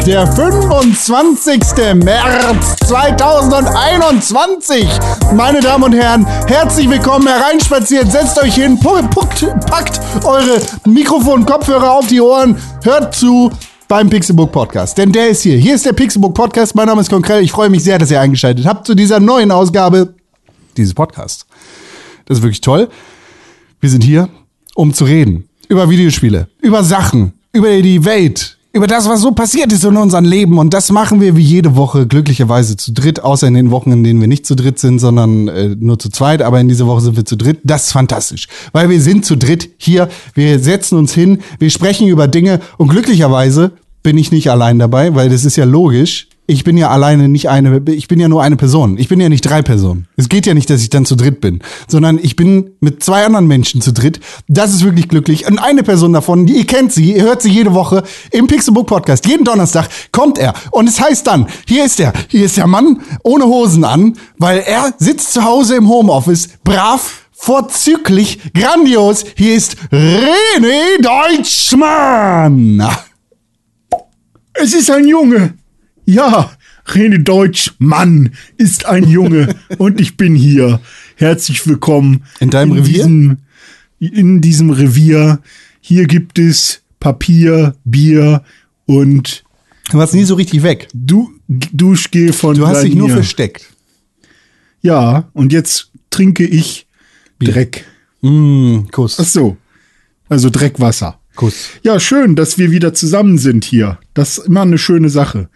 Donnerstag, der 25. März 2021. Meine Damen und Herren, herzlich willkommen hereinspaziert. Setzt euch hin, puckt, packt eure Mikrofon-Kopfhörer auf die Ohren, hört zu beim Pixelbook Podcast. Denn der ist hier. Hier ist der Pixelbook Podcast. Mein Name ist Konkrell. Ich freue mich sehr, dass ihr eingeschaltet habt zu dieser neuen Ausgabe dieses Podcasts. Das ist wirklich toll. Wir sind hier, um zu reden. Über Videospiele, über Sachen, über die Welt, über das, was so passiert ist in unserem Leben. Und das machen wir wie jede Woche glücklicherweise zu dritt, außer in den Wochen, in denen wir nicht zu dritt sind, sondern äh, nur zu zweit. Aber in dieser Woche sind wir zu dritt. Das ist fantastisch, weil wir sind zu dritt hier. Wir setzen uns hin, wir sprechen über Dinge und glücklicherweise bin ich nicht allein dabei, weil das ist ja logisch ich bin ja alleine nicht eine, ich bin ja nur eine Person. Ich bin ja nicht drei Personen. Es geht ja nicht, dass ich dann zu dritt bin, sondern ich bin mit zwei anderen Menschen zu dritt. Das ist wirklich glücklich. Und eine Person davon, ihr kennt sie, ihr hört sie jede Woche im Pixelbook Podcast. Jeden Donnerstag kommt er. Und es heißt dann, hier ist er, hier ist der Mann ohne Hosen an, weil er sitzt zu Hause im Homeoffice, brav, vorzüglich, grandios. Hier ist René Deutschmann. Es ist ein Junge. Ja, René Deutsch, Mann, ist ein Junge und ich bin hier. Herzlich willkommen. In deinem in Revier? Diesem, in diesem Revier. Hier gibt es Papier, Bier und. Du warst nie so richtig weg. Du, Duschgel von. Du hast dich nur versteckt. Ja, und jetzt trinke ich Bier. Dreck. Mm, Kuss. Ach so. Also Dreckwasser. Kuss. Ja, schön, dass wir wieder zusammen sind hier. Das ist immer eine schöne Sache.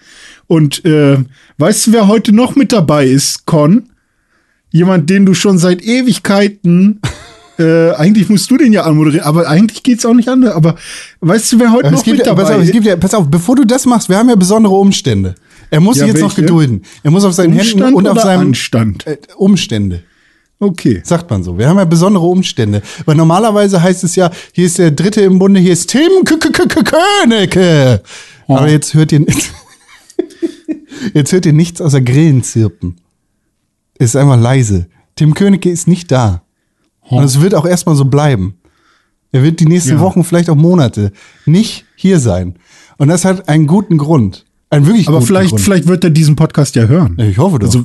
Und äh, weißt du, wer heute noch mit dabei ist, Con? Jemand, den du schon seit Ewigkeiten äh, eigentlich musst du den ja anmoderieren, aber eigentlich geht's auch nicht an. Aber weißt du, wer heute noch gibt, mit dabei pass auf, es gibt ja, pass auf, bevor du das machst, wir haben ja besondere Umstände. Er muss ja, sich jetzt welche? noch gedulden. Er muss auf seinen Umstand Händen und auf seinem Anstand. Äh, Umstände. Okay. Sagt man so. Wir haben ja besondere Umstände. Weil normalerweise heißt es ja, hier ist der Dritte im Bunde, hier ist Tim Königke. Aber jetzt hört ihr, jetzt hört ihr nichts außer Grillen zirpen. Es ist einfach leise. Tim Königke ist nicht da. Und es wird auch erstmal so bleiben. Er wird die nächsten ja. Wochen, vielleicht auch Monate nicht hier sein. Und das hat einen guten Grund. Einen wirklich Aber guten vielleicht, Grund. vielleicht wird er diesen Podcast ja hören. Ich hoffe doch. Also,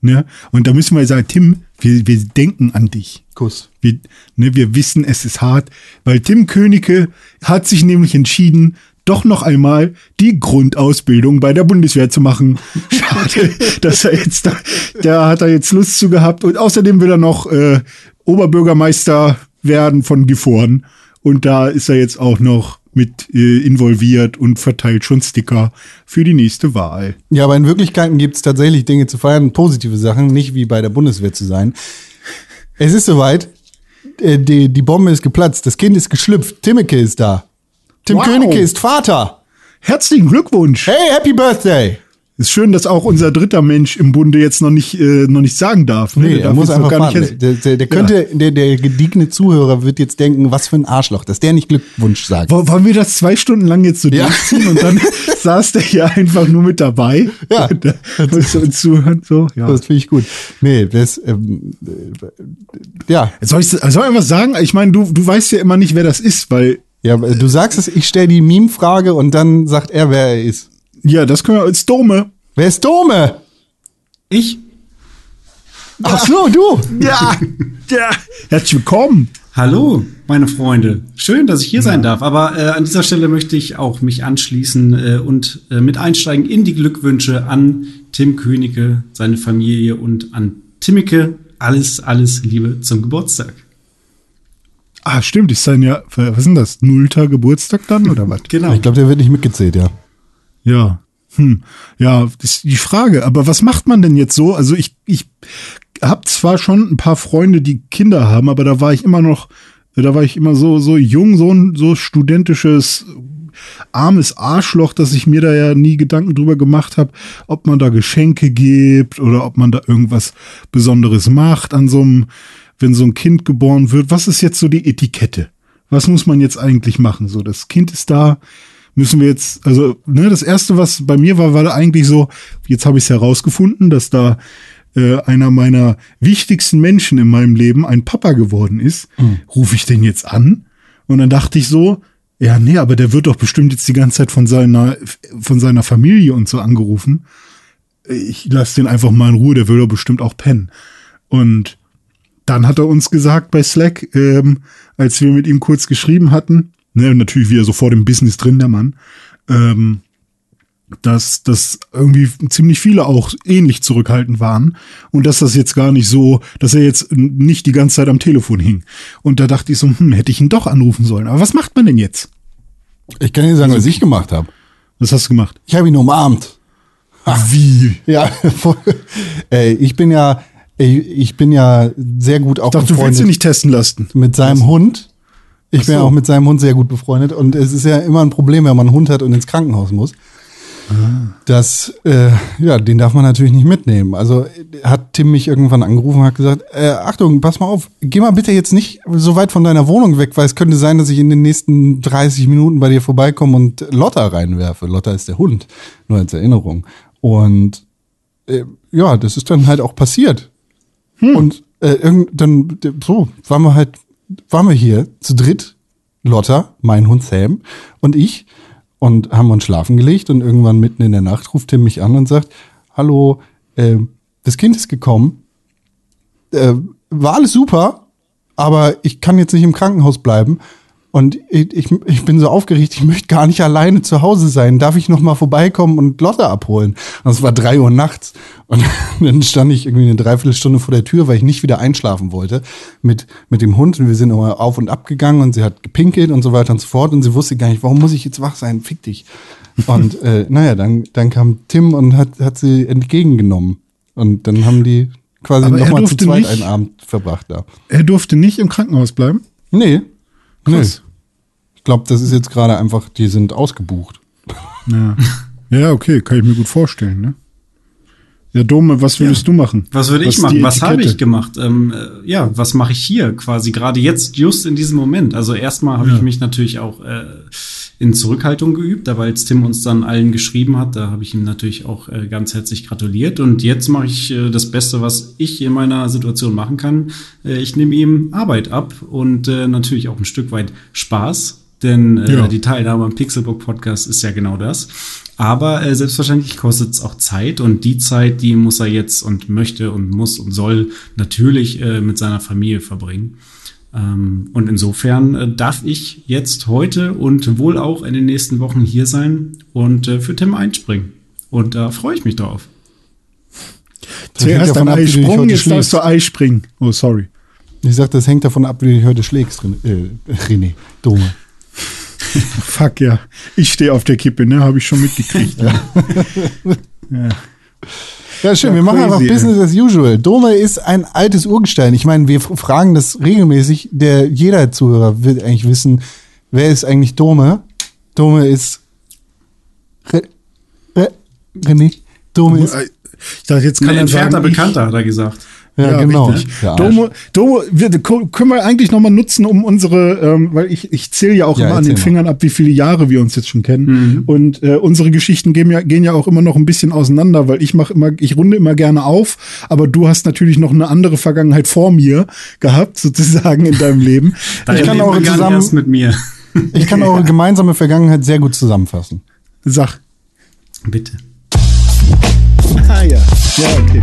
ne? Und da müssen wir sagen, Tim, wir, wir denken an dich. Kuss. Wir, ne, wir wissen, es ist hart, weil Tim Königke hat sich nämlich entschieden, doch noch einmal die Grundausbildung bei der Bundeswehr zu machen. Schade, dass er jetzt da, da hat er jetzt Lust zu gehabt. Und außerdem will er noch äh, Oberbürgermeister werden von Gifhorn. Und da ist er jetzt auch noch mit äh, involviert und verteilt schon Sticker für die nächste Wahl. Ja, aber in Wirklichkeit gibt es tatsächlich Dinge zu feiern, positive Sachen, nicht wie bei der Bundeswehr zu sein. Es ist soweit, äh, die, die Bombe ist geplatzt, das Kind ist geschlüpft, Timmeke ist da. Tim wow. Königke ist Vater. Herzlichen Glückwunsch. Hey, Happy Birthday. Ist schön, dass auch unser dritter Mensch im Bunde jetzt noch nicht, äh, noch nicht sagen darf. Ne? Nee, der, der muss einfach gar nicht. Der, der, der könnte, ja. der, der gediegene Zuhörer wird jetzt denken, was für ein Arschloch, dass der nicht Glückwunsch sagt. Wollen wir das zwei Stunden lang jetzt so ja. durchziehen und dann saß der hier einfach nur mit dabei? Ja. Und, äh, und zuhören, so, ja. Das finde ich gut. Nee, das, ähm, äh, ja. Soll ich, soll ich was sagen? Ich meine, du, du weißt ja immer nicht, wer das ist, weil ja, du sagst es, ich stelle die Meme-Frage und dann sagt er, wer er ist. Ja, das können wir als Dome. Wer ist Dome? Ich. Ach so, du. Ja, ja. Herzlich willkommen. Hallo, meine Freunde. Schön, dass ich hier sein darf. Aber äh, an dieser Stelle möchte ich auch mich anschließen äh, und äh, mit einsteigen in die Glückwünsche an Tim Königke, seine Familie und an Timmike. Alles, alles Liebe zum Geburtstag. Ah, stimmt, ist sein ja, was ist denn das? Nullter Geburtstag dann oder was? genau. Ich glaube, der wird nicht mitgezählt, ja. Ja. Hm. Ja, ist die Frage. Aber was macht man denn jetzt so? Also ich, ich habe zwar schon ein paar Freunde, die Kinder haben, aber da war ich immer noch, da war ich immer so, so jung, so ein so studentisches armes Arschloch, dass ich mir da ja nie Gedanken drüber gemacht habe, ob man da Geschenke gibt oder ob man da irgendwas Besonderes macht an so einem wenn so ein Kind geboren wird, was ist jetzt so die Etikette? Was muss man jetzt eigentlich machen? So, das Kind ist da, müssen wir jetzt, also, ne, das erste, was bei mir war, war eigentlich so, jetzt habe ich es herausgefunden, dass da äh, einer meiner wichtigsten Menschen in meinem Leben ein Papa geworden ist. Mhm. Rufe ich den jetzt an? Und dann dachte ich so, Ja, nee, aber der wird doch bestimmt jetzt die ganze Zeit von seiner, von seiner Familie und so angerufen. Ich lasse den einfach mal in Ruhe, der will doch bestimmt auch pennen. Und dann hat er uns gesagt bei Slack, ähm, als wir mit ihm kurz geschrieben hatten, ne, natürlich wieder so vor dem Business drin, der Mann, ähm, dass dass irgendwie ziemlich viele auch ähnlich zurückhaltend waren und dass das jetzt gar nicht so, dass er jetzt nicht die ganze Zeit am Telefon hing. Und da dachte ich so, hm, hätte ich ihn doch anrufen sollen. Aber was macht man denn jetzt? Ich kann dir sagen, was ich gemacht habe. Was hast du gemacht? Ich habe ihn umarmt. Wie? Ja. Ey, ich bin ja, ich, ich bin ja sehr gut auch Ich dachte, du willst ihn nicht testen lassen. mit seinem Hund. Ich Ach bin ja so. auch mit seinem Hund sehr gut befreundet und es ist ja immer ein Problem, wenn man einen Hund hat und ins Krankenhaus muss. Das, äh, ja, den darf man natürlich nicht mitnehmen. Also äh, hat Tim mich irgendwann angerufen und hat gesagt, äh, Achtung, pass mal auf, geh mal bitte jetzt nicht so weit von deiner Wohnung weg, weil es könnte sein, dass ich in den nächsten 30 Minuten bei dir vorbeikomme und Lotta reinwerfe. Lotta ist der Hund, nur als Erinnerung. Und äh, ja, das ist dann halt auch passiert. Und äh, irgend, dann so waren wir halt, waren wir hier zu dritt, Lotta, mein Hund Sam und ich und haben uns schlafen gelegt und irgendwann mitten in der Nacht ruft Tim mich an und sagt, hallo, äh, das Kind ist gekommen, äh, war alles super, aber ich kann jetzt nicht im Krankenhaus bleiben und ich, ich, ich bin so aufgeregt, ich möchte gar nicht alleine zu Hause sein. Darf ich noch mal vorbeikommen und Lotte abholen? Und es war drei Uhr nachts und dann stand ich irgendwie eine Dreiviertelstunde vor der Tür, weil ich nicht wieder einschlafen wollte mit, mit dem Hund und wir sind immer auf und ab gegangen und sie hat gepinkelt und so weiter und so fort und sie wusste gar nicht, warum muss ich jetzt wach sein? Fick dich. Und äh, naja, dann, dann kam Tim und hat, hat sie entgegengenommen und dann haben die quasi Aber er noch mal zu zweit nicht- einen Abend verbracht da. Er durfte nicht im Krankenhaus bleiben. Nee. Krass. Nee. Ich glaube, das ist jetzt gerade einfach, die sind ausgebucht. Ja. ja, okay, kann ich mir gut vorstellen, ne? Ja, Dome, was würdest du machen? Was würde ich machen? Was habe ich gemacht? Ähm, äh, ja, was mache ich hier quasi gerade jetzt, just in diesem Moment? Also erstmal habe Ja. ich mich natürlich auch äh, in Zurückhaltung geübt, aber als Tim uns dann allen geschrieben hat, da habe ich ihm natürlich auch äh, ganz herzlich gratuliert. Und jetzt mache ich äh, das Beste, was ich in meiner Situation machen kann. Äh, ich nehme ihm Arbeit ab und natürlich auch ein Stück weit Spaß. Denn äh, Ja. die Teilnahme am Pixelbook Podcast ist ja genau das. Aber äh, selbstverständlich kostet es auch Zeit und die Zeit, die muss er jetzt und möchte und muss und soll natürlich äh, mit seiner Familie verbringen. Ähm, und insofern äh, darf ich jetzt heute und wohl auch in den nächsten Wochen hier sein und äh, für Tim einspringen. Und da freue ich mich drauf. Das hängt Zuerst ein Eisprung, jetzt darfst schlägst. du Ei springen. Oh, sorry. Ich sag, das hängt davon ab, wie du dich heute schlägst, René. Äh, René. Dome. Fuck ja. Ich stehe auf der Kippe, ne? Habe ich schon mitgekriegt. ja. ja. Ja, schön. Ja, wir machen crazy, einfach ey. Business as usual. Dome ist ein altes Urgestein. Ich meine, wir fragen das regelmäßig. Der, jeder Zuhörer will eigentlich wissen, wer ist eigentlich Dome? Dome ist Re, Re, René. Dome ist Ich dachte, jetzt kann Ein er entfernter sagen, ich- Bekannter, hat er gesagt. Ja, genau. richtig. Der Arsch. Domo, Domo, wir, können wir eigentlich noch mal nutzen, um unsere, ähm, weil ich, ich zähle ja auch Ja, immer an den mal. Fingern ab, wie viele Jahre wir uns jetzt schon kennen. Und äh, unsere Geschichten gehen ja, gehen ja auch immer noch ein bisschen auseinander, weil ich mache immer, ich runde immer gerne auf, aber du hast natürlich noch eine andere Vergangenheit vor mir gehabt, sozusagen in deinem Leben. Dein kann Leben auch zusammen- erst mit mir. Ich kann eure gemeinsame Vergangenheit sehr gut zusammenfassen. Sag. Bitte. Ah ja. Ja, okay.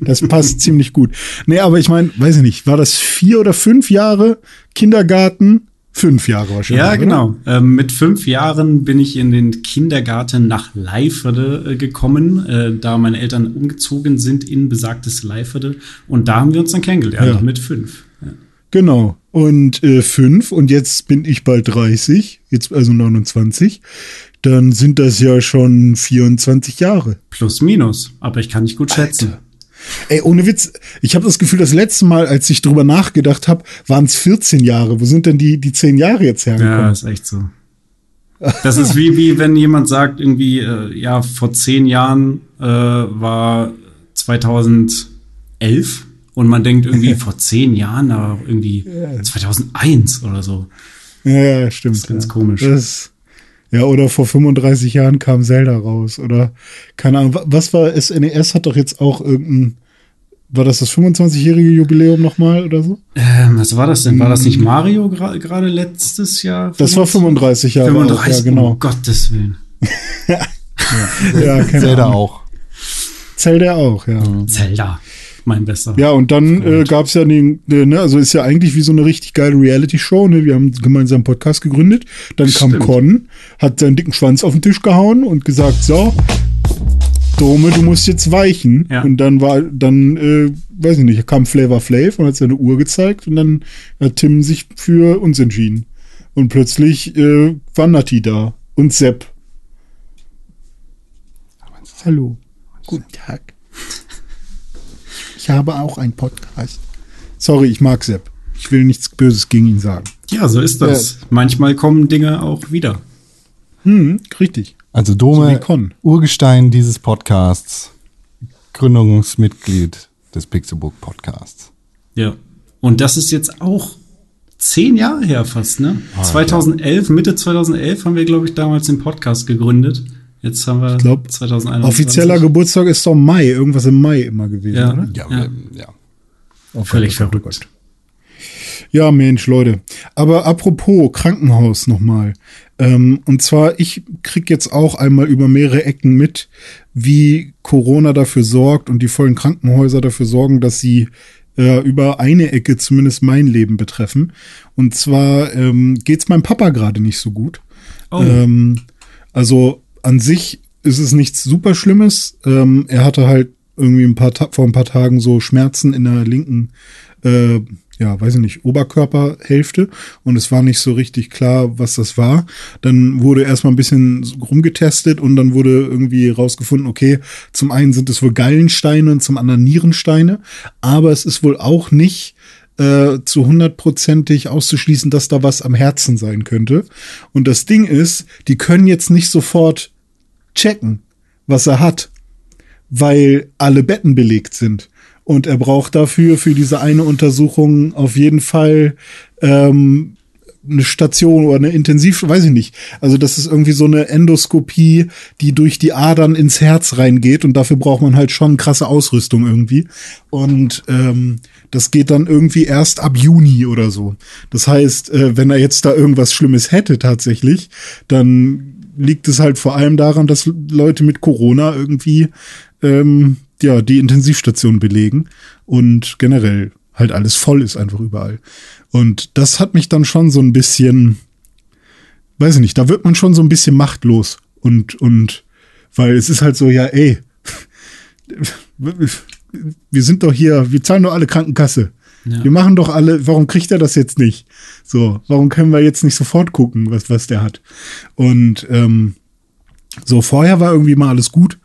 Das passt ziemlich gut. Nee, aber ich meine, weiß ich nicht, war das vier oder fünf Jahre Kindergarten? Fünf Jahre wahrscheinlich. Ja, genau. Ähm, mit fünf Jahren bin ich in den Kindergarten nach Leiferde äh, gekommen, äh, da meine Eltern umgezogen sind in besagtes Leiferde. Und da haben wir uns dann kennengelernt, Ja. mit fünf. Ja. Genau. Und äh, fünf und jetzt bin ich bald 30, jetzt also 29. Dann sind das ja schon 24 Jahre. Plus, minus. Aber ich kann nicht gut schätzen. Ey, ohne Witz, ich habe das Gefühl, das letzte Mal, als ich drüber nachgedacht habe, waren es 14 Jahre. Wo sind denn die, die 10 Jahre jetzt hergekommen? Ja, ist echt so. Das ist wie, wie wenn jemand sagt, irgendwie, äh, ja, vor zehn Jahren äh, war 2011 und man denkt irgendwie vor zehn Jahren, aber irgendwie 2001 oder so. Ja, ja, stimmt. Das ist ganz ja. komisch. Das, ja, oder vor 35 Jahren kam Zelda raus. Oder keine Ahnung, wa- was war SNES hat doch jetzt auch irgendein war das das 25-jährige Jubiläum nochmal oder so? Ähm, was war das denn? War das nicht Mario gra- gerade letztes Jahr? Das war 35 Jahre. alt, 35, ja, genau. um Gottes Willen. Ja, keine Zelda Ahnung. auch. Zelda auch, ja. Zelda, mein Bester. Ja, und dann äh, gab es ja den, äh, ne, also ist ja eigentlich wie so eine richtig geile Reality-Show, ne? Wir haben gemeinsam einen Podcast gegründet. Dann kam Stimmt. Con, hat seinen dicken Schwanz auf den Tisch gehauen und gesagt, so, Dome, du musst jetzt weichen. Ja. Und dann war, dann, äh, weiß ich nicht, kam Flavor Flav und hat seine Uhr gezeigt und dann hat Tim sich für uns entschieden. Und plötzlich äh, war Nati da und Sepp. Hallo. Guten Tag. Ich habe auch einen Podcast. Sorry, ich mag Sepp. Ich will nichts Böses gegen ihn sagen. Ja, so ist das. Manchmal kommen Dinge auch wieder. Hm, richtig. Also So Dome, Con. Urgestein dieses Podcasts, Gründungsmitglied des Pixelbook Podcasts. Ja. Und das ist jetzt auch zehn Jahre her fast, ne? Ah, 2011, Mitte 2011 haben wir, glaube ich, damals den Podcast gegründet. Jetzt haben wir glaub, 2021. Offizieller Geburtstag ist doch Mai, irgendwas im Mai immer gewesen, Ja. oder? Ja, Ja. ja. Oh, Völlig Gott, verrückt. Gott. Ja, Mensch, Leute. Aber apropos Krankenhaus nochmal. Ähm, und zwar, ich krieg jetzt auch einmal über mehrere Ecken mit, wie Corona dafür sorgt und die vollen Krankenhäuser dafür sorgen, dass sie äh, über eine Ecke zumindest mein Leben betreffen. Und zwar ähm, geht's meinem Papa gerade nicht so gut. Oh. Ähm, also an sich ist es nichts super Schlimmes. Ähm, er hatte halt irgendwie ein paar Ta vor ein paar Tagen so Schmerzen in der linken, äh, ja, weiß ich nicht, Oberkörperhälfte und es war nicht so richtig klar, was das war. Dann wurde erstmal ein bisschen rumgetestet und dann wurde irgendwie rausgefunden, okay, zum einen sind es wohl Gallensteine und zum anderen Nierensteine, aber es ist wohl auch nicht äh, zu hundertprozentig auszuschließen, dass da was am Herzen sein könnte. Und das Ding ist, die können jetzt nicht sofort checken, was er hat, weil alle Betten belegt sind. Und er braucht dafür, für diese eine Untersuchung auf jeden Fall ähm, eine Station oder eine Intensiv, weiß ich nicht. Also das ist irgendwie so eine Endoskopie, die durch die Adern ins Herz reingeht und dafür braucht man halt schon krasse Ausrüstung irgendwie. Und ähm, das geht dann irgendwie erst ab Juni oder so. Das heißt, äh, wenn er jetzt da irgendwas Schlimmes hätte tatsächlich, dann liegt es halt vor allem daran, dass Leute mit Corona irgendwie ähm, ja die Intensivstation belegen und generell halt alles voll ist einfach überall. Und das hat mich dann schon so ein bisschen, weiß ich nicht, da wird man schon so ein bisschen machtlos und und weil es ist halt so, ja, ey, wir sind doch hier, wir zahlen doch alle Krankenkasse. Ja. Wir machen doch alle, warum kriegt er das jetzt nicht? So, warum können wir jetzt nicht sofort gucken, was, was der hat? Und ähm, so, vorher war irgendwie mal alles gut.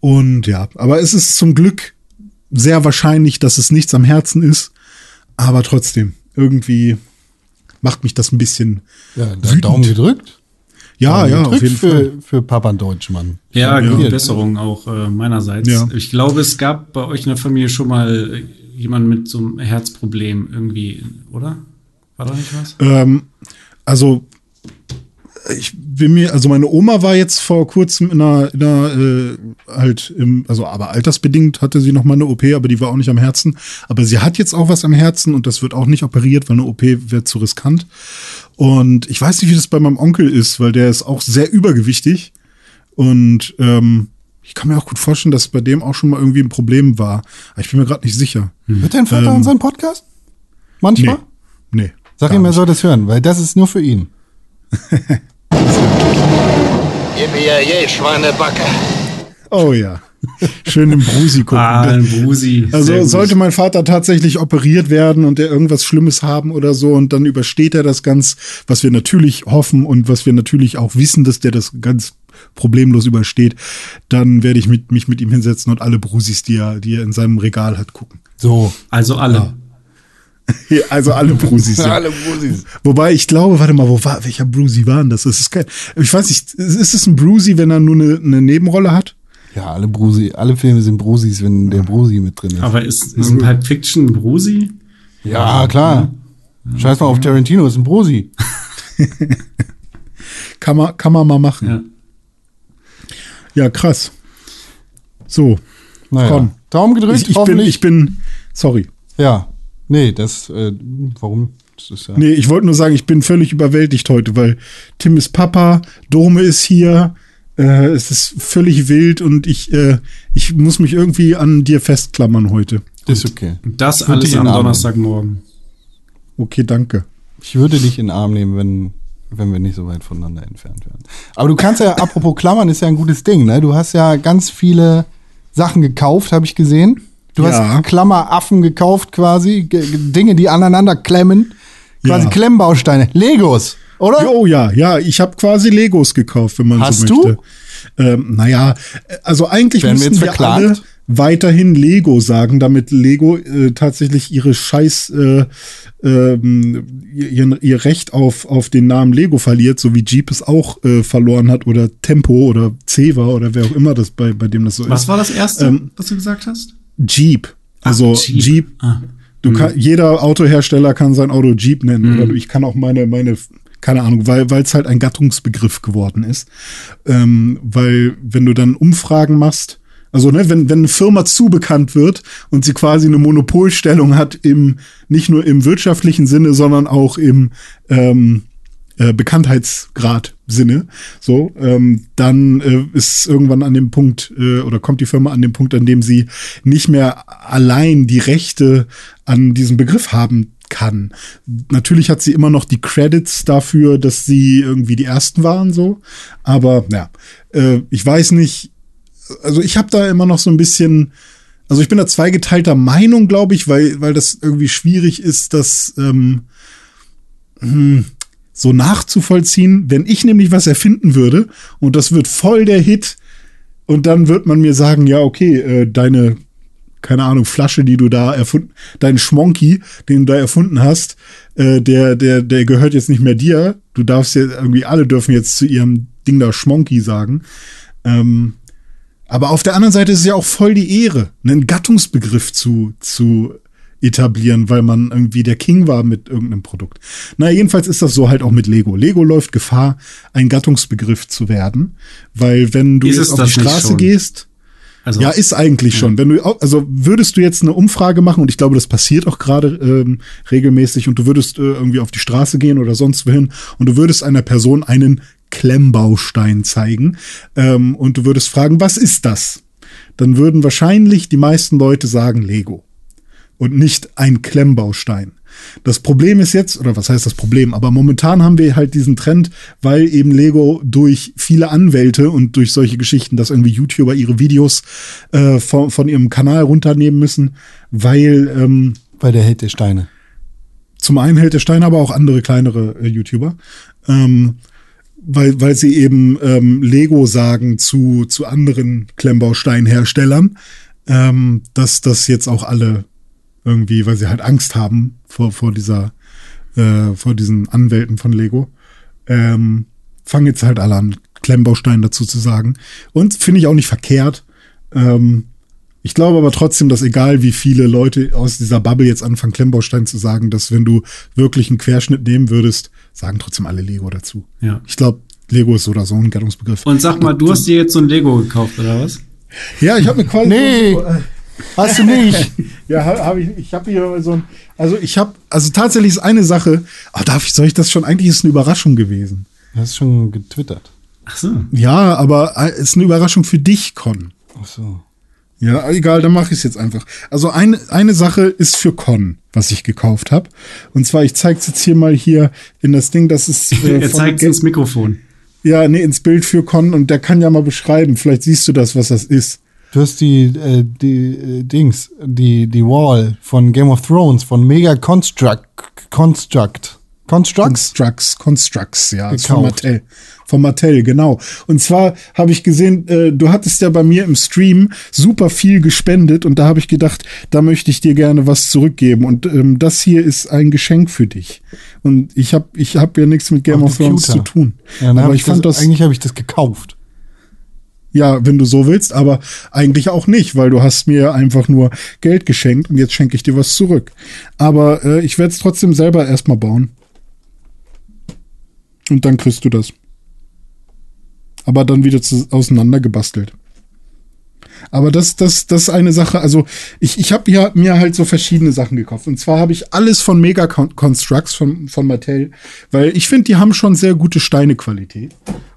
Und ja, aber es ist zum Glück sehr wahrscheinlich, dass es nichts am Herzen ist. Aber trotzdem, irgendwie macht mich das ein bisschen. ja Wütend. Daumen gedrückt. Ja, Daumen ja, gedrückt auf jeden für, Fall. Für Papa Deutschmann. Ja, Ja. gute Besserung auch äh, meinerseits. Ja. Ich glaube, es gab bei euch in der Familie schon mal äh, jemanden mit so einem Herzproblem irgendwie, oder? War da nicht was? Ähm, also ich bin mir, also meine Oma war jetzt vor kurzem in einer, in einer äh, halt im, also aber altersbedingt hatte sie noch mal eine OP, aber die war auch nicht am Herzen. Aber sie hat jetzt auch was am Herzen und das wird auch nicht operiert, weil eine OP wäre zu riskant. Und ich weiß nicht, wie das bei meinem Onkel ist, weil der ist auch sehr übergewichtig und ähm, ich kann mir auch gut vorstellen, dass bei dem auch schon mal irgendwie ein Problem war. Aber ich bin mir gerade nicht sicher. Hört dein Vater Ähm, unseren Podcast? Manchmal? Nee. Nee. Sag ihm, er soll das hören, weil das ist nur für ihn. Gib mir je, Schweinebacke. Oh ja. Schön im Brusi gucken. Ah, ein Brusi. Also Sehr gut. sollte mein Vater tatsächlich operiert werden und er irgendwas Schlimmes haben oder so und dann übersteht er das ganz, was wir natürlich hoffen und was wir natürlich auch wissen, dass der das ganz problemlos übersteht, dann werde ich mit, mich mit ihm hinsetzen und alle Brusis, die er, die er in seinem Regal hat, gucken. So. Also alle. Also alle Brusis. ja. Brusis. Wobei ich glaube, warte mal, wo war, welcher Brusi war denn das? Das ist kein, ich weiß nicht, ist es ein Brusi, wenn er nur eine, eine Nebenrolle hat? Ja, alle Brusi, alle Filme sind Brusis, wenn der Brusi mit drin ist. Aber ist, ist ein Pulp Fiction ein Brusi? ja, klar. Scheiß mal auf Tarantino, ist ein Brusi. Kann man, kann man mal machen. Ja. Ja, krass. So, Naja. Con. Daumen gedrückt, Ich, ich bin, ich bin, sorry. ja. Nee, das, äh, warum? Das ist ja. Nee, ich wollte nur sagen, ich bin völlig überwältigt heute, weil Tim ist Papa, Dome ist hier, äh, es ist völlig wild und ich, äh, ich muss mich irgendwie an dir festklammern heute. Ist okay. Das alles ich in am Donnerstagmorgen. Okay, danke. Ich würde dich in den Arm nehmen, wenn, wenn wir nicht so weit voneinander entfernt wären. Aber du kannst ja, apropos Klammern, ist ja ein gutes Ding, ne? Du hast ja ganz viele Sachen gekauft, habe ich gesehen. Du Ja. hast Klammeraffen gekauft quasi, G G- Dinge, die aneinander klemmen. Quasi Ja. Klemmbausteine. Legos, oder? Oh ja, ja, ich habe quasi Legos gekauft, wenn man Hast so du? möchte. Ähm, naja, also eigentlich Werden wir müssen jetzt wir, alle weiterhin Lego sagen, damit Lego äh, tatsächlich ihre Scheiß äh, ähm, ihr, ihr Recht auf, auf den Namen Lego verliert, so wie Jeep es auch äh, verloren hat oder Tempo oder Ceva oder wer auch immer das bei, bei dem das so Was ist. war das erste, Ähm, was du gesagt hast? Jeep. Also Jeep. Jeep. Ah. Du kann, jeder Autohersteller kann sein Auto Jeep nennen. Mhm. Oder ich kann auch meine, meine, keine Ahnung, weil es halt ein Gattungsbegriff geworden ist. Ähm, weil, wenn du dann Umfragen machst, also ne, wenn, wenn eine Firma zu bekannt wird und sie quasi eine Monopolstellung hat im, nicht nur im wirtschaftlichen Sinne, sondern auch im ähm, äh, Bekanntheitsgrad Sinne, so, ähm, dann äh, ist irgendwann an dem Punkt äh, oder kommt die Firma an dem Punkt, an dem sie nicht mehr allein die Rechte an diesem Begriff haben kann. Natürlich hat sie immer noch die Credits dafür, dass sie irgendwie die ersten waren, so, aber ja, äh, ich weiß nicht, also ich habe da immer noch so ein bisschen, also ich bin da zweigeteilter Meinung, glaube ich, weil, weil das irgendwie schwierig ist, das ähm, hm, so nachzuvollziehen. Wenn ich nämlich was erfinden würde und das wird voll der Hit und dann wird man mir sagen, ja, okay, äh, deine, keine Ahnung, Flasche, die du da erfunden, dein Schmonky, den du da erfunden hast, äh, der, der, der gehört jetzt nicht mehr dir. Du darfst ja irgendwie, alle dürfen jetzt zu ihrem Ding da Schmonky sagen. Ähm, aber auf der anderen Seite ist es ja auch voll die Ehre, einen Gattungsbegriff zu, zu etablieren, weil man irgendwie der King war mit irgendeinem Produkt. Na, jedenfalls ist das so halt auch mit Lego. Lego läuft Gefahr, ein Gattungsbegriff zu werden, weil wenn du Ist jetzt auf die Straße gehst, Also, ja, ist eigentlich schon. Wenn du, also würdest du jetzt eine Umfrage machen und ich glaube, das passiert auch gerade ähm, regelmäßig und du würdest äh, irgendwie auf die Straße gehen oder sonst wohin und du würdest einer Person einen Klemmbaustein zeigen ähm, und du würdest fragen, was ist das? Dann würden wahrscheinlich die meisten Leute sagen Lego und nicht ein Klemmbaustein. Das Problem ist jetzt, oder was heißt das Problem, aber momentan haben wir halt diesen Trend, weil eben Lego durch viele Anwälte und durch solche Geschichten, dass irgendwie YouTuber ihre Videos äh, von, von ihrem Kanal runternehmen müssen, weil ähm, Weil der hält die Steine. zum einen hält der Stein, aber auch andere kleinere äh, YouTuber, ähm, weil, weil sie eben ähm, Lego sagen zu, zu anderen Klemmbausteinherstellern, ähm, dass das jetzt auch alle irgendwie, weil sie halt Angst haben vor, vor dieser, äh, vor diesen Anwälten von Lego, ähm, fangen jetzt halt alle an, Klemmbaustein dazu zu sagen. Und finde ich auch nicht verkehrt. Ähm, ich glaube aber trotzdem, dass egal wie viele Leute aus dieser Bubble jetzt anfangen, Klemmbaustein zu sagen, dass wenn du wirklich einen Querschnitt nehmen würdest, sagen trotzdem alle Lego dazu. Ja. Ich glaube, Lego ist so oder so ein Gattungsbegriff. Und sag mal, du hast dir jetzt so ein Lego gekauft, oder was? ja, ich habe mir quasi. Nee, hast du nicht. Ja, habe hab ich. Ich habe hier so ein. Also ich habe. Also tatsächlich ist eine Sache. Oh, darf ich? Soll ich das schon? Eigentlich ist es eine Überraschung gewesen. Du hast schon getwittert. Ach so. Ja, aber es ist eine Überraschung für dich, Con. Ach so. Ja, egal, dann mache ich es jetzt einfach. Also eine, eine Sache ist für Con, was ich gekauft habe. Und zwar, ich zeige es jetzt hier mal hier in das Ding, das ist äh, er zeigt ins Mikrofon. ja, nee, ins Bild für Con und der kann ja mal beschreiben. Vielleicht siehst du das, was das ist. Du hast die, äh, die äh, Dings, die, die Wall von Game of Thrones, von Mega Construct. Construct. Constructs? Constructs, Constructs, ja, von. Mattel. Von Mattel, genau. Und zwar habe ich gesehen, äh, du hattest ja bei mir im Stream super viel gespendet und da habe ich gedacht, da möchte ich dir gerne was zurückgeben. Und ähm, das hier ist ein Geschenk für dich. Und ich habe ich hab ja nichts mit Game Am of Thrones zu tun. Ja, Aber ich fand das, Eigentlich habe ich das gekauft. Ja, wenn du so willst, aber eigentlich auch nicht, weil du hast mir einfach nur Geld geschenkt und jetzt schenke ich dir was zurück. Aber äh, ich werde es trotzdem selber erstmal bauen. Und dann kriegst du das. Aber dann wieder auseinandergebastelt. Aber das, das, das ist eine Sache. Also ich, ich habe ja mir halt so verschiedene Sachen gekauft. Und zwar habe ich alles von Mega Con Constructs von, von Mattel, weil ich finde, die haben schon sehr gute Steinequalität.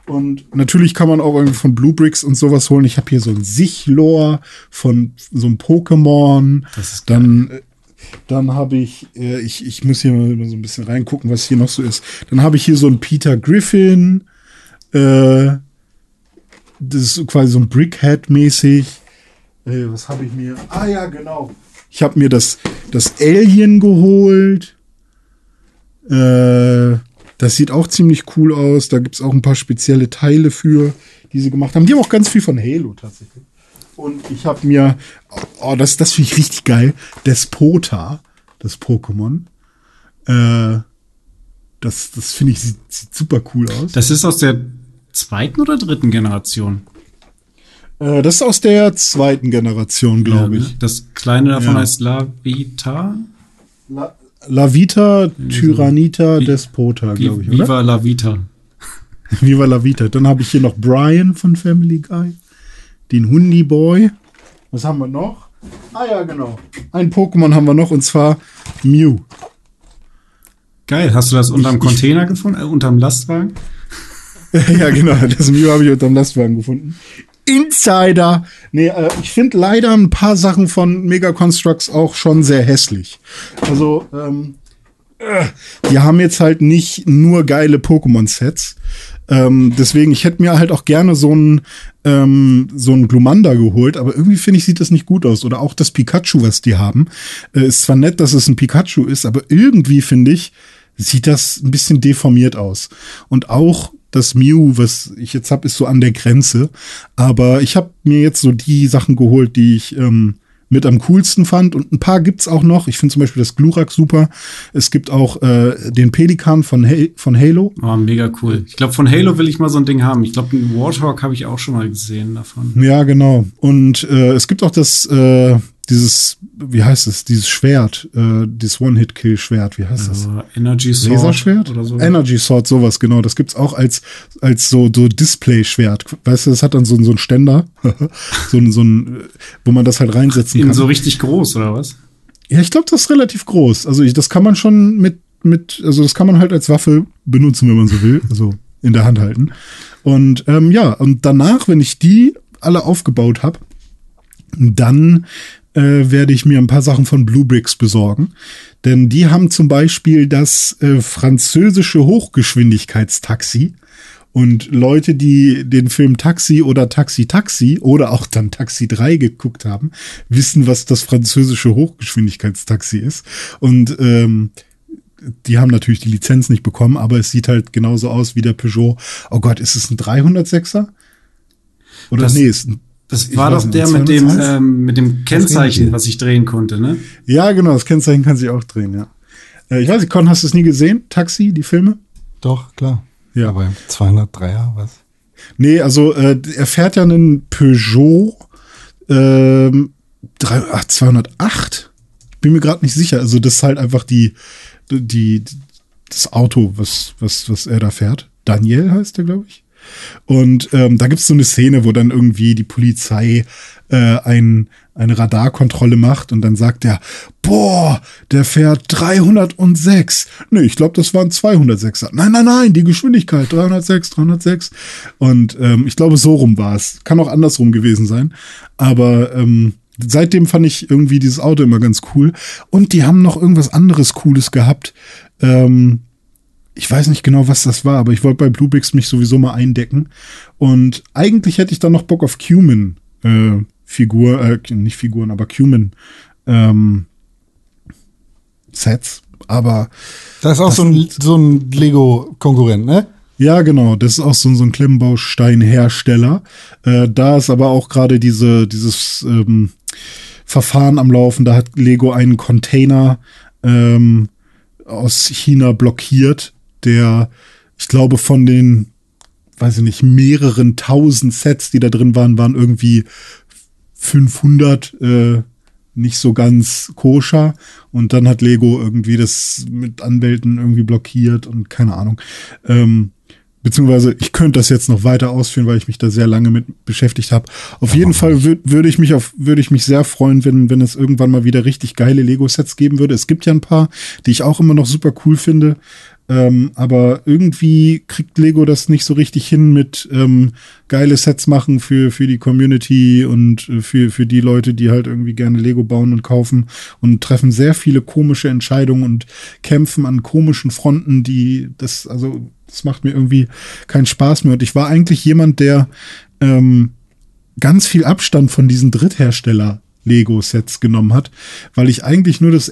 Und natürlich kann man auch irgendwie von Blue Bricks und sowas holen. Ich habe hier so ein Sichlor von so einem Pokémon. Das ist Dann, äh, dann habe ich, äh, ich, ich muss hier mal so ein bisschen reingucken, was hier noch so ist. Dann habe ich hier so einen Peter Griffin. Äh, das ist quasi so ein Brickhead-mäßig. Äh, was habe ich mir? Ah ja, genau. Ich habe mir das, das Alien geholt. Äh, das sieht auch ziemlich cool aus. Da gibt's auch ein paar spezielle Teile für, die sie gemacht haben. Die haben auch ganz viel von Halo tatsächlich. Und ich habe mir, oh, das, das finde ich richtig geil, Despota, das Pokémon. Äh, das das finde ich, sieht, sieht super cool aus. Das ist aus der zweiten oder dritten Generation. Äh, das ist aus der zweiten Generation, glaube Ja, ich. ne? Das kleine davon Ja. heißt Lavita. La, La Vita Tyrannita Despota, glaube ich, oder? Viva la Vita. Viva La Vita. Dann habe ich hier noch Brian von Family Guy. Den Hundi Boy. Was haben wir noch? Ah ja, genau. Ein Pokémon haben wir noch und zwar Mew. Geil. Hast du das unterm Container gefunden? Äh, unterm Lastwagen? ja, genau. Das Mew habe ich unterm Lastwagen gefunden. Insider. Nee, äh, ich finde leider ein paar Sachen von Mega Constructs auch schon sehr hässlich. Also, ähm, äh, die haben jetzt halt nicht nur geile Pokémon-Sets. Ähm, deswegen, ich hätte mir halt auch gerne so ein ähm, so ein Glumanda geholt, aber irgendwie finde ich, sieht das nicht gut aus. Oder auch das Pikachu, was die haben. Äh, ist zwar nett, dass es ein Pikachu ist, aber irgendwie finde ich, sieht das ein bisschen deformiert aus. Und auch das Mew, was ich jetzt habe, ist so an der Grenze. Aber ich habe mir jetzt so die Sachen geholt, die ich ähm, mit am coolsten fand. Und ein paar gibt's auch noch. Ich finde zum Beispiel das Glurak super. Es gibt auch äh, den Pelikan von, ha von Halo. Oh, mega cool. Ich glaube, von Halo will ich mal so ein Ding haben. Ich glaube, einen Warthog habe ich auch schon mal gesehen davon. Ja, genau. Und äh, es gibt auch das, äh, dieses, wie heißt es, dieses Schwert, äh, dieses One-Hit-Kill-Schwert, wie heißt das? Also Energy Sword Laserschwert? oder so. Energy Sword, sowas, genau. Das gibt's auch als, als so, so Display-Schwert. Weißt du, das hat dann so, so einen Ständer, so, ein- so ein, wo man das halt reinsetzen In kann. so richtig groß, oder was? ja, ich glaube, das ist relativ groß. Also ich, das kann man schon mit, mit, also das kann man halt als Waffe benutzen, wenn man so will. Also in der Hand halten. Und ähm, ja, und danach, wenn ich die alle aufgebaut habe, dann äh, werde ich mir ein paar Sachen von Blue Bricks besorgen. Denn die haben zum Beispiel das äh, französische Hochgeschwindigkeitstaxi. Und Leute, die den Film Taxi oder Taxi Taxi oder auch dann Taxi 3 geguckt haben, wissen, was das französische Hochgeschwindigkeitstaxi ist. Und ähm, die haben natürlich die Lizenz nicht bekommen, aber es sieht halt genauso aus wie der Peugeot. Oh Gott, ist es ein 306er? Oder Das- nee, ist ein Das Ich war doch der mit dem, 201? ähm, mit dem Kennzeichen, was ich drehen konnte, ne? Ja, genau, das Kennzeichen kann sich auch drehen, ja. Äh, ich weiß nicht, Con, hast du es nie gesehen? Taxi, die Filme? Doch, klar. Ja. Aber 203er, was? Nee, also äh, er fährt ja einen Peugeot ähm, 3, ach, 208. Ich bin mir gerade nicht sicher. Also das ist halt einfach die, die, das Auto, was, was, was er da fährt. Daniel heißt er, glaube ich. Und ähm, da gibt's so eine Szene, wo dann irgendwie die Polizei äh, ein, eine Radarkontrolle macht und dann sagt er, boah, der fährt 306. Nee, ich glaube, das waren 206er. Nein, nein, nein, die Geschwindigkeit 306, 306. Und ähm, ich glaube, so rum war es. Kann auch andersrum gewesen sein. Aber ähm, seitdem fand ich irgendwie dieses Auto immer ganz cool. Und die haben noch irgendwas anderes Cooles gehabt. Ähm, ich weiß nicht genau, was das war, aber ich wollte bei Bluebricks mich sowieso mal eindecken. Und eigentlich hätte ich dann noch Bock auf Cumin äh, Figur, äh, nicht Figuren, aber Cumin ähm, Sets. Aber Das ist auch so ein, so ein Lego-Konkurrent, ne? ja, genau, das ist auch so, so ein Klemmbaustein-Hersteller. Äh, da ist aber auch gerade diese, dieses ähm, Verfahren am Laufen. Da hat Lego einen Container ähm, aus China blockiert, der, ich glaube, von den, weiß ich nicht, mehreren tausend Sets, die da drin waren, waren irgendwie 500 äh, nicht so ganz koscher. Und dann hat Lego irgendwie das mit Anwälten irgendwie blockiert und keine Ahnung. Ähm, beziehungsweise ich könnte das jetzt noch weiter ausführen, weil ich mich da sehr lange mit beschäftigt habe. Auf jeden Fall wür würde ich mich auf würde ich mich sehr freuen, wenn wenn es irgendwann mal wieder richtig geile Lego Sets geben würde. Es gibt ja ein paar, die ich auch immer noch super cool finde. Ähm, aber irgendwie kriegt Lego das nicht so richtig hin mit ähm, geile Sets machen für, für die Community und äh, für, für die Leute, die halt irgendwie gerne Lego bauen und kaufen und treffen sehr viele komische Entscheidungen und kämpfen an komischen Fronten, die das, also das macht mir irgendwie keinen Spaß mehr. Und ich war eigentlich jemand, der ähm, ganz viel Abstand von diesen Dritthersteller Lego-Sets genommen hat, weil ich eigentlich nur das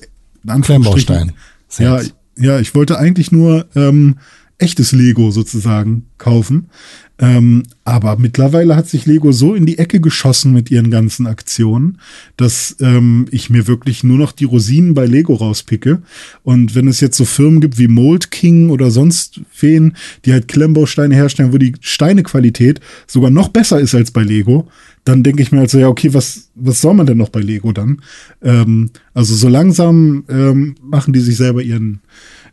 Klemmbaustein. Ja, ja, ich wollte eigentlich nur ähm, echtes Lego sozusagen kaufen. Ähm, aber mittlerweile hat sich Lego so in die Ecke geschossen mit ihren ganzen Aktionen, dass ähm, ich mir wirklich nur noch die Rosinen bei Lego rauspicke. Und wenn es jetzt so Firmen gibt wie Mold King oder sonst wen, die halt Klemmbausteine herstellen, wo die Steinequalität sogar noch besser ist als bei Lego, dann denke ich mir also, ja, okay, was, was soll man denn noch bei Lego dann? Ähm, also so langsam ähm, machen die sich selber ihren,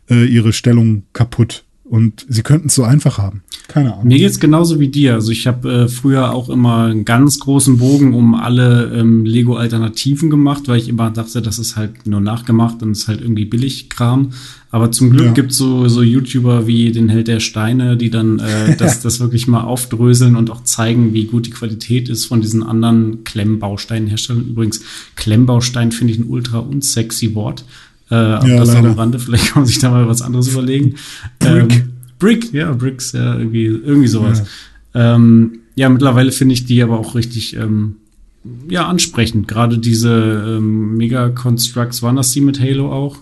äh, ihre Stellung kaputt. Und sie könnten es so einfach haben. Keine Ahnung. Mir geht's genauso wie dir. Also ich habe äh, früher auch immer einen ganz großen Bogen um alle ähm, Lego-Alternativen gemacht, weil ich immer dachte, das ist halt nur nachgemacht und ist halt irgendwie Billigkram. Aber zum Glück Ja. gibt's so, so YouTuber wie den Held der Steine, die dann äh, das, das wirklich mal aufdröseln und auch zeigen, wie gut die Qualität ist von diesen anderen Klemmbausteinherstellern. Übrigens, Klemmbaustein finde ich ein ultra unsexy Wort. Äh, Ja, das am leider. Rande, vielleicht kann man sich da mal was anderes überlegen. Brick. Ähm, Brick, ja, Bricks, ja, irgendwie, irgendwie sowas. Ja, ähm, ja mittlerweile finde ich die aber auch richtig, ähm, ja, ansprechend. Gerade diese ähm, Mega-Constructs, waren das die mit Halo auch?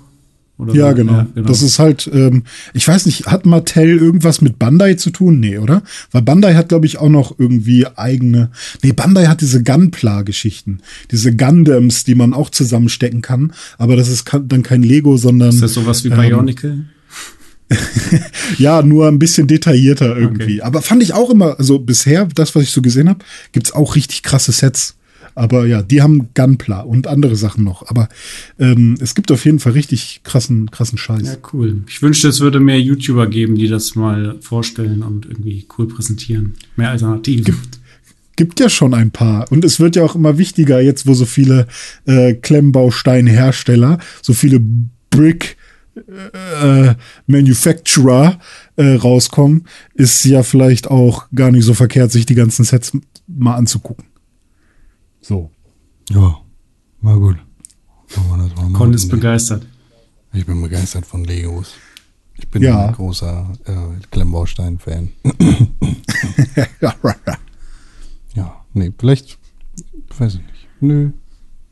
Ja, so? genau. Das ist halt, ähm, ich weiß nicht, hat Mattel irgendwas mit Bandai zu tun? Nee, oder? Weil Bandai hat, glaube ich, auch noch irgendwie eigene. Nee, Bandai hat diese Gunpla-Geschichten. Diese Gundams, die man auch zusammenstecken kann. Aber das ist dann kein Lego, sondern. Ist das sowas wie ähm, Bionicle? Ja, nur ein bisschen detaillierter irgendwie. Aber fand ich auch immer, also bisher, das, was ich so gesehen habe, gibt's auch richtig krasse Sets. Aber ja, die haben Gunpla und andere Sachen noch. Aber ähm, es gibt auf jeden Fall richtig krassen, krassen Scheiß. Ja, cool. Ich wünschte, es würde mehr YouTuber geben, die das mal vorstellen und irgendwie cool präsentieren. Mehr Alternativen. Gibt, gibt ja schon ein paar. Und es wird ja auch immer wichtiger, jetzt wo so viele äh, Klemmbausteinhersteller, so viele Brick äh, Manufacturer äh, rauskommen, ist ja vielleicht auch gar nicht so verkehrt, sich die ganzen Sets mal anzugucken. So. Ja, war gut. Con ist begeistert. Ich bin begeistert von Legos. Ich bin Ja. ein großer äh, Klemmbaustein-Fan. ja, nee, vielleicht, weiß ich nicht. Nö,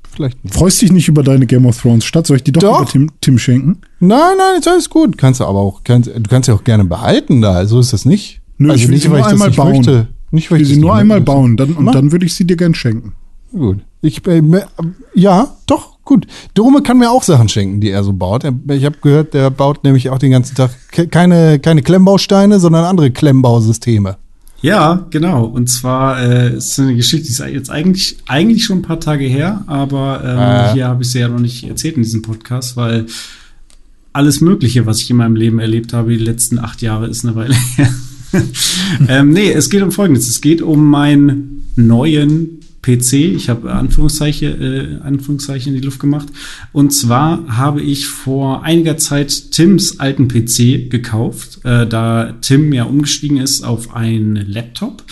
vielleicht nicht. Freust dich nicht über deine Game of Thrones Stadt? Soll ich die doch, Doch. Tim, Tim schenken? Nein, nein, ist alles gut. Kannst du aber auch, kannst, du kannst sie auch gerne behalten da, so ist das nicht. Nö, ich will sie nur einmal nicht bauen. Möchte. Nicht, Ich will sie nur nicht einmal möchte. bauen dann, und dann würde ich sie dir gern schenken. Gut. Ich, äh, ja, doch, gut. Dome kann mir auch Sachen schenken, die er so baut. Ich habe gehört, der baut nämlich auch den ganzen Tag ke- keine, keine Klemmbausteine, sondern andere Klemmbausysteme. Ja, genau. Und zwar äh, ist eine Geschichte, die ist jetzt eigentlich, eigentlich schon ein paar Tage her, aber ähm, Ah. hier habe ich sie ja noch nicht erzählt in diesem Podcast, weil alles Mögliche, was ich in meinem Leben erlebt habe, die letzten acht Jahre, ist eine Weile her. ähm, nee, es geht um Folgendes. Es geht um meinen neuen PC. Ich habe Anführungszeichen, äh, Anführungszeichen in die Luft gemacht. Und zwar habe ich vor einiger Zeit Tims alten PC gekauft, äh, da Tim ja umgestiegen ist auf einen Laptop.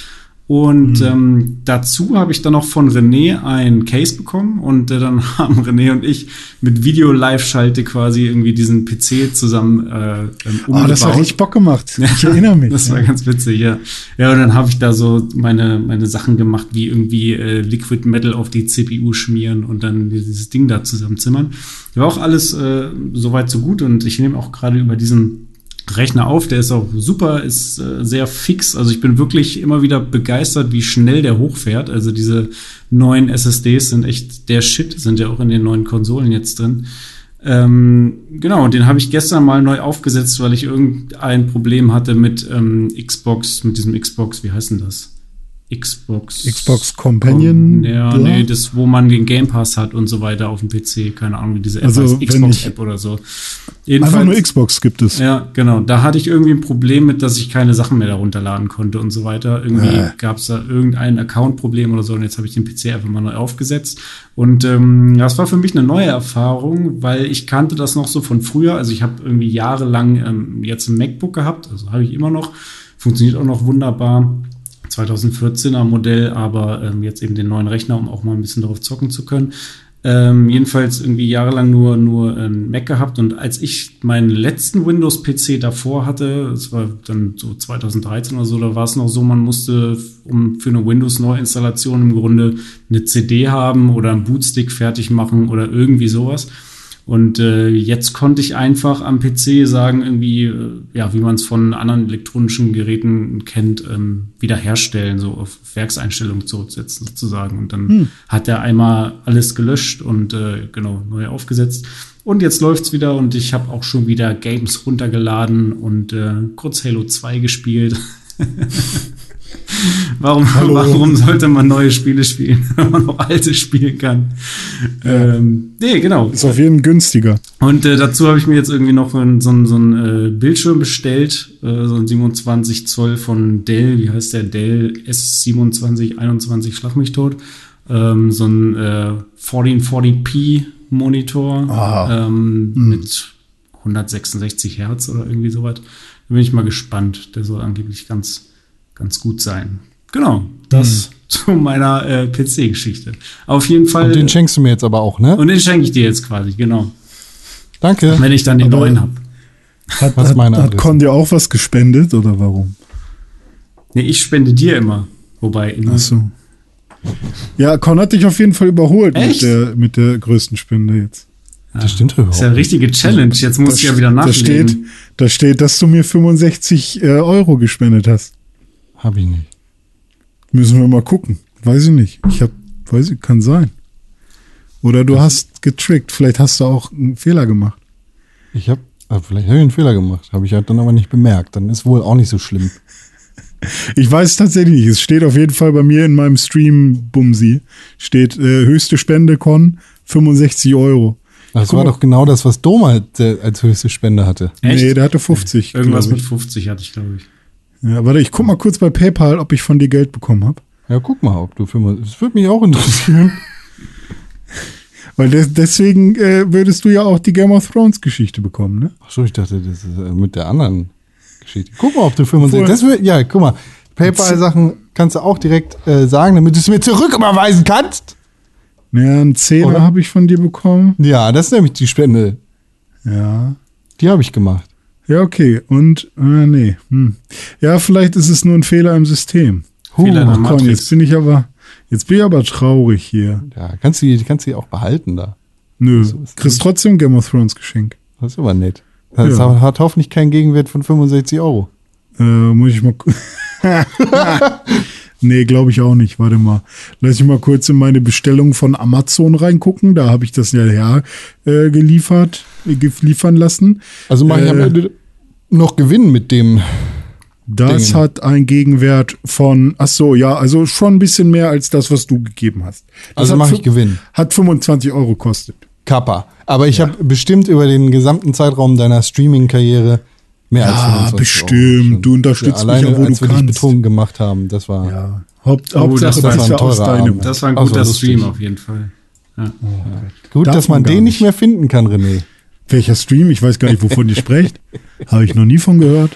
Und ähm, dazu habe ich dann noch von René ein Case bekommen und äh, dann haben René und ich mit Video-Live-Schalte quasi irgendwie diesen PC zusammen äh, ähm, Ah, das hat umgebaut. richtig Bock gemacht. Ich erinnere mich. Das war ganz witzig, ja. Ja, und dann habe ich da so meine, meine Sachen gemacht, wie irgendwie äh, Liquid Metal auf die CPU schmieren und dann dieses Ding da zusammenzimmern. War auch alles äh, soweit so gut und ich nehme auch gerade über diesen Rechner auf, der ist auch super, ist äh, sehr fix. Also ich bin wirklich immer wieder begeistert, wie schnell der hochfährt. Also diese neuen SSDs sind echt der Shit, sind ja auch in den neuen Konsolen jetzt drin. Ähm, genau, den habe ich gestern mal neu aufgesetzt, weil ich irgendein Problem hatte mit ähm, Xbox, mit diesem Xbox, wie heißt denn das? Xbox. Xbox Companion? Ja, Ja. nee, das, wo man den Game Pass hat und so weiter auf dem PC. Keine Ahnung, wie diese App Also, heißt. Xbox-App oder so. Einfach Jedenfalls, nur Xbox gibt es. Ja, genau. Da hatte ich irgendwie ein Problem mit, dass ich keine Sachen mehr darunter laden konnte und so weiter. Irgendwie Äh. gab es da irgendein Account-Problem oder so und jetzt habe ich den PC einfach mal neu aufgesetzt. Und ähm, das war für mich eine neue Erfahrung, weil ich kannte das noch so von früher. Also ich habe irgendwie jahrelang ähm, jetzt ein MacBook gehabt, also habe ich immer noch. Funktioniert auch noch wunderbar. 2014er Modell, aber ähm, jetzt eben den neuen Rechner, um auch mal ein bisschen darauf zocken zu können. Ähm, jedenfalls irgendwie jahrelang nur, nur ein Mac gehabt und als ich meinen letzten Windows-PC davor hatte, das war dann so 2013 oder so, da war es noch so, man musste um für eine Windows-Neuinstallation im Grunde eine CD haben oder einen Bootstick fertig machen oder irgendwie sowas. Und äh, jetzt konnte ich einfach am PC sagen, irgendwie, äh, ja, wie man es von anderen elektronischen Geräten kennt, ähm, wiederherstellen, so auf Werkseinstellungen zurücksetzen sozusagen. Und dann hat er einmal alles gelöscht und äh, genau neu aufgesetzt. Und jetzt läuft's wieder und ich habe auch schon wieder Games runtergeladen und äh, kurz Halo 2 gespielt. warum, warum sollte man neue Spiele spielen, wenn man auch alte spielen kann? Ähm, nee, genau. Ist auf jeden Fall günstiger. Und äh, dazu habe ich mir jetzt irgendwie noch so, ein- so ein äh, Bildschirm bestellt, äh, so ein 27 Zoll von Dell, wie heißt der? Dell S2721, schlag mich tot. Ähm, so ein äh, 1440p Monitor ähm, mit 166 Hertz oder irgendwie sowas. Da bin ich mal gespannt. Der soll angeblich ganz, ganz gut sein. Genau, das zu meiner äh, PC-Geschichte. Auf jeden Fall. Und den schenkst du mir jetzt aber auch, ne? und den schenke ich dir jetzt quasi, genau. Danke. Wenn ich dann den Aber- neuen habe. Hat, Was hat, hat? Con dir auch was gespendet oder warum? Nee, ich spende dir immer. Wobei, immer. Ach so. Ja, Con hat dich auf jeden Fall überholt mit der, mit der größten Spende jetzt. Das stimmt überhaupt ist ja eine richtige Challenge. Jetzt muss ich ja wieder da steht, nachlegen. da steht, dass du mir 65 äh, Euro gespendet hast. Hab ich nicht. Müssen wir mal gucken. Weiß ich nicht. Ich hab, weiß ich, kann sein. Oder du hast getrickt. Vielleicht hast du auch einen Fehler gemacht. Ich hab, ah, vielleicht habe ich einen Fehler gemacht. Habe ich halt dann aber nicht bemerkt. Dann ist wohl auch nicht so schlimm. Ich weiß tatsächlich nicht. Es steht auf jeden Fall bei mir in meinem Stream Bumsi. Steht äh, höchste Spende Con 65 Euro. Das Guck war mal. doch genau das, was Doma halt, äh, als höchste Spende hatte. Echt? Nee, der hatte 50. Irgendwas mit ich. 50 hatte ich, glaube ich. Ja, warte, ich guck mal kurz bei PayPal, ob ich von dir Geld bekommen habe. Ja, guck mal, ob du 25. Das würde mich auch interessieren. Weil des, deswegen äh, würdest du ja auch die Game of Thrones Geschichte bekommen, ne? Ach so, ich dachte, das ist äh, mit der anderen Geschichte. Guck mal, ob du 65. Wohl. Das wär, ja, guck mal. PayPal-Sachen kannst du auch direkt äh, sagen, damit du es mir zurücküberweisen kannst. Ja, einen Zehner habe ich von dir bekommen. Ja, das ist nämlich die Spende. Ja. Die habe ich gemacht. Ja, okay. Und, äh, nee. Hm. Ja, vielleicht ist es nur ein Fehler im System. Fehler in der komm, jetzt bin ich aber, jetzt bin ich aber traurig hier. Ja, kannst du die, kannst du die auch behalten da. Nö. So Kriegst trotzdem Game of Thrones Geschenk. Das ist aber nett. Das Ja. hat hoffentlich keinen Gegenwert von 65 Euro. Äh, muss ich mal. nee, glaube ich auch nicht. Warte mal. Lass ich mal kurz in meine Bestellung von Amazon reingucken. Da habe ich das ja her äh, geliefert, äh, geliefern lassen. Also mache ich am Äh, Ende noch Gewinn mit dem. Das Ding. hat einen Gegenwert von, ach so, ja, also schon ein bisschen mehr als das, was du gegeben hast. Das Also mache ich Gewinn. Hat 25 Euro gekostet. Kappa. Aber ich habe bestimmt über den gesamten Zeitraum deiner Streaming-Karriere mehr als Ja, 25 bestimmt. Euro. Du unterstützt mich alleine, ja, wo als du wir dich kannst. betrunken gemacht haben, das war. Ja. Haupt, Oh, Hauptsache, das das, war ein ja aus teurer deinem. Das war ein guter lustig. Stream auf jeden Fall. Ja. Gut, Darf dass man man den nicht nicht. mehr finden kann, René. Welcher Stream? Ich weiß gar nicht, wovon ihr sprecht. Habe ich noch nie von gehört.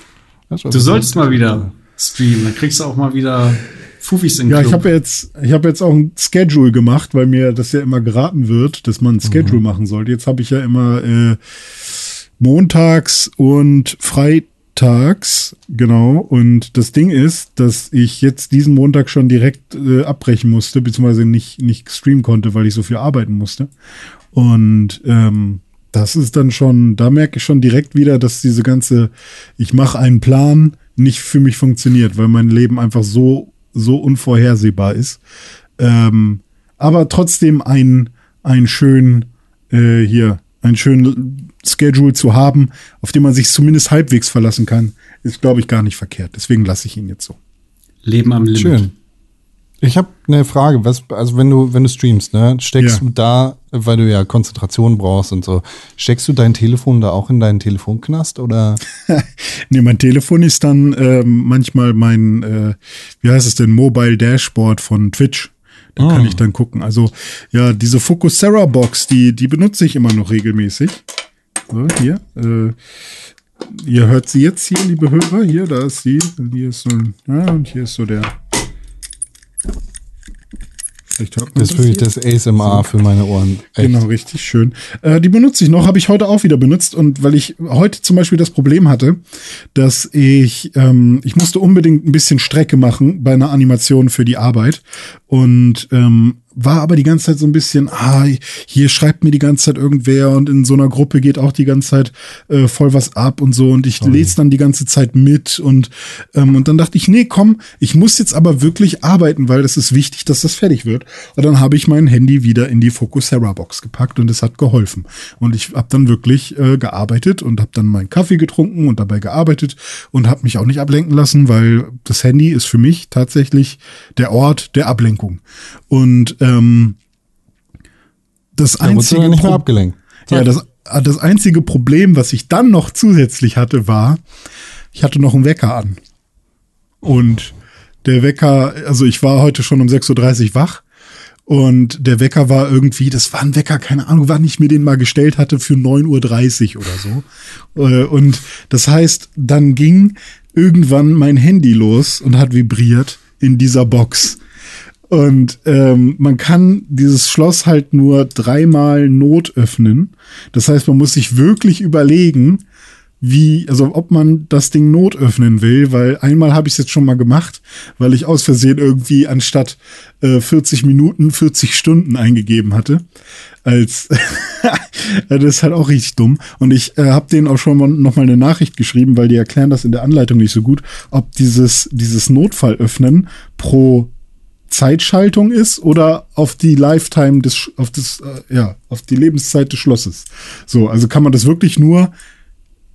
Du solltest mal wieder streamen. Dann kriegst du auch mal wieder Fuffis in den Ja, ich Club. habe jetzt, ich habe jetzt auch ein Schedule gemacht, weil mir das ja immer geraten wird, dass man ein Schedule machen sollte. Jetzt habe ich ja immer äh, montags und freitags, genau. Und das Ding ist, dass ich jetzt diesen Montag schon direkt äh, abbrechen musste, beziehungsweise nicht nicht streamen konnte, weil ich so viel arbeiten musste. Und ähm, das ist dann schon, da merke ich schon direkt wieder, dass diese ganze, ich mache einen Plan, nicht für mich funktioniert, weil mein Leben einfach so, so unvorhersehbar ist. Ähm, aber trotzdem ein, ein schön, äh, hier, ein schönen Schedule zu haben, auf den man sich zumindest halbwegs verlassen kann, ist, glaube ich, gar nicht verkehrt. Deswegen lasse ich ihn jetzt so. Leben am Limit. Schön. Ich habe eine Frage, was, also wenn du, wenn du streamst, ne, steckst Ja. du da, weil du ja Konzentration brauchst und so, steckst du dein Telefon da auch in deinen Telefonknast oder? Nee, mein Telefon ist dann ähm, manchmal mein, äh, wie heißt es denn, Mobile Dashboard von Twitch. Da kann ich dann gucken. Also, ja, diese Focusera Box, die, die benutze ich immer noch regelmäßig. So, hier. Äh, ihr hört sie jetzt hier, liebe Hörer. Hier, da ist sie. Hier ist so ein, ja, und hier ist so der. Das ist wirklich das ASMR für meine Ohren. Echt. Genau, richtig schön. Äh, die benutze ich noch, habe ich heute auch wieder benutzt und weil ich heute zum Beispiel das Problem hatte, dass ich, ähm, ich musste unbedingt ein bisschen Strecke machen bei einer Animation für die Arbeit und ähm, war aber die ganze Zeit so ein bisschen, ah, hier schreibt mir die ganze Zeit irgendwer und in so einer Gruppe geht auch die ganze Zeit äh, voll was ab und so und ich lese dann die ganze Zeit mit und ähm, und dann dachte ich, nee, komm, ich muss jetzt aber wirklich arbeiten, weil das ist wichtig, dass das fertig wird. Und dann habe ich mein Handy wieder in die Focusera Box gepackt und es hat geholfen. Und ich habe dann wirklich äh, gearbeitet und habe dann meinen Kaffee getrunken und dabei gearbeitet und habe mich auch nicht ablenken lassen, weil das Handy ist für mich tatsächlich der Ort der Ablenkung. Und ähm, das Da einzige nicht mehr abgelenkt. ja, das, das einzige Problem, was ich dann noch zusätzlich hatte, war, ich hatte noch einen Wecker an. Und der Wecker, also ich war heute schon um 6.30 Uhr wach. Und der Wecker war irgendwie, das war ein Wecker, keine Ahnung, wann ich mir den mal gestellt hatte, für 9.30 Uhr oder so. Äh, Und das heißt, dann ging irgendwann mein Handy los und hat vibriert in dieser Box. Und ähm, man kann dieses Schloss halt nur dreimal Not öffnen. Das heißt, man muss sich wirklich überlegen, wie, also ob man das Ding Not öffnen will, weil einmal habe ich es jetzt schon mal gemacht, weil ich aus Versehen irgendwie anstatt äh, 40 Minuten 40 Stunden eingegeben hatte. Als das ist halt auch richtig dumm. Und ich äh, habe denen auch schon mal noch mal eine Nachricht geschrieben, weil die erklären das in der Anleitung nicht so gut, ob dieses dieses Notfallöffnen pro Zeitschaltung ist oder auf die Lifetime des, auf das, äh, ja, auf die Lebenszeit des Schlosses. So, also kann man das wirklich nur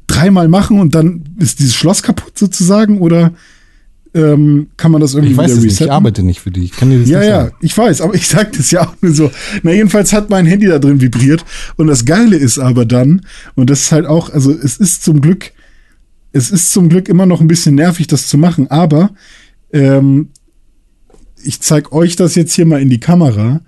dreimal machen und dann ist dieses Schloss kaputt sozusagen oder ähm, kann man das irgendwie Ich weiß wieder es nicht, ich arbeite nicht für die. Ich kann dir das Ja, nicht ja, sagen. ich weiß, aber ich sag das ja auch nur so. Na, jedenfalls hat mein Handy da drin vibriert. Und das Geile ist aber dann, und das ist halt auch, also es ist zum Glück, es ist zum Glück immer noch ein bisschen nervig, das zu machen, aber ähm, ich zeig euch das jetzt hier mal in die Kamera.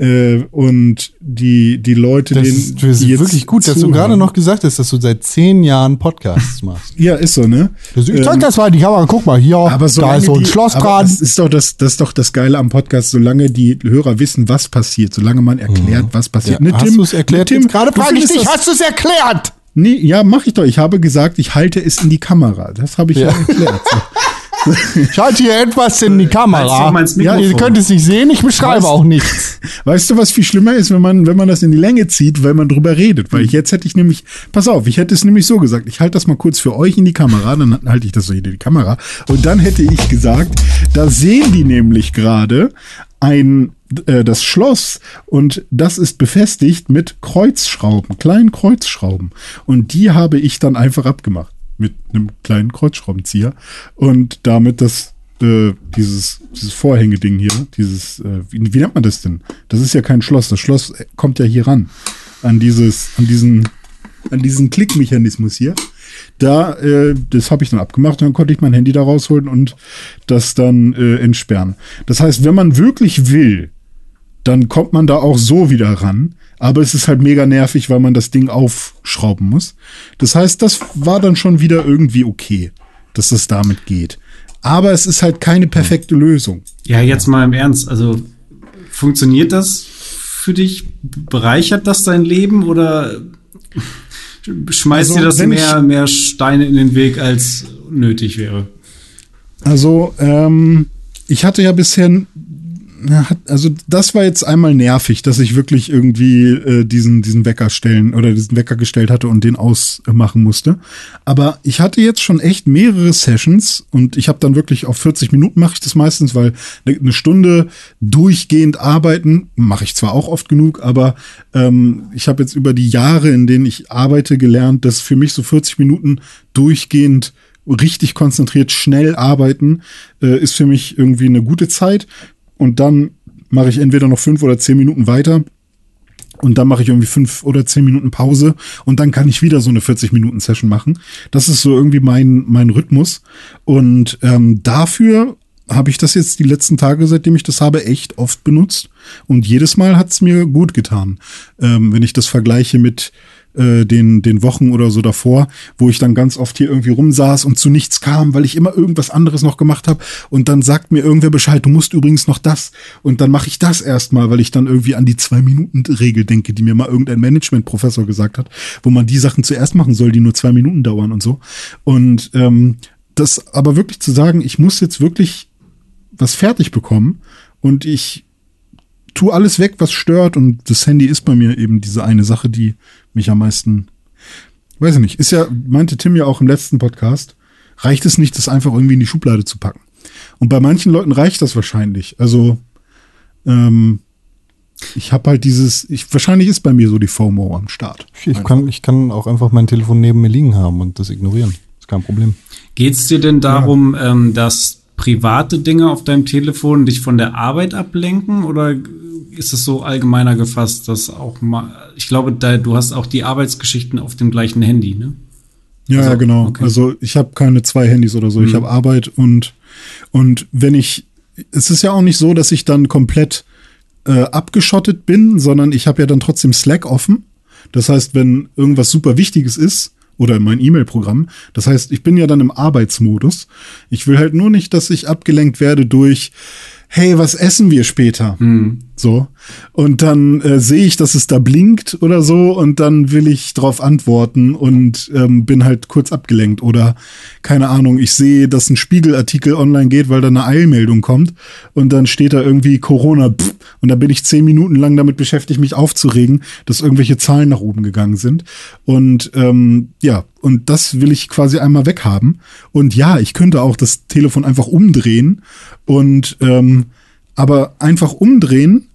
Äh, und die, die Leute, Das denen, ist, das ist wirklich gut, dass du zuhören- gerade noch gesagt hast, dass du seit zehn Jahren Podcasts machst. Ja, ist so, ne? Also ich zeig das mal in die Kamera, guck mal hier, Aber da ist so ein die, Schloss dran. Das ist doch das, das ist doch das Geile am Podcast, solange die Hörer wissen, was passiert, solange man erklärt, was passiert. Ja, Ne, hast du es erklärt? ne, Tim, gerade frage ich dich, das- hast du es erklärt? Nee, ja, mach ich doch. Ich habe gesagt, ich halte es in die Kamera. Das habe ich ja, Ja. erklärt. Ich halte hier etwas in die Kamera. Mikrofon. ihr könnt es nicht sehen, ich beschreibe Weißt- auch nichts. Weißt du, was viel schlimmer ist, wenn man, wenn man das in die Länge zieht, weil man drüber redet? Weil ich, jetzt hätte ich nämlich, pass auf, ich hätte es nämlich so gesagt, ich halte das mal kurz für euch in die Kamera, dann halte ich das so hier in die Kamera. Und dann hätte ich gesagt, da sehen die nämlich gerade ein, äh, das Schloss und das ist befestigt mit Kreuzschrauben, kleinen Kreuzschrauben. Und die habe ich dann einfach abgemacht mit einem kleinen Kreuzschraubenzieher und damit das äh, dieses, dieses Vorhängeding hier, dieses, äh, wie, wie nennt man das denn? Das ist ja kein Schloss. Das Schloss äh, kommt ja hier ran. An dieses, an diesen, an diesen Klickmechanismus hier. Da, äh, das habe ich dann abgemacht, dann konnte ich mein Handy da rausholen und das dann äh, entsperren. Das heißt, wenn man wirklich will, dann kommt man da auch so wieder ran. Aber es ist halt mega nervig, weil man das Ding aufschrauben muss. Das heißt, das war dann schon wieder irgendwie okay, dass das damit geht. Aber es ist halt keine perfekte Lösung. Ja, jetzt mal im Ernst. Also funktioniert das für dich? Bereichert das dein Leben oder schmeißt Also, dir das mehr, mehr Steine in den Weg, als nötig wäre? Also, ähm, ich hatte ja bisher, also das war jetzt einmal nervig, dass ich wirklich irgendwie äh, diesen, diesen Wecker stellen oder diesen Wecker gestellt hatte und den ausmachen musste. Aber ich hatte jetzt schon echt mehrere Sessions und ich habe dann wirklich auf 40 Minuten mache ich das meistens, weil eine Stunde durchgehend arbeiten mache ich zwar auch oft genug, aber ähm, ich habe jetzt über die Jahre, in denen ich arbeite, gelernt, dass für mich so 40 Minuten durchgehend richtig konzentriert, schnell arbeiten, äh, ist für mich irgendwie eine gute Zeit. Und dann mache ich entweder noch fünf oder zehn Minuten weiter. Und dann mache ich irgendwie fünf oder zehn Minuten Pause. Und dann kann ich wieder so eine 40 Minuten Session machen. Das ist so irgendwie mein mein Rhythmus. Und ähm, dafür habe ich das jetzt die letzten Tage, seitdem ich das habe, echt oft benutzt. Und jedes Mal hat's mir gut getan, ähm, wenn ich das vergleiche mit äh, den, den Wochen oder so davor, wo ich dann ganz oft hier irgendwie rumsaß und zu nichts kam, weil ich immer irgendwas anderes noch gemacht habe. Und dann sagt mir irgendwer Bescheid, du musst übrigens noch das. Und dann mache ich das erstmal, weil ich dann irgendwie an die Zwei-Minuten-Regel denke, die mir mal irgendein Management-Professor gesagt hat, wo man die Sachen zuerst machen soll, die nur zwei Minuten dauern und so. Und ähm, das aber wirklich zu sagen, ich muss jetzt wirklich was fertig bekommen und ich tu alles weg, was stört und das Handy ist bei mir eben diese eine Sache, die mich am meisten, weiß ich nicht, ist ja, meinte Tim ja auch im letzten Podcast, reicht es nicht, das einfach irgendwie in die Schublade zu packen. Und bei manchen Leuten reicht das wahrscheinlich. Also, ähm, ich habe halt dieses, ich, wahrscheinlich ist bei mir so die FOMO am Start. Ich kann, ich kann auch einfach mein Telefon neben mir liegen haben und das ignorieren. Ist kein Problem. Geht's dir denn darum, ähm, dass private Dinge auf deinem Telefon dich von der Arbeit ablenken oder ist es so allgemeiner gefasst, dass auch mal, ich glaube, da, du hast auch die Arbeitsgeschichten auf dem gleichen Handy, ne? Ja, Also, ja, genau. okay. Also ich habe keine zwei Handys oder so. Ich Mhm. habe Arbeit und und wenn ich, es ist ja auch nicht so, dass ich dann komplett äh, abgeschottet bin, sondern ich habe ja dann trotzdem Slack offen. Das heißt, wenn irgendwas super Wichtiges ist oder in mein E-Mail-Programm, das heißt, ich bin ja dann im Arbeitsmodus. Ich will halt nur nicht, dass ich abgelenkt werde durch Hey, was essen wir später? So. Und dann äh, sehe ich, dass es da blinkt oder so und dann will ich drauf antworten und ähm, bin halt kurz abgelenkt. Oder keine Ahnung, ich sehe, dass ein Spiegelartikel online geht, weil da eine Eilmeldung kommt und dann steht da irgendwie Corona pff, und da bin ich zehn Minuten lang damit beschäftigt, mich aufzuregen, dass irgendwelche Zahlen nach oben gegangen sind. Und ähm, ja, und das will ich quasi einmal weghaben. Und ja, ich könnte auch das Telefon einfach umdrehen und ähm, aber einfach umdrehen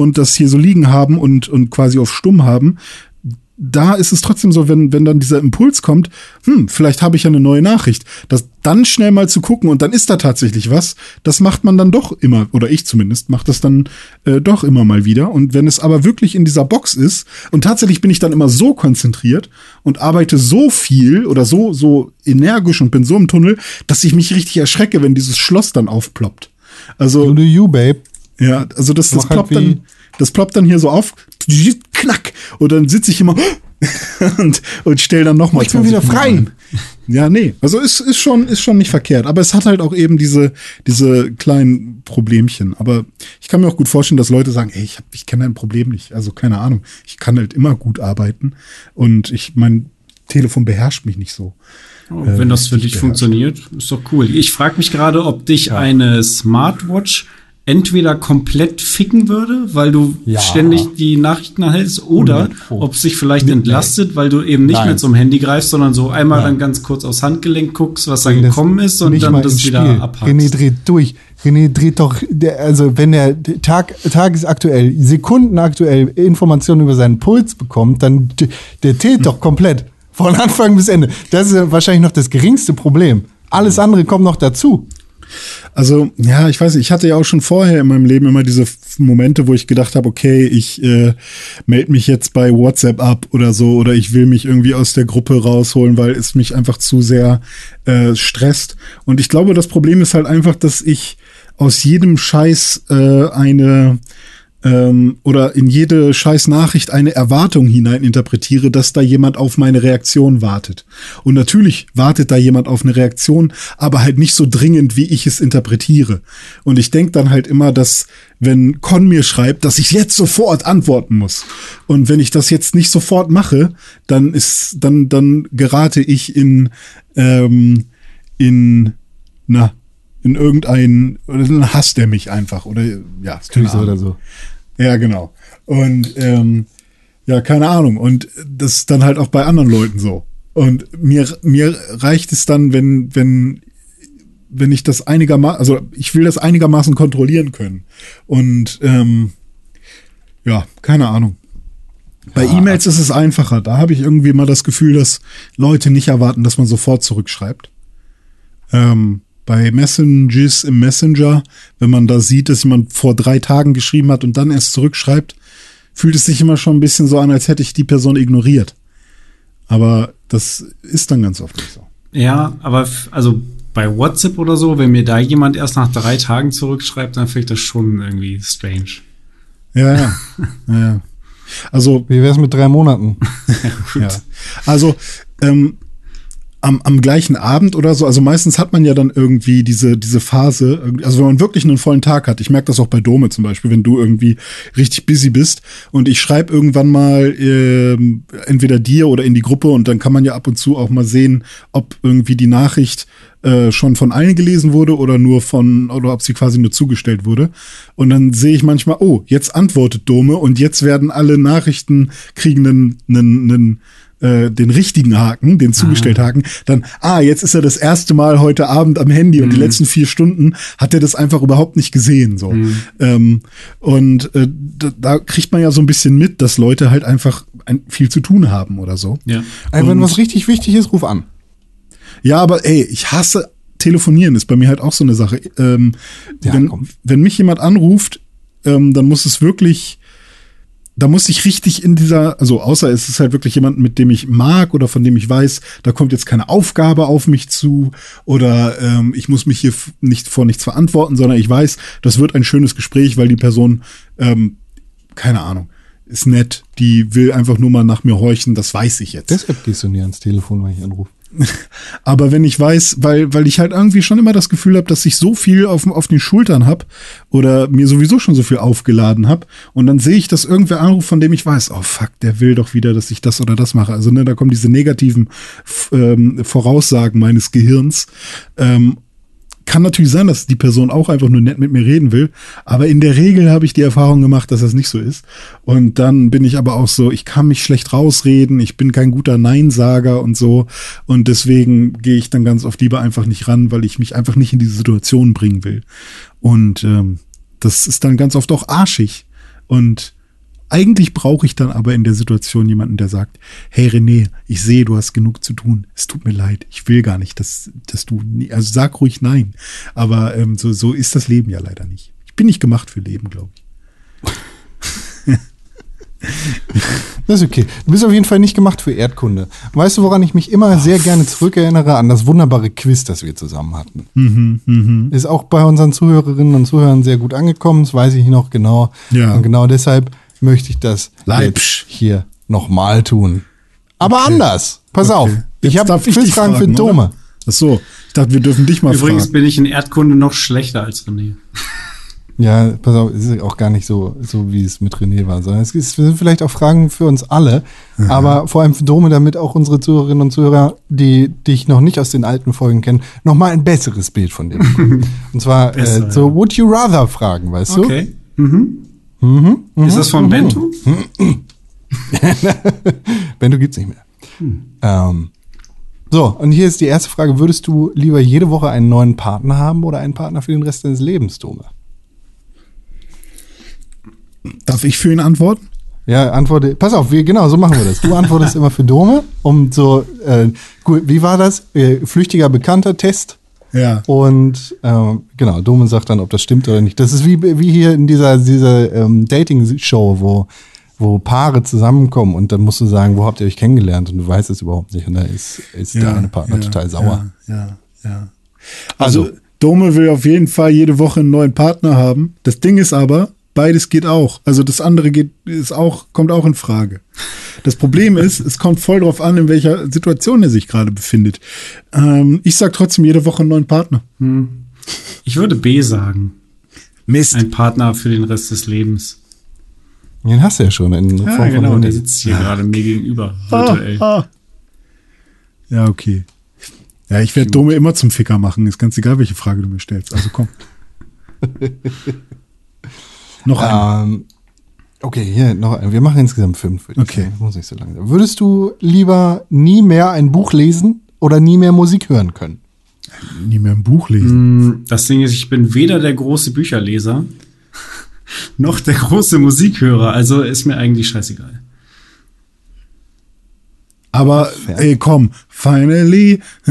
und das hier so liegen haben und, und quasi auf stumm haben, da ist es trotzdem so, wenn, wenn dann dieser Impuls kommt, hm, vielleicht habe ich ja eine neue Nachricht, das dann schnell mal zu gucken und dann ist da tatsächlich was, das macht man dann doch immer, oder ich zumindest, mache das dann äh, doch immer mal wieder. Und wenn es aber wirklich in dieser Box ist, und tatsächlich bin ich dann immer so konzentriert und arbeite so viel oder so, so energisch und bin so im Tunnel, dass ich mich richtig erschrecke, wenn dieses Schloss dann aufploppt. Also. You do you, babe. Ja, also das, das halt ploppt wie- dann, das ploppt dann hier so auf, knack, und dann sitze ich immer und, und stell dann nochmal. Ich bin wieder frei. Ja, nee, also ist, ist schon, ist schon nicht verkehrt, aber es hat halt auch eben diese, diese kleinen Problemchen. Aber ich kann mir auch gut vorstellen, dass Leute sagen, ey, ich, hab, ich kenne dein Problem nicht. Also keine Ahnung, ich kann halt immer gut arbeiten und ich, mein Telefon beherrscht mich nicht so. Oh, wenn das für dich beherrscht. funktioniert, ist doch cool. Ich frage mich gerade, ob dich eine Smartwatch entweder komplett ficken würde, weil du Ja. ständig die Nachrichten erhältst, oder 100 Pro. ob es sich vielleicht entlastet, weil du eben nicht Nein. mehr zum Handy greifst, sondern so einmal Nein. dann ganz kurz aufs Handgelenk guckst, was da gekommen ist und dann das wieder Spiel. abhakst. René dreht durch. René dreht doch, der, also wenn er Tag, tagesaktuell, sekundenaktuell Informationen über seinen Puls bekommt, dann der zählt doch komplett. Von Anfang bis Ende. Das ist wahrscheinlich noch das geringste Problem. Alles andere kommt noch dazu. Also, ja, ich weiß nicht, ich hatte ja auch schon vorher in meinem Leben immer diese Momente, wo ich gedacht habe, okay, ich äh, melde mich jetzt bei WhatsApp ab oder so, oder ich will mich irgendwie aus der Gruppe rausholen, weil es mich einfach zu sehr äh, stresst. Und ich glaube, das Problem ist halt einfach, dass ich aus jedem Scheiß äh, eine ähm, oder in jede scheiß Nachricht eine Erwartung hinein interpretiere, dass da jemand auf meine Reaktion wartet. Und natürlich wartet da jemand auf eine Reaktion, aber halt nicht so dringend, wie ich es interpretiere. Und ich denk dann halt immer, dass wenn Con mir schreibt, dass ich jetzt sofort antworten muss. Und wenn ich das jetzt nicht sofort mache, dann ist, dann, dann gerate ich in, ähm, in, na, in irgendeinen, oder dann hasst er mich einfach, oder, ja, keine So Ahnung. oder so. Ja, genau. Und ähm, ja, keine Ahnung. Und das ist dann halt auch bei anderen Leuten so. Und mir, mir reicht es dann, wenn, wenn, wenn ich das einigermaßen, also ich will das einigermaßen kontrollieren können. Und ähm, ja, keine Ahnung. Bei E-Mails ist es einfacher. Da habe ich irgendwie mal das Gefühl, dass Leute nicht erwarten, dass man sofort zurückschreibt. Ähm, bei Messages im Messenger, wenn man da sieht, dass jemand vor drei Tagen geschrieben hat und dann erst zurückschreibt, fühlt es sich immer schon ein bisschen so an, als hätte ich die Person ignoriert. Aber das ist dann ganz oft nicht so. Ja, aber also bei WhatsApp oder so, wenn mir da jemand erst nach drei Tagen zurückschreibt, dann finde ich das schon irgendwie strange. Ja, ja. ja, ja. Also Wie wär's mit drei Monaten? Ja. Also ähm, am, am gleichen Abend oder so, also meistens hat man ja dann irgendwie diese, diese Phase, also wenn man wirklich einen vollen Tag hat, ich merke das auch bei Dome zum Beispiel, wenn du irgendwie richtig busy bist und ich schreibe irgendwann mal ähm, entweder dir oder in die Gruppe und dann kann man ja ab und zu auch mal sehen, ob irgendwie die Nachricht äh, schon von allen gelesen wurde oder nur von, oder ob sie quasi nur zugestellt wurde. Und dann sehe ich manchmal, oh, jetzt antwortet Dome und jetzt werden alle Nachrichten kriegen einen, einen, einen äh, den richtigen Haken, den zugestellt Haken, dann, ah, jetzt ist er das erste Mal heute Abend am Handy und die letzten vier Stunden hat er das einfach überhaupt nicht gesehen. So. Ähm, und äh, da, da kriegt man ja so ein bisschen mit, dass Leute halt einfach ein, viel zu tun haben oder so. Ja. Ey, wenn Und- was richtig wichtig ist, ruf an. Ja, aber ey, ich hasse telefonieren, ist bei mir halt auch so eine Sache. Ähm, Ja, wenn, komm. wenn mich jemand anruft, ähm, dann muss es wirklich, da muss ich richtig in dieser, also außer es ist halt wirklich jemand, mit dem ich mag oder von dem ich weiß, da kommt jetzt keine Aufgabe auf mich zu oder ähm, ich muss mich hier nicht vor nichts verantworten, sondern ich weiß, das wird ein schönes Gespräch, weil die Person, ähm, keine Ahnung, ist nett, die will einfach nur mal nach mir horchen, das weiß ich jetzt. Deshalb gehst du nie ans Telefon, wenn ich anrufe. Aber wenn ich weiß, weil, weil ich halt irgendwie schon immer das Gefühl habe, dass ich so viel auf, auf den Schultern habe oder mir sowieso schon so viel aufgeladen habe und dann sehe ich, dass irgendwer anruft, von dem ich weiß, oh fuck, der will doch wieder, dass ich das oder das mache. Also ne, da kommen diese negativen ähm, Voraussagen meines Gehirns. Ähm, kann natürlich sein, dass die Person auch einfach nur nett mit mir reden will, aber in der Regel habe ich die Erfahrung gemacht, dass das nicht so ist. Und dann bin ich aber auch so, ich kann mich schlecht rausreden, ich bin kein guter Neinsager und so. Und deswegen gehe ich dann ganz oft lieber einfach nicht ran, weil ich mich einfach nicht in diese Situation bringen will. Und ähm, das ist dann ganz oft auch arschig. Und eigentlich brauche ich dann aber in der Situation jemanden, der sagt, hey René, ich sehe, du hast genug zu tun. Es tut mir leid. Ich will gar nicht, dass, dass du, nie, also sag ruhig nein. Aber ähm, so, so ist das Leben ja leider nicht. Ich bin nicht gemacht für Leben, glaube ich. Das ist okay. Du bist auf jeden Fall nicht gemacht für Erdkunde. Weißt du, woran ich mich immer sehr gerne zurückerinnere? An das wunderbare Quiz, das wir zusammen hatten. Mhm, Ist auch bei unseren Zuhörerinnen und Zuhörern sehr gut angekommen. Das weiß ich noch genau. Ja. Und genau deshalb möchte ich das Leipsch. jetzt hier nochmal tun. Aber Okay. anders. Pass Okay. auf. Ich Jetzt habe ich dich Quizfragen für Dome. Ach so, ich dachte, wir dürfen dich mal Übrigens fragen. bin ich in Erdkunde noch schlechter als René. Ja, pass auf, es ist auch gar nicht so, so wie es mit René war, sondern es ist- sind vielleicht auch Fragen für uns alle, aber vor allem für Dome, damit auch unsere Zuhörerinnen und Zuhörer, die dich noch nicht aus den alten Folgen kennen, nochmal ein besseres Bild von dir bekommen. Und zwar Besser, äh, so ja. Would You Rather Fragen, weißt Okay. Mhm. Ist das von Bento? du? Bento gibt's nicht mehr. Ähm, so, und hier ist die erste Frage. Würdest du lieber jede Woche einen neuen Partner haben oder einen Partner für den Rest deines Lebens, Dome? Darf ich für ihn antworten? Ja, antworte. Pass auf, wir, genau, so machen wir das. Du antwortest immer für Dome, um so, äh, gut, wie war das? Äh, flüchtiger bekannter Test. Ja. Und ähm, genau, Dome sagt dann, ob das stimmt oder nicht. Das ist wie, wie hier in dieser, dieser ähm, Dating-Show, wo, wo Paare zusammenkommen und dann musst du sagen, wo habt ihr euch kennengelernt? Und du weißt es überhaupt nicht. Und da ist, ist der eine Partner ja, total sauer. Ja, ja, ja. Also, Also- Dome will auf jeden Fall jede Woche einen neuen Partner haben. Das Ding ist aber, beides geht auch. Also das andere geht, ist auch, kommt auch in Frage. Das Problem ist, es kommt voll drauf an, in welcher Situation er sich gerade befindet. Ähm, ich sag trotzdem jede Woche einen neuen Partner. Ich würde B sagen. Mist. Ein Partner für den Rest des Lebens. Den hast du ja schon in Ja, Form genau. von Der sitzt hier gerade mir gegenüber, virtuell. Ah, ah. Ja, okay. Ja, ich werde Dome immer zum Ficker machen. Ist ganz egal, welche Frage du mir stellst. Also komm. Noch ein. Ähm, okay, hier noch ein. Wir machen insgesamt fünf. Okay. sagen. Muss nicht so lange sein. Würdest du lieber nie mehr ein Buch lesen oder nie mehr Musik hören können? Nie mehr ein Buch lesen. Das Ding ist, ich bin weder der große Bücherleser noch der große Musikhörer. Also ist mir eigentlich scheißegal. Aber ey, komm, finally.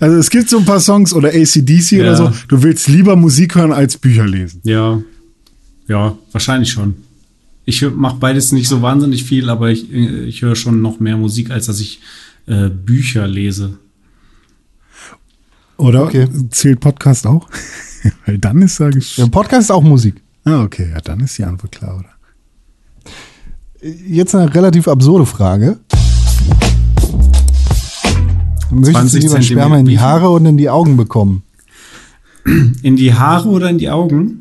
Also es gibt so ein paar Songs oder ACDC Ja. oder so. Du willst lieber Musik hören als Bücher lesen. Ja, ja, wahrscheinlich schon. Ich mache beides nicht so wahnsinnig viel, aber ich, äh, ich höre schon noch mehr Musik, als dass ich äh, Bücher lese. Oder Okay. zählt Podcast auch? Weil dann ist sage ich. Der Podcast ist auch Musik. Ah, okay, ja, dann ist die Antwort klar, oder? Jetzt eine relativ absurde Frage. Möchtest du 20 lieber Sperma in die. Haare und in die Augen bekommen? In die Haare oder in die Augen?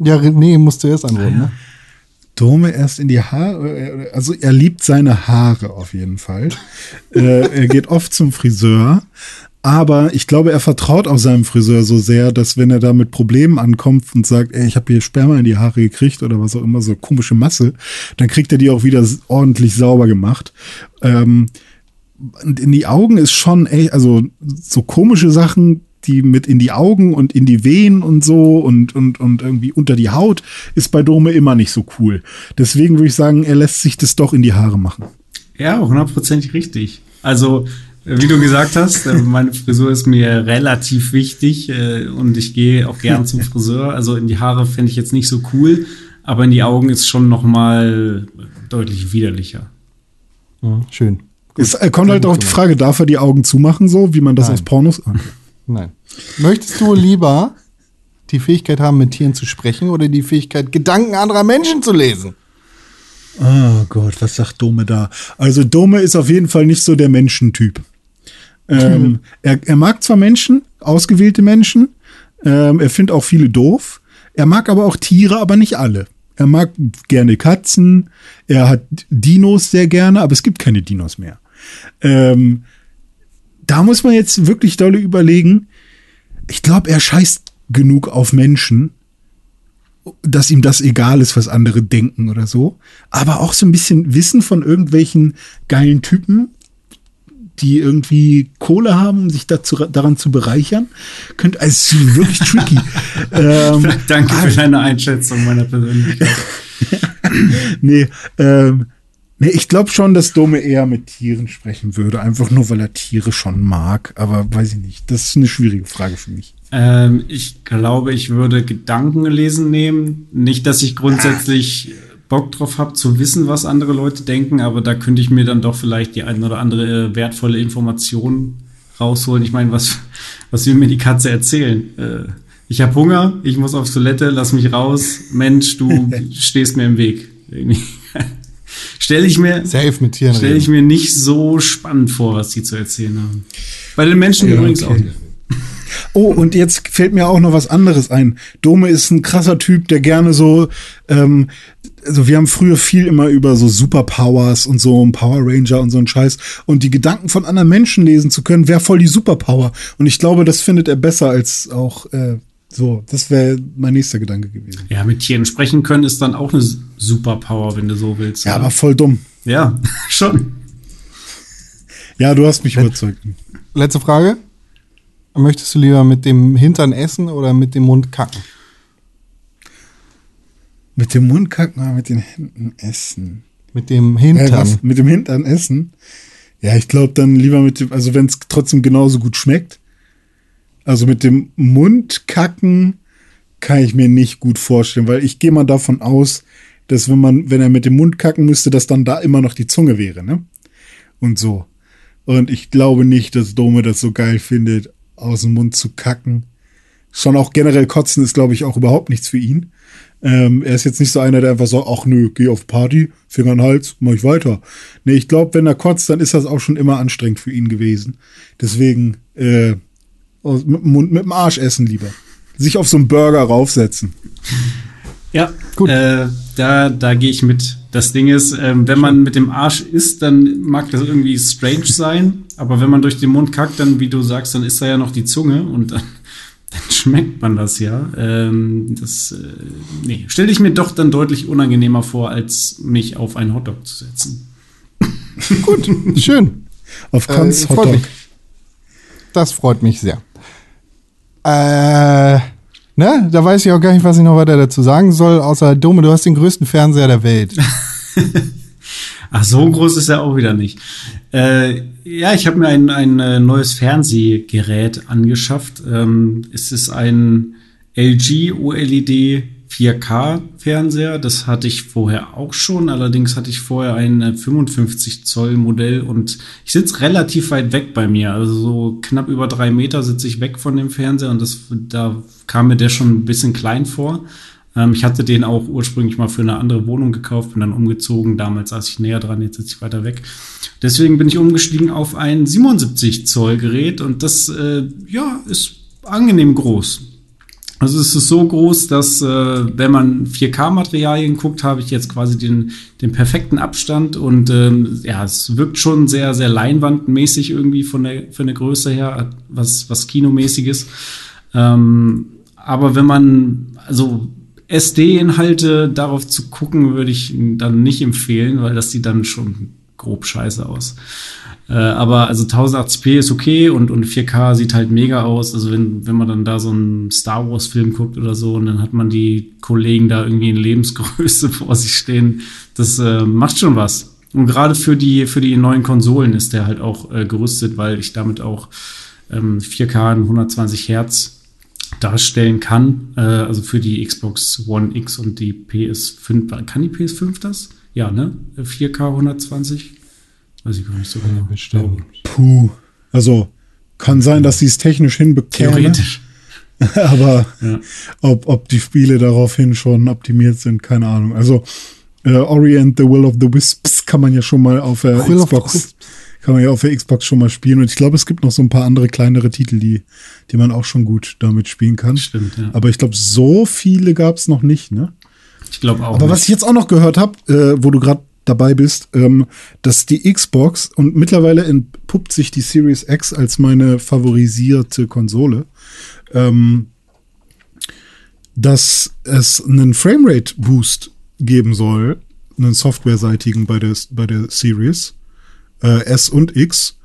Ja, nee, musst du erst antworten, ne? Dome erst in die Haare, also er liebt seine Haare auf jeden Fall. äh, er geht oft zum Friseur, aber ich glaube, er vertraut auch seinem Friseur so sehr, dass wenn er da mit Problemen ankommt und sagt, ey, ich habe hier Sperma in die Haare gekriegt oder was auch immer, so komische Masse, dann kriegt er die auch wieder ordentlich sauber gemacht. Ähm, und in die Augen ist schon, ey, also so komische Sachen, die mit in die Augen und in die Venen und so und, und, und irgendwie unter die Haut, ist bei Dome immer nicht so cool. Deswegen würde ich sagen, er lässt sich das doch in die Haare machen. Ja, hundertprozentig richtig. Also, wie du gesagt hast, äh, meine Frisur ist mir relativ wichtig äh, und ich gehe auch gern zum Friseur. Also in die Haare fände ich jetzt nicht so cool, aber in die Augen ist schon noch mal deutlich widerlicher. Mhm, schön. Es äh, kommt halt auf die Frage, darf er die Augen zumachen, so wie man das Nein. aus Pornos. Okay. Nein. Möchtest du lieber die Fähigkeit haben, mit Tieren zu sprechen oder die Fähigkeit, Gedanken anderer Menschen zu lesen? Oh Gott, was sagt Dome da? Also Dome ist auf jeden Fall nicht so der Menschentyp. Ähm, er, er mag zwar Menschen, ausgewählte Menschen, ähm, er findet auch viele doof, er mag aber auch Tiere, aber nicht alle. Er mag gerne Katzen, er hat Dinos sehr gerne, aber es gibt keine Dinos mehr. Ähm, da muss man jetzt wirklich dolle überlegen. Ich glaube, er scheißt genug auf Menschen, dass ihm das egal ist, was andere denken oder so. Aber auch so ein bisschen Wissen von irgendwelchen geilen Typen, die irgendwie Kohle haben, um sich dazu, daran zu bereichern. Könnte, also es ist wirklich tricky. ähm, Danke für deine Einschätzung meiner Persönlichkeit. nee, ähm, nee, ich glaube schon, dass Dome eher mit Tieren sprechen würde. Einfach nur, weil er Tiere schon mag. Aber weiß ich nicht. Das ist eine schwierige Frage für mich. Ähm, ich glaube, ich würde Gedanken lesen nehmen. Nicht, dass ich grundsätzlich Bock drauf habe, zu wissen, was andere Leute denken, aber da könnte ich mir dann doch vielleicht die eine oder andere äh, wertvolle Information rausholen. Ich meine, was, was will mir die Katze erzählen? Äh, ich habe Hunger, ich muss aufs Toilette, lass mich raus. Mensch, du stehst mir im Weg. Stelle ich mir, Safe mit Tieren stelle ich mir nicht so spannend vor, was die zu erzählen haben. Bei den Menschen Ja, übrigens okay. auch nicht. Oh, und jetzt fällt mir auch noch was anderes ein. Dome ist ein krasser Typ, der gerne so, ähm, also wir haben früher viel immer über so Superpowers und so ein Power Ranger und so ein Scheiß und die Gedanken von anderen Menschen lesen zu können, wäre voll die Superpower. Und ich glaube, das findet er besser als auch äh, so. Das wäre mein nächster Gedanke gewesen. Ja, mit Tieren sprechen können ist dann auch eine Superpower, wenn du so willst. Ja, oder? aber voll dumm. ja, schon. Ja, du hast mich überzeugt. Letzte Frage. Möchtest du lieber mit dem Hintern essen oder mit dem Mund kacken? Mit dem Mund kacken oder mit den Händen essen? Mit dem Hintern. was? Mit dem Hintern essen? Ja, ich glaube dann lieber mit dem, also wenn es trotzdem genauso gut schmeckt. Also mit dem Mund kacken kann ich mir nicht gut vorstellen, weil ich gehe mal davon aus, dass wenn man, wenn er mit dem Mund kacken müsste, dass dann da immer noch die Zunge wäre, ne? Und so. Und ich glaube nicht, dass Dome das so geil findet, aus dem Mund zu kacken. Schon auch generell kotzen ist, glaube ich, auch überhaupt nichts für ihn. Ähm, er ist jetzt nicht so einer, der einfach sagt, ach nö, geh auf Party, Finger in den Hals, mach ich weiter. Nee, ich glaube, wenn er kotzt, dann ist das auch schon immer anstrengend für ihn gewesen. Deswegen, äh, mit mit dem Arsch essen lieber. Sich auf so einen Burger raufsetzen. Ja, Gut. Äh, da, da gehe ich mit. Das Ding ist, ähm, wenn man mit dem Arsch isst, dann mag das irgendwie strange sein. Aber wenn man durch den Mund kackt, dann, wie du sagst, dann ist da ja noch die Zunge und dann, dann schmeckt man das ja. Ähm, das, äh, nee, stelle ich mir doch dann deutlich unangenehmer vor, als mich auf einen Hotdog zu setzen. Gut, schön. Auf Äh, freut Hotdog. Das freut mich sehr. Äh, ne, da weiß ich auch gar nicht, was ich noch weiter dazu sagen soll, außer Dome, du hast den größten Fernseher der Welt. Ach, so groß ist er auch wieder nicht. Äh, ja, ich habe mir ein, ein äh, neues Fernsehgerät angeschafft. Ähm, es ist ein LG OLED 4K-Fernseher. Das hatte ich vorher auch schon. Allerdings hatte ich vorher ein 55 Zoll Modell und ich sitze relativ weit weg bei mir. Also so knapp über drei Meter sitze ich weg von dem Fernseher und das, da kam mir der schon ein bisschen klein vor. Ähm, ich hatte den auch ursprünglich mal für eine andere Wohnung gekauft, bin dann umgezogen. Damals saß ich näher dran, jetzt sitze ich weiter weg. Deswegen bin ich umgestiegen auf ein 77 Zoll Gerät und das, äh, ja, ist angenehm groß. Also es ist so groß, dass äh, wenn man 4K-Materialien guckt, habe ich jetzt quasi den, den perfekten Abstand und ähm, ja, es wirkt schon sehr, sehr leinwandmäßig irgendwie von der, von der Größe her, was, was Kinomäßiges. Ähm, aber wenn man, also SD-Inhalte darauf zu gucken, würde ich dann nicht empfehlen, weil das sieht dann schon grob scheiße aus. Äh, aber also 1080p ist okay und, und 4K sieht halt mega aus. Also wenn, wenn man dann da so einen Star Wars Film guckt oder so und dann hat man die Kollegen da irgendwie in Lebensgröße vor sich stehen, das äh, macht schon was. Und gerade für die, für die neuen Konsolen ist der halt auch äh, gerüstet, weil ich damit auch ähm, 4K in 120 Hertz darstellen kann. Äh, also für die Xbox One X und die PS5. Kann die PS5 das? Ja, ne? 4K 120? Weiß ich gar nicht so genau. Bestimmt. Puh. Also kann sein, dass sie es technisch hinbekämen. Theoretisch. Aber Ja. ob, ob die Spiele daraufhin schon optimiert sind, keine Ahnung. Also äh, Orient the Will of the Wisps kann man ja schon mal auf der Will Xbox kann man ja auf der Xbox schon mal spielen. Und ich glaube, es gibt noch so ein paar andere kleinere Titel, die, die man auch schon gut damit spielen kann. Stimmt, ja. Aber ich glaube, so viele gab es noch nicht, ne? Ich glaube auch. Aber nicht. was ich jetzt auch noch gehört habe, äh, wo du gerade dabei bist, ähm, dass die Xbox und mittlerweile entpuppt sich die Series X als meine favorisierte Konsole, ähm, dass es einen Framerate Boost geben soll, einen softwareseitigen bei der bei der Series äh, S und X,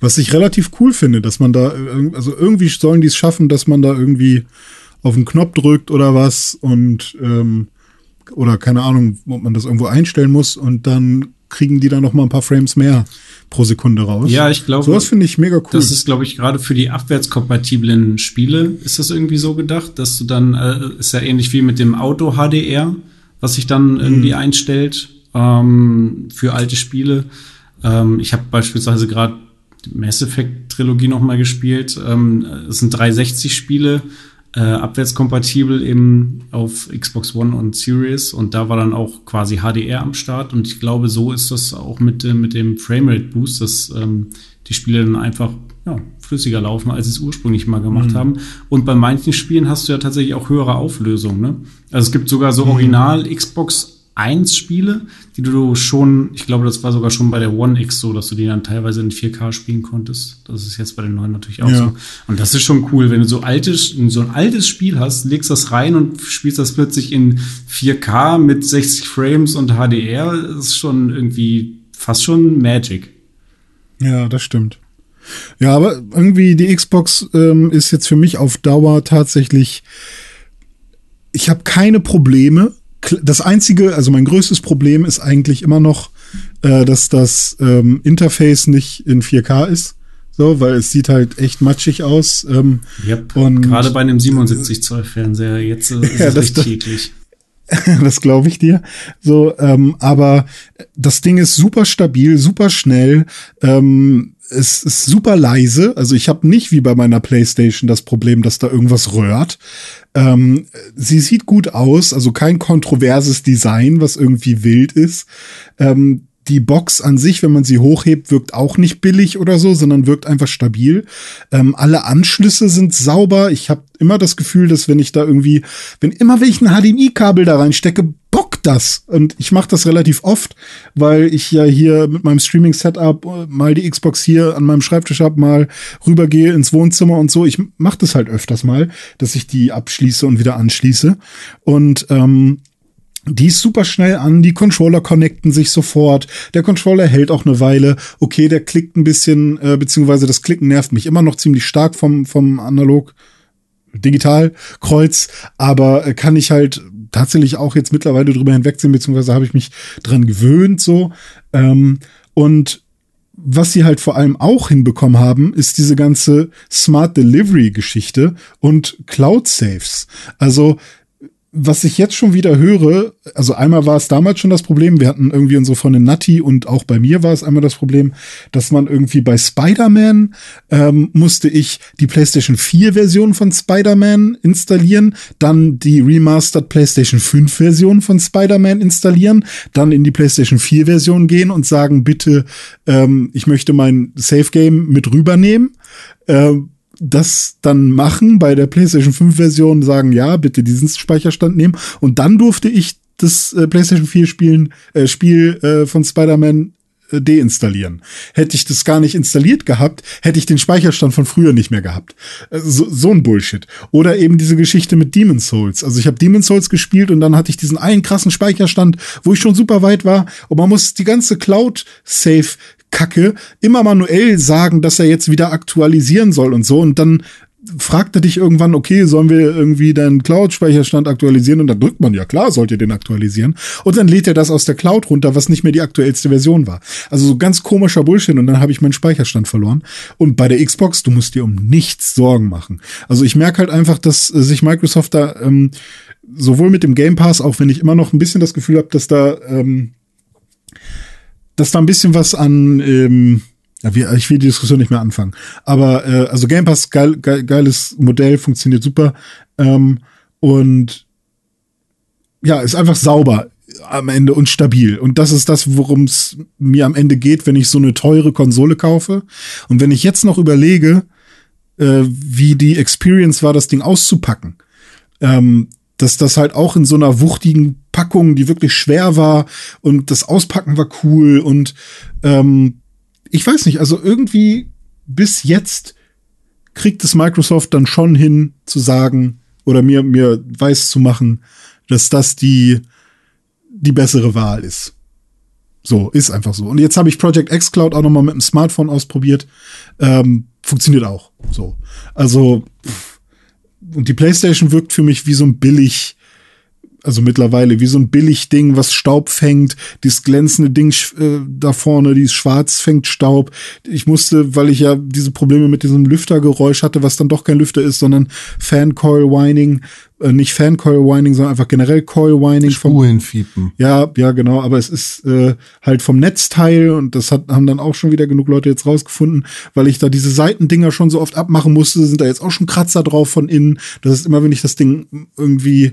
was ich relativ cool finde, dass man da äh, also irgendwie sollen die es schaffen, dass man da irgendwie auf den Knopf drückt oder was und ähm, oder keine Ahnung, ob man das irgendwo einstellen muss und dann kriegen die da noch mal ein paar Frames mehr pro Sekunde raus. Ja, ich glaube, Sowas finde ich mega cool. Das ist, glaube ich, gerade für die abwärtskompatiblen Spiele ist das irgendwie so gedacht, dass du dann, äh, ist ja ähnlich wie mit dem Auto HDR, was sich dann irgendwie einstellt ähm, für alte Spiele. Ähm, ich habe beispielsweise gerade die Mass Effect Trilogie noch mal gespielt. Ähm, es sind 360 Spiele, äh, abwärtskompatibel eben auf Xbox One und Series und da war dann auch quasi HDR am Start und ich glaube, so ist das auch mit, dem mit dem Framerate Boost, dass ähm, die Spiele dann einfach ja, flüssiger laufen, als sie es ursprünglich mal gemacht haben. Und bei manchen Spielen hast du ja tatsächlich auch höhere Auflösung. Ne? Also es gibt sogar so Original Xbox 1 Spiele, die du schon, ich glaube, das war sogar schon bei der One X so, dass du die dann teilweise in 4K spielen konntest. Das ist jetzt bei den neuen natürlich auch Ja. so. Und das ist schon cool, wenn du so altes, so ein altes Spiel hast, legst das rein und spielst das plötzlich in 4K mit 60 Frames und HDR, das ist schon irgendwie fast schon Magic. Ja, das stimmt. Ja, aber irgendwie die Xbox ähm, ist jetzt für mich auf Dauer tatsächlich. Ich habe keine Probleme. Das einzige, also mein größtes Problem ist eigentlich immer noch, äh, dass das ähm, Interface nicht in 4K ist. So, weil es sieht halt echt matschig aus. Ähm, Yep. Und- Gerade bei einem 77 Zoll Fernseher, jetzt äh, ist Ja, es das- richtig eklig. das glaube ich dir. So, ähm, aber das Ding ist super stabil, super schnell. Ähm, es ist super leise. Also ich habe nicht wie bei meiner PlayStation das Problem, dass da irgendwas röhrt. Ähm, sie sieht gut aus, also kein kontroverses Design, was irgendwie wild ist. Ähm, die Box an sich, wenn man sie hochhebt, wirkt auch nicht billig oder so, sondern wirkt einfach stabil. Ähm, alle Anschlüsse sind sauber. Ich habe immer das Gefühl, dass wenn ich da irgendwie, wenn immer wenn ich ein HDMI-Kabel da reinstecke, bockt das. Und ich mache das relativ oft, weil ich ja hier mit meinem Streaming-Setup äh, mal die Xbox hier an meinem Schreibtisch hab, mal rübergehe ins Wohnzimmer und so. Ich mache das halt öfters mal, dass ich die abschließe und wieder anschließe. Und ähm, die ist super schnell an, die Controller connecten sich sofort. Der Controller hält auch eine Weile. Okay, der klickt ein bisschen, äh, beziehungsweise das Klicken nervt mich immer noch ziemlich stark vom, vom Analog digital Kreuz, aber äh, kann ich halt tatsächlich auch jetzt mittlerweile drüber hinwegsehen, beziehungsweise habe ich mich dran gewöhnt so. Ähm, und was sie halt vor allem auch hinbekommen haben, ist diese ganze Smart Delivery Geschichte und Cloud Saves. Also was ich jetzt schon wieder höre, also einmal war es damals schon das Problem, wir hatten irgendwie unsere Freundin Natti und auch bei mir war es einmal das Problem, dass man irgendwie bei Spider-Man ähm, musste ich die PlayStation 4 Version von Spider-Man installieren, dann die Remastered PlayStation 5 Version von Spider-Man installieren, dann in die PlayStation 4 Version gehen und sagen, bitte, ähm, ich möchte mein Safe Game mit rübernehmen. Ähm, das dann machen bei der PlayStation 5 Version, sagen, ja, bitte diesen Speicherstand nehmen. Und dann durfte ich das äh, PlayStation 4 Spielen, äh, Spiel äh, von Spider-Man äh, deinstallieren. Hätte ich das gar nicht installiert gehabt, hätte ich den Speicherstand von früher nicht mehr gehabt. Äh, so, so ein Bullshit. Oder eben diese Geschichte mit Demon's Souls. Also ich habe Demon's Souls gespielt und dann hatte ich diesen einen krassen Speicherstand, wo ich schon super weit war und man muss die ganze Cloud Safe Kacke immer manuell sagen, dass er jetzt wieder aktualisieren soll und so. Und dann fragt er dich irgendwann, okay, sollen wir irgendwie deinen Cloud-Speicherstand aktualisieren? Und dann drückt man, ja klar, sollt ihr den aktualisieren. Und dann lädt er das aus der Cloud runter, was nicht mehr die aktuellste Version war. Also so ganz komischer Bullshit und dann habe ich meinen Speicherstand verloren. Und bei der Xbox, du musst dir um nichts Sorgen machen. Also ich merke halt einfach, dass äh, sich Microsoft da ähm, sowohl mit dem Game Pass, auch wenn ich immer noch ein bisschen das Gefühl habe, dass da ähm, dass da ein bisschen was an, ähm, ja, ich will die Diskussion nicht mehr anfangen. Aber äh, also Game Pass, geil, geil, geiles Modell, funktioniert super. Ähm, und ja, ist einfach sauber am Ende und stabil. Und das ist das, worum es mir am Ende geht, wenn ich so eine teure Konsole kaufe. Und wenn ich jetzt noch überlege, äh, wie die Experience war, das Ding auszupacken, ähm, dass das halt auch in so einer wuchtigen Packung, die wirklich schwer war und das Auspacken war cool und ähm, ich weiß nicht, also irgendwie bis jetzt kriegt es Microsoft dann schon hin zu sagen oder mir mir weiß zu machen, dass das die die bessere Wahl ist. So, ist einfach so. Und jetzt habe ich Project X Cloud auch noch mal mit dem Smartphone ausprobiert. Ähm, funktioniert auch. So. Also, und die PlayStation wirkt für mich wie so ein billig also mittlerweile wie so ein Billigding, was Staub fängt. Dieses glänzende Ding äh, da vorne, dieses Schwarz fängt Staub. Ich musste, weil ich ja diese Probleme mit diesem Lüftergeräusch hatte, was dann doch kein Lüfter ist, sondern Fancoil Whining, äh, nicht Fancoil Whining, sondern einfach generell Coil Whining. Spulenfiepen. Ja, ja, genau. Aber es ist äh, halt vom Netzteil und das hat, haben dann auch schon wieder genug Leute jetzt rausgefunden, weil ich da diese Seitendinger schon so oft abmachen musste, sind da jetzt auch schon Kratzer drauf von innen. Das ist immer, wenn ich das Ding irgendwie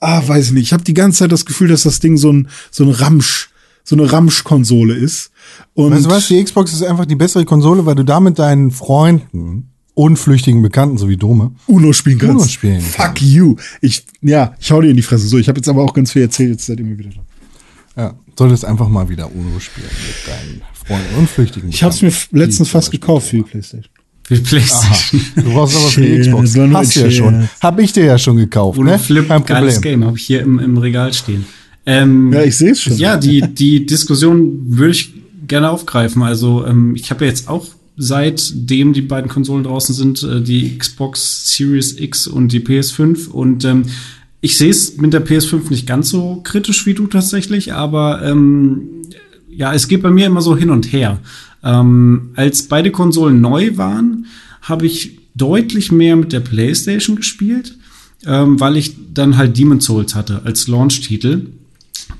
ah, weiß ich nicht. Ich habe die ganze Zeit das Gefühl, dass das Ding so ein, so ein Ramsch, so eine Ramsch-Konsole ist. Und weißt du was, die Xbox ist einfach die bessere Konsole, weil du da mit deinen Freunden und flüchtigen Bekannten sowie Dome Uno spielen kannst. Uno spielen Fuck you. Ich, ja, ich hau dir in die Fresse. So, ich habe jetzt aber auch ganz viel erzählt, jetzt seid ihr mir wieder da. Ja, solltest einfach mal wieder Uno spielen mit deinen Freunden und flüchtigen Ich habe es mir letztens fast gekauft für die Playstation. Für Playstation. Aha. Du brauchst aber für die Xbox. Hast du ja schon. Hab ich dir ja schon gekauft. Oder ne? Flip, Kein geiles Problem. Game, habe ich hier im, im Regal stehen. Ähm, Ja, ich sehe es schon. Ja, die, die Diskussion würde ich gerne aufgreifen. Also ähm, ich habe ja jetzt auch seitdem die beiden Konsolen draußen sind, äh, die Xbox Series X und die PS5 und ähm, ich sehe es mit der PS5 nicht ganz so kritisch wie du tatsächlich, aber ähm, ja, es geht bei mir immer so hin und her. Ähm, als beide Konsolen neu waren, habe ich deutlich mehr mit der PlayStation gespielt, ähm, weil ich dann halt Demon's Souls hatte als Launch-Titel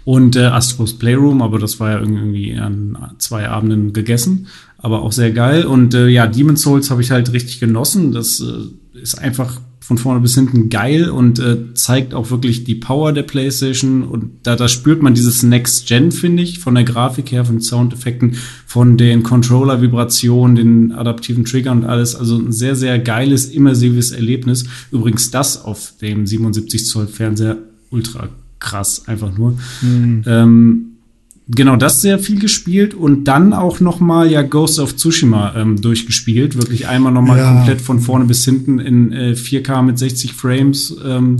und äh, Astros Playroom, aber das war ja irgendwie an zwei Abenden gegessen, aber auch sehr geil. Und äh, ja, Demon's Souls habe ich halt richtig genossen. Das äh, ist einfach von vorne bis hinten geil und äh, zeigt auch wirklich die Power der PlayStation. Und da, da spürt man dieses Next Gen, finde ich, von der Grafik her, von den Soundeffekten, von den Controller-Vibrationen, den adaptiven Triggern und alles. Also ein sehr, sehr geiles, immersives Erlebnis. Übrigens das auf dem 77 Zoll Fernseher ultra krass, einfach nur. Ähm, genau, das sehr viel gespielt und dann auch noch mal ja Ghost of Tsushima ähm, durchgespielt. Wirklich einmal noch mal Ja. komplett von vorne bis hinten in äh, 4K mit 60 Frames. Ähm,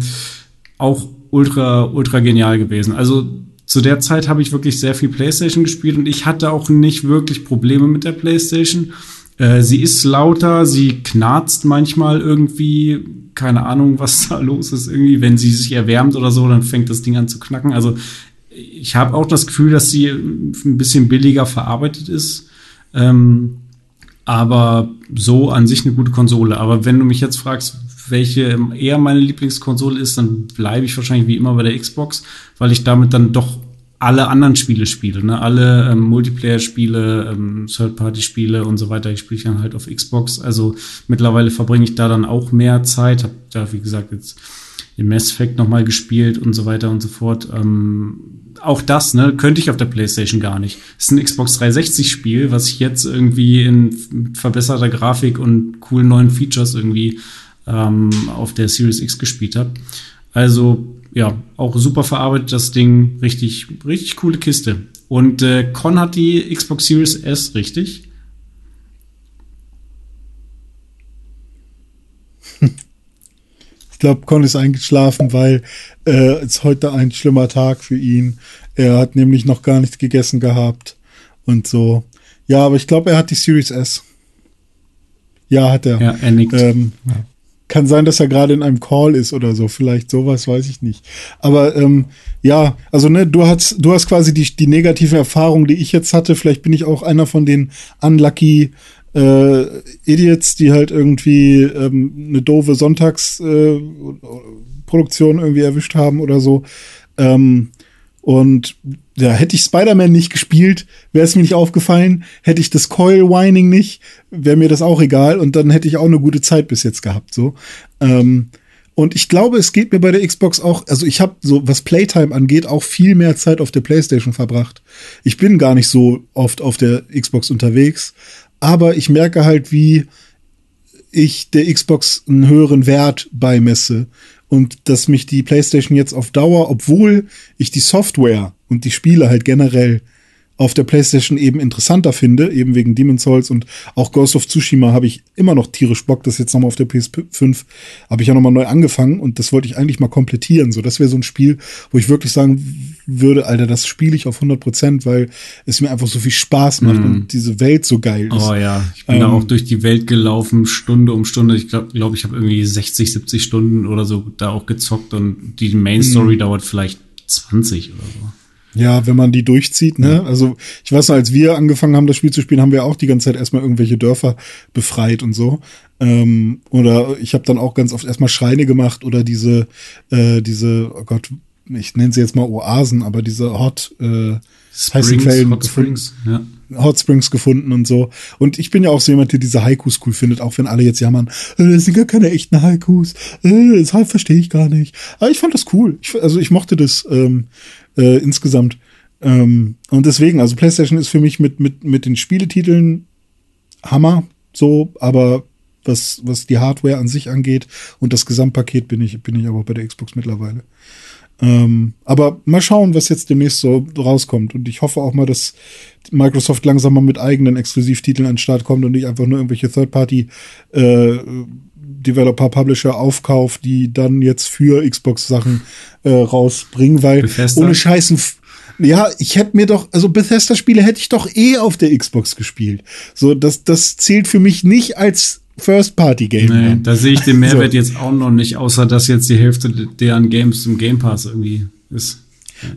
auch ultra, ultra genial gewesen. Also zu der Zeit habe ich wirklich sehr viel PlayStation gespielt und ich hatte auch nicht wirklich Probleme mit der PlayStation. Äh, sie ist lauter, sie knarzt manchmal irgendwie, keine Ahnung, was da los ist. Irgendwie, wenn sie sich erwärmt oder so, dann fängt das Ding an zu knacken. Also ich habe auch das Gefühl, dass sie ein bisschen billiger verarbeitet ist. Ähm, aber so an sich eine gute Konsole. Aber wenn du mich jetzt fragst, welche eher meine Lieblingskonsole ist, dann bleibe ich wahrscheinlich wie immer bei der Xbox, weil ich damit dann doch alle anderen Spiele spiele, ne? alle ähm, Multiplayer-Spiele, ähm, Third-Party-Spiele und so weiter. Ich spiele dann halt auf Xbox. Also mittlerweile verbringe ich da dann auch mehr Zeit. Hab da, wie gesagt, jetzt im Mass Effect nochmal gespielt und so weiter und so fort. Ähm, auch das, ne, könnte ich auf der PlayStation gar nicht. Das ist ein Xbox 360-Spiel, was ich jetzt irgendwie in verbesserter Grafik und coolen neuen Features irgendwie ähm, auf der Series X gespielt habe. Also ja, auch super verarbeitet das Ding. Richtig, richtig coole Kiste. Und äh, Con hat die Xbox Series S, richtig? Ich glaube, Con ist eingeschlafen, weil äh, es heute ein schlimmer Tag für ihn. Er hat nämlich noch gar nichts gegessen gehabt und so. Ja, aber ich glaube, er hat die Series S. Ja, hat er. Ja, er nickt. Ähm, ja. Kann sein, dass er gerade in einem Call ist oder so. Vielleicht sowas, weiß ich nicht. Aber ähm, ja, also ne, du hast, du hast quasi die, die negative Erfahrung, die ich jetzt hatte. Vielleicht bin ich auch einer von den unlucky äh, Idiots, die halt irgendwie ähm, eine doofe Sonntagsproduktion äh, irgendwie erwischt haben oder so. Ähm, und ja, hätte ich Spider-Man nicht gespielt, wäre es mir nicht aufgefallen. Hätte ich das Coil-Whining nicht, wäre mir das auch egal. Und dann hätte ich auch eine gute Zeit bis jetzt gehabt. So. Ähm, und ich glaube, es geht mir bei der Xbox auch, also ich habe so, was Playtime angeht, auch viel mehr Zeit auf der PlayStation verbracht. Ich bin gar nicht so oft auf der Xbox unterwegs, aber ich merke halt, wie ich der Xbox einen höheren Wert beimesse und dass mich die PlayStation jetzt auf Dauer, obwohl ich die Software und die Spiele halt generell auf der PlayStation eben interessanter finde, eben wegen Demon's Souls und auch Ghost of Tsushima habe ich immer noch tierisch Bock, das jetzt nochmal auf der PS5 habe ich ja nochmal neu angefangen und das wollte ich eigentlich mal komplettieren. So, das wäre so ein Spiel, wo ich wirklich sagen würde, Alter, das spiele ich auf 100 Prozent, weil es mir einfach so viel Spaß macht mm. und diese Welt so geil ist. Oh ja, ich bin ähm, da auch durch die Welt gelaufen, Stunde um Stunde. Ich glaube, glaub, ich habe irgendwie 60, 70 Stunden oder so da auch gezockt und die Main Story mm. dauert vielleicht 20 oder so. Ja, wenn man die durchzieht, ne? Also ich weiß noch, als wir angefangen haben, das Spiel zu spielen, haben wir auch die ganze Zeit erstmal irgendwelche Dörfer befreit und so. Ähm, oder ich habe dann auch ganz oft erstmal Schreine gemacht oder diese, äh, diese, oh Gott, ich nenne sie jetzt mal Oasen, aber diese Hot äh, Springs, Quellen Hot Springs, ja. Hot Springs gefunden und so. Und ich bin ja auch so jemand, der diese Haikus cool findet, auch wenn alle jetzt jammern, äh, das sind gar keine echten Haikus, äh, das verstehe ich gar nicht. Aber ich fand das cool. Ich, also ich mochte das. Ähm, äh, insgesamt. Ähm, und deswegen, also PlayStation ist für mich mit, mit, mit den Spieletiteln Hammer, so, aber was, was die Hardware an sich angeht und das Gesamtpaket bin ich, bin ich aber bei der Xbox mittlerweile. Ähm, aber mal schauen, was jetzt demnächst so rauskommt. Und ich hoffe auch mal, dass Microsoft langsam mal mit eigenen Exklusivtiteln an den Start kommt und nicht einfach nur irgendwelche Third-Party äh, Developer, Publisher aufkauft, die dann jetzt für Xbox Sachen äh, rausbringen, weil Bethesda. ohne Scheißen ja, ich hätte mir doch, also Bethesda-Spiele hätte ich doch eh auf der Xbox gespielt. So, das, das zählt für mich nicht als First-Party-Game. Nee, da sehe ich den Mehrwert so. jetzt auch noch nicht, außer dass jetzt die Hälfte deren Games im Game Pass irgendwie ist.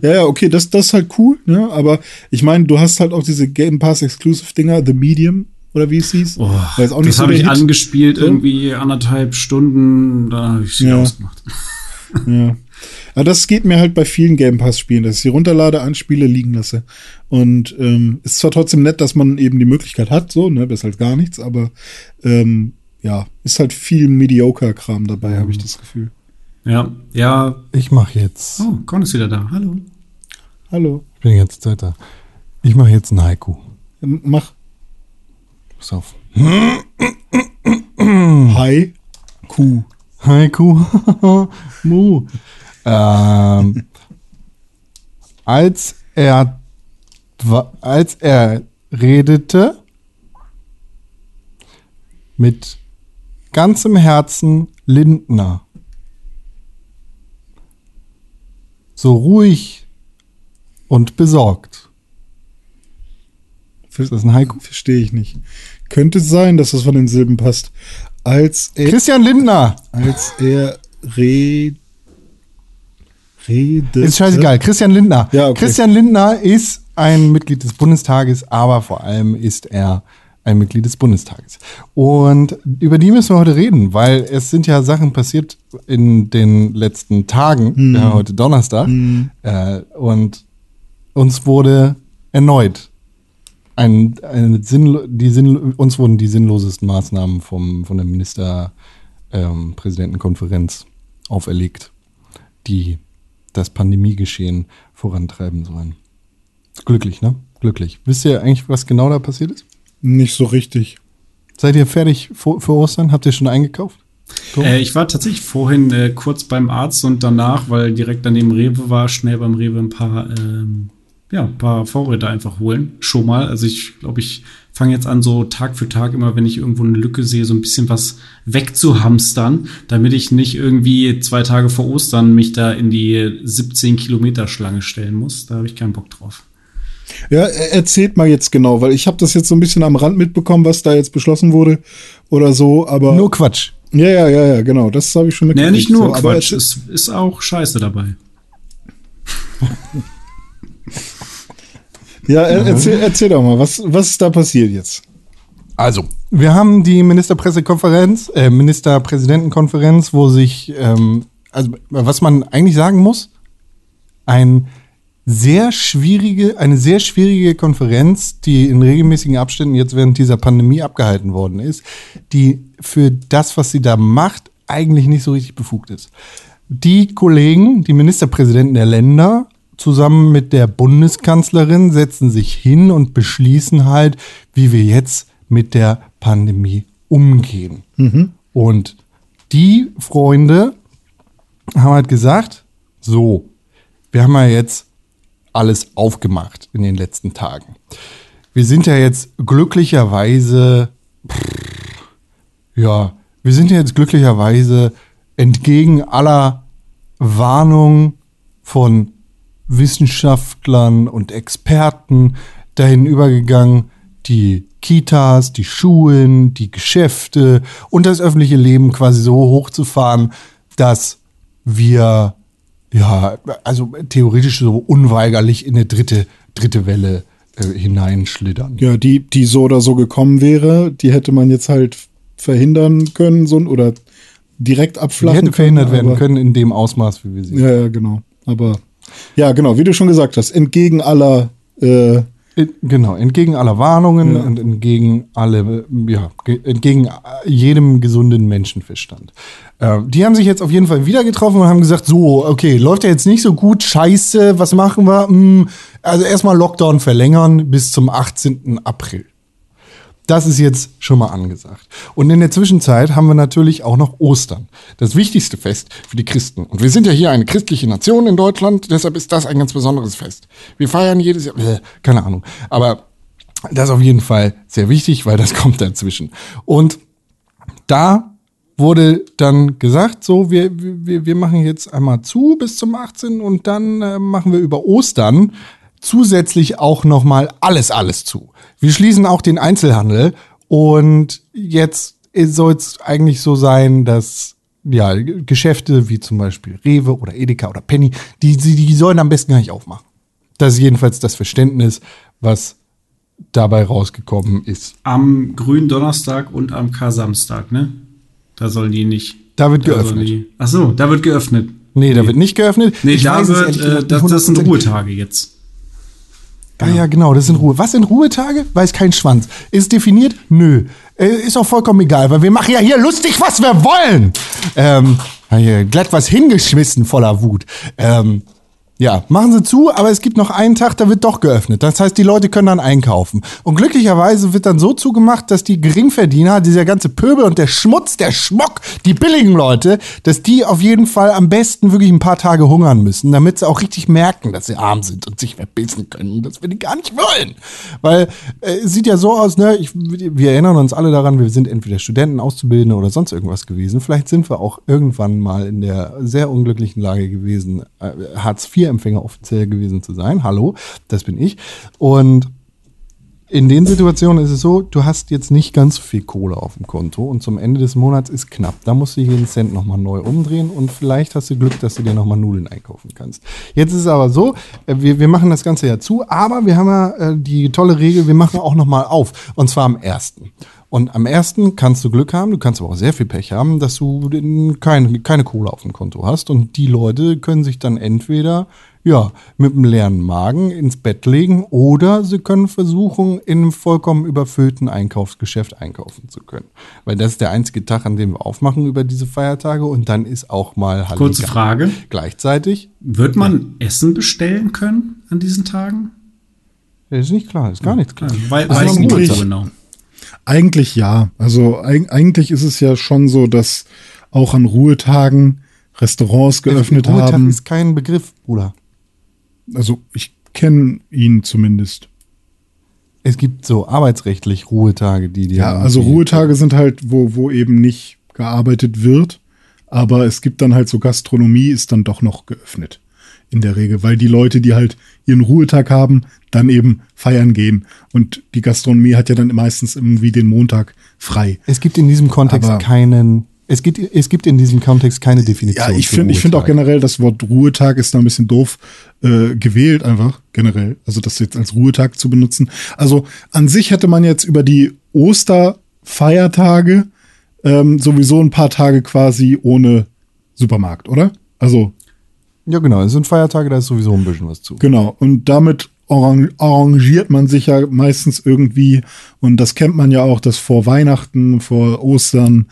Ja, ja, okay, das, das ist halt cool, ne? Aber ich meine, du hast halt auch diese Game Pass-Exclusive-Dinger, The Medium oder wie es hieß. Oh, das so habe ich Hit. angespielt, so. irgendwie anderthalb Stunden, da habe ich sie ja. ausgemacht. Ja. Aber das geht mir halt bei vielen Game Pass-Spielen, dass ich sie runterlade, anspiele, liegen lasse. Und ähm, ist zwar trotzdem nett, dass man eben die Möglichkeit hat, so, ne, das ist halt gar nichts, aber ähm, ja, ist halt viel Mediocre-Kram dabei, habe ich das Gefühl. Ja, ja. Ich mache jetzt. Oh, Con ist wieder da. Hallo. Hallo. Ich bin die ganze Zeit da. Ich mache jetzt ein Haiku. Mach. Pass auf. Hi, Kuh. Hi, Kuh. Mu. Ähm, als er, als er redete, mit ganzem Herzen Lindner. So ruhig und besorgt. Ist das ein Haiku? Verstehe ich nicht. Könnte sein, dass das von den Silben passt. Als er, Christian Lindner. als er red, redete. Ist scheißegal. Christian Lindner. Ja, okay. Christian Lindner ist ein Mitglied des Bundestages, aber vor allem ist er ein Mitglied des Bundestages. Und über die müssen wir heute reden, weil es sind ja Sachen passiert in den letzten Tagen. Hm. Wir haben heute Donnerstag. Äh, und uns wurde erneut ein, eine sinnlo die sinn uns wurden die sinnlosesten Maßnahmen vom, von der Ministerpräsidentenkonferenz auferlegt, die das Pandemiegeschehen vorantreiben sollen. Glücklich, ne? Glücklich. Wisst ihr eigentlich, was genau da passiert ist? Nicht so richtig. Seid ihr fertig für, für Ostern? Habt ihr schon eingekauft? Äh, ich war tatsächlich vorhin äh, kurz beim Arzt und danach, weil direkt daneben Rewe war, schnell beim Rewe ein paar, ähm, ja, ein paar Vorräte einfach holen. Schon mal. Also ich glaube, ich fange jetzt an, so Tag für Tag immer, wenn ich irgendwo eine Lücke sehe, so ein bisschen was wegzuhamstern, damit ich nicht irgendwie zwei Tage vor Ostern mich da in die 17 Kilometer Schlange stellen muss. Da habe ich keinen Bock drauf. Ja, er- erzählt mal jetzt genau, weil ich habe das jetzt so ein bisschen am Rand mitbekommen, was da jetzt beschlossen wurde oder so, aber Nur Quatsch. ja, ja, ja, ja, genau, das habe ich schon Naja, nicht nur so, aber Quatsch, erzähl- es ist auch Scheiße dabei. Ja, er, erzähl, erzähl doch mal, was, was ist da passiert jetzt? Also, wir haben die Ministerpressekonferenz, äh, Ministerpräsidentenkonferenz, wo sich, ähm, also was man eigentlich sagen muss, ein sehr schwierige, eine sehr schwierige Konferenz, die in regelmäßigen Abständen jetzt während dieser Pandemie abgehalten worden ist, die für das, was sie da macht, eigentlich nicht so richtig befugt ist. Die Kollegen, die Ministerpräsidenten der Länder, zusammen mit der Bundeskanzlerin setzen sich hin und beschließen halt, wie wir jetzt mit der Pandemie umgehen. Und die Freunde haben halt gesagt, so, wir haben ja jetzt alles aufgemacht in den letzten Tagen. Wir sind ja jetzt glücklicherweise, pff, ja, wir sind ja jetzt glücklicherweise entgegen aller Warnung von Wissenschaftlern und Experten dahin übergegangen, die Kitas, die Schulen, die Geschäfte und das öffentliche Leben quasi so hochzufahren, dass wir ja, also theoretisch so unweigerlich in eine dritte, dritte Welle äh, hineinschlittern. Ja, die, die so oder so gekommen wäre, die hätte man jetzt halt verhindern können so, oder direkt Die abflachen hätte verhindert werden können in dem Ausmaß, wie wir sie. Ja, ja, genau. Aber ja, genau, wie du schon gesagt hast, entgegen aller äh, Genau, entgegen aller Warnungen Ja. und entgegen alle, ja, ge- entgegen jedem gesunden Menschenverstand. Äh, die haben sich jetzt auf jeden Fall wieder getroffen und haben gesagt, so, okay, läuft ja jetzt nicht so gut, scheiße, was machen wir? Hm, also erstmal Lockdown verlängern bis zum 18. April. Das ist jetzt schon mal angesagt. Und in der Zwischenzeit haben wir natürlich auch noch Ostern. Das wichtigste Fest für die Christen. Und wir sind ja hier eine christliche Nation in Deutschland, deshalb ist das ein ganz besonderes Fest. Wir feiern jedes Jahr, äh, keine Ahnung. Aber das ist auf jeden Fall sehr wichtig, weil das kommt dazwischen. Und da wurde dann gesagt, so, wir, wir, wir machen jetzt einmal zu bis zum 18. und dann äh, machen wir über Ostern zusätzlich auch nochmal alles, alles zu. Wir schließen auch den Einzelhandel und jetzt soll es eigentlich so sein, dass ja, Geschäfte wie zum Beispiel Rewe oder Edeka oder Penny, die, die, sollen am besten gar nicht aufmachen. Das ist jedenfalls das Verständnis, was dabei rausgekommen ist. Am grünen Donnerstag und am Kar-Samstag, ne? Da sollen die nicht. Da wird da geöffnet. Die, ach so, da wird geöffnet. Nee, da wird nicht geöffnet. Nee, Ich da weiß wird, äh, das, das sind. Ruhetage jetzt. Ah ja, genau, das sind Ruhe. Was sind Ruhetage? Weiß kein Schwanz. Ist definiert? Nö. Äh, Ist auch vollkommen egal, weil wir machen ja hier lustig, was wir wollen. Ähm, hier glatt was hingeschmissen voller Wut. Ähm, ja, machen sie zu, aber es gibt noch einen Tag, da wird doch geöffnet. Das heißt, die Leute können dann einkaufen. Und glücklicherweise wird dann so zugemacht, dass die Geringverdiener, dieser ganze Pöbel und der Schmutz, der Schmock, die billigen Leute, dass die auf jeden Fall am besten wirklich ein paar Tage hungern müssen, damit sie auch richtig merken, dass sie arm sind und sich verbissen können, dass wir die gar nicht wollen. Weil äh, es sieht ja so aus, ne, ich, wir erinnern uns alle daran, wir sind entweder Studenten, Auszubildende oder sonst irgendwas gewesen. Vielleicht sind wir auch irgendwann mal in der sehr unglücklichen Lage gewesen, äh, Hartz-IV-Empfänger offiziell gewesen zu sein. Hallo, das bin ich. Und in den Situationen ist es so, du hast jetzt nicht ganz so viel Kohle auf dem Konto und zum Ende des Monats ist knapp. Da musst du jeden Cent nochmal neu umdrehen und vielleicht hast du Glück, dass du dir nochmal Nudeln einkaufen kannst. Jetzt ist es aber so, äh, wir, wir machen das Ganze ja zu, aber wir haben ja äh, die tolle Regel, wir machen auch nochmal auf. Und zwar am ersten. Und am ersten kannst du Glück haben, du kannst aber auch sehr viel Pech haben, dass du keine, keine Kohle auf dem Konto hast. Und die Leute können sich dann entweder ja, mit einem leeren Magen ins Bett legen oder sie können versuchen, in einem vollkommen überfüllten Einkaufsgeschäft einkaufen zu können. Weil das ist der einzige Tag, an dem wir aufmachen über diese Feiertage und dann ist auch mal Halligalli. Kurze Frage. Gleichzeitig. Wird man ja. Essen bestellen können an diesen Tagen? Das ist nicht klar, ist gar nichts klar. Weil, weiß nicht so genau. Eigentlich ja. Also eigentlich ist es ja schon so, dass auch an Ruhetagen Restaurants geöffnet Ruhetag haben. ist kein Begriff, Bruder. Also ich kenne ihn zumindest. Es gibt so arbeitsrechtlich Ruhetage, die die Ja, also Ruhetage sind halt, wo, wo eben nicht gearbeitet wird, aber es gibt dann halt so Gastronomie ist dann doch noch geöffnet. In der Regel, weil die Leute, die halt ihren Ruhetag haben, dann eben feiern gehen. Und die Gastronomie hat ja dann meistens irgendwie den Montag frei. Es gibt in diesem Kontext aber keinen es gibt, es gibt in diesem Kontext keine Definition. Ja, ich finde ich finde auch generell das Wort Ruhetag ist da ein bisschen doof äh, gewählt, einfach generell. Also das jetzt als Ruhetag zu benutzen. Also an sich hätte man jetzt über die Osterfeiertage ähm, sowieso ein paar Tage quasi ohne Supermarkt, oder? Also. Ja, genau. Es sind Feiertage, da ist sowieso ein bisschen was zu. Genau. Und damit arrangiert man sich ja meistens irgendwie und das kennt man ja auch, dass vor Weihnachten, vor Ostern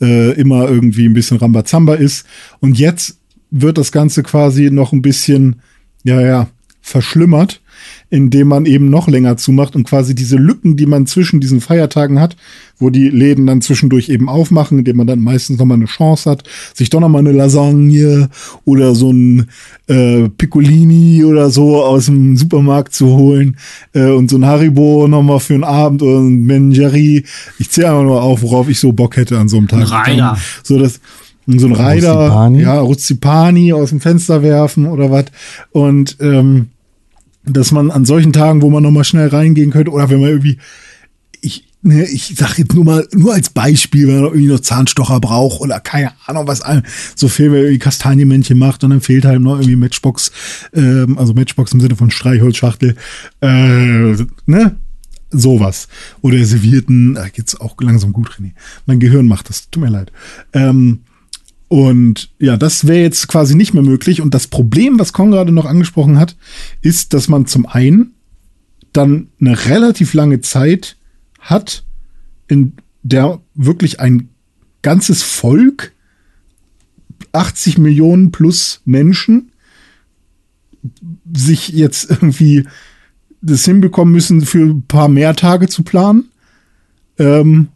äh, immer irgendwie ein bisschen Rambazamba ist. Und jetzt wird das Ganze quasi noch ein bisschen, ja, ja, verschlimmert, indem man eben noch länger zumacht und quasi diese Lücken, die man zwischen diesen Feiertagen hat, wo die Läden dann zwischendurch eben aufmachen, indem man dann meistens noch mal eine Chance hat, sich doch noch mal eine Lasagne oder so ein äh, Piccolini oder so aus dem Supermarkt zu holen äh, und so ein Haribo noch mal für einen Abend oder ein Mengerie. Ich zähle einfach nur auf, worauf ich so Bock hätte an so einem Tag. Reiner. So das so ein Reiter, ja, Ruzzipani aus dem Fenster werfen oder was. Und ähm, dass man an solchen Tagen, wo man nochmal schnell reingehen könnte, oder wenn man irgendwie, ich, ne, ich sag jetzt nur mal, nur als Beispiel, wenn man irgendwie noch Zahnstocher braucht oder keine Ahnung, was so viel, wenn irgendwie Kastanienmännchen macht und dann fehlt halt noch irgendwie Matchbox, ähm, also Matchbox im Sinne von Streichholzschachtel, äh, ne? Sowas. Oder servierten, äh, jetzt auch langsam gut, René. Mein Gehirn macht das, tut mir leid. Ähm, und ja, das wäre jetzt quasi nicht mehr möglich. Und das Problem, was Con gerade noch angesprochen hat, ist, dass man zum einen dann eine relativ lange Zeit hat, in der wirklich ein ganzes Volk, 80 Millionen plus Menschen, sich jetzt irgendwie das hinbekommen müssen, für ein paar mehr Tage zu planen, ähm,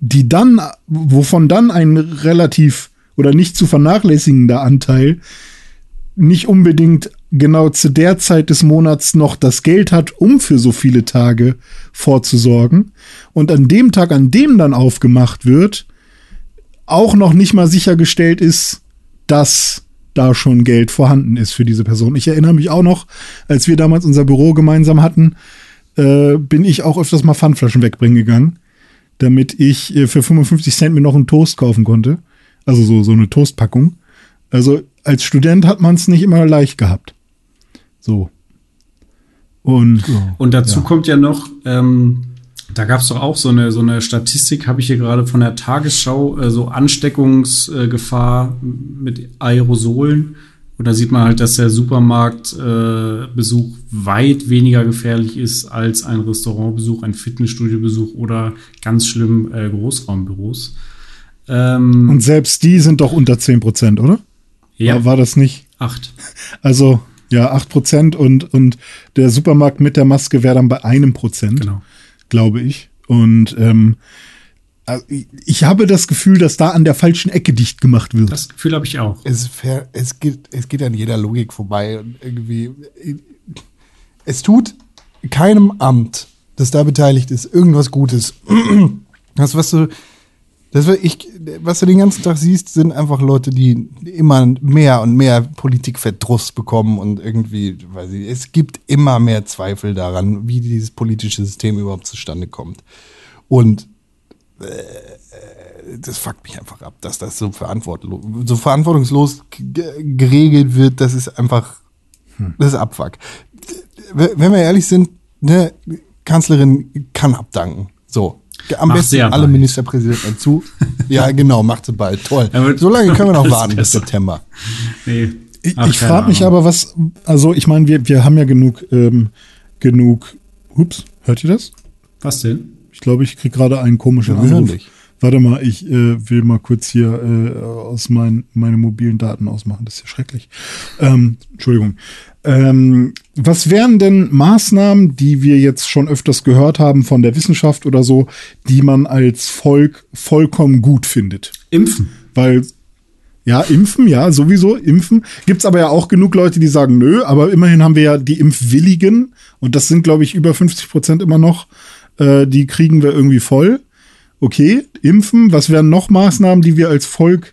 die dann, wovon dann ein relativ oder nicht zu vernachlässigender Anteil nicht unbedingt genau zu der Zeit des Monats noch das Geld hat, um für so viele Tage vorzusorgen. Und an dem Tag, an dem dann aufgemacht wird, auch noch nicht mal sichergestellt ist, dass da schon Geld vorhanden ist für diese Person. Ich erinnere mich auch noch, als wir damals unser Büro gemeinsam hatten, äh, bin ich auch öfters mal Pfandflaschen wegbringen gegangen, damit ich äh, für 55 Cent mir noch einen Toast kaufen konnte. Also so, so eine Toastpackung. Also als Student hat man es nicht immer leicht gehabt. So. Und, und dazu ja. kommt ja noch, ähm, da gab es doch auch so eine, so eine Statistik, habe ich hier gerade von der Tagesschau, äh, so Ansteckungsgefahr mit Aerosolen. Und da sieht man halt, dass der Supermarktbesuch äh, weit weniger gefährlich ist als ein Restaurantbesuch, ein Fitnessstudiobesuch oder ganz schlimm äh, Großraumbüros. Ähm, Und selbst die sind doch unter 10 Prozent, oder? Ja. War, war das nicht? Acht. Also, ja, acht Prozent und, und der Supermarkt mit der Maske wäre dann bei einem Prozent, genau. glaube ich. Und ähm, also, ich habe das Gefühl, dass da an der falschen Ecke dicht gemacht wird. Das Gefühl habe ich auch. Es, fair, es, geht, es geht an jeder Logik vorbei. Und irgendwie, es tut keinem Amt, das da beteiligt ist, irgendwas Gutes. Das, was du Das ich, was du den ganzen Tag siehst, sind einfach Leute, die immer mehr und mehr Politikverdruss bekommen und irgendwie, weiß ich, es gibt immer mehr Zweifel daran, wie dieses politische System überhaupt zustande kommt. Und äh, das fuckt mich einfach ab, dass das so, verantwortlos, so verantwortungslos geregelt wird, das ist einfach, das ist Abfuck. Wenn wir ehrlich sind, ne, Kanzlerin kann abdanken. So. Am Macht besten alle Ministerpräsidenten dazu. ja, genau, macht sie bald. Toll. So lange können wir noch warten bis. September. Nee. Ich, ich frage mich aber, was, also ich meine, wir, wir haben ja genug, ähm, genug, ups, hört ihr das? Was denn? Ich glaube, ich kriege gerade einen komischen Ja, Anruf. Warte mal, ich äh, will mal kurz hier äh, aus meinen meine mobilen Daten ausmachen. Das ist ja schrecklich. Ähm, Entschuldigung. Ähm, was wären denn Maßnahmen, die wir jetzt schon öfters gehört haben von der Wissenschaft oder so, die man als Volk vollkommen gut findet? Impfen. Weil, ja, impfen, ja, sowieso, impfen. Gibt's aber ja auch genug Leute, die sagen, nö, aber immerhin haben wir ja die Impfwilligen und das sind, glaube ich, über 50 Prozent immer noch. Äh, die kriegen wir irgendwie voll. Okay, impfen. Was wären noch Maßnahmen, die wir als Volk,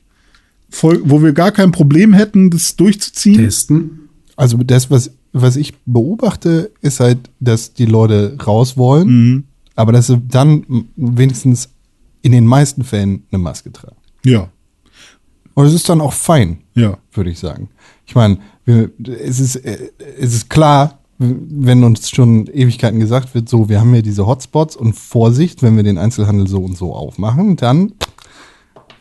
Volk wo wir gar kein Problem hätten, das durchzuziehen? Testen. Also das, was, was ich beobachte, ist halt, dass die Leute raus wollen, Mhm. aber dass sie dann wenigstens in den meisten Fällen eine Maske tragen. Ja, Und es ist dann auch fein, ja. würde ich sagen. Ich meine, es ist, es ist klar, wenn uns schon Ewigkeiten gesagt wird, so, wir haben hier diese Hotspots und Vorsicht, wenn wir den Einzelhandel so und so aufmachen, dann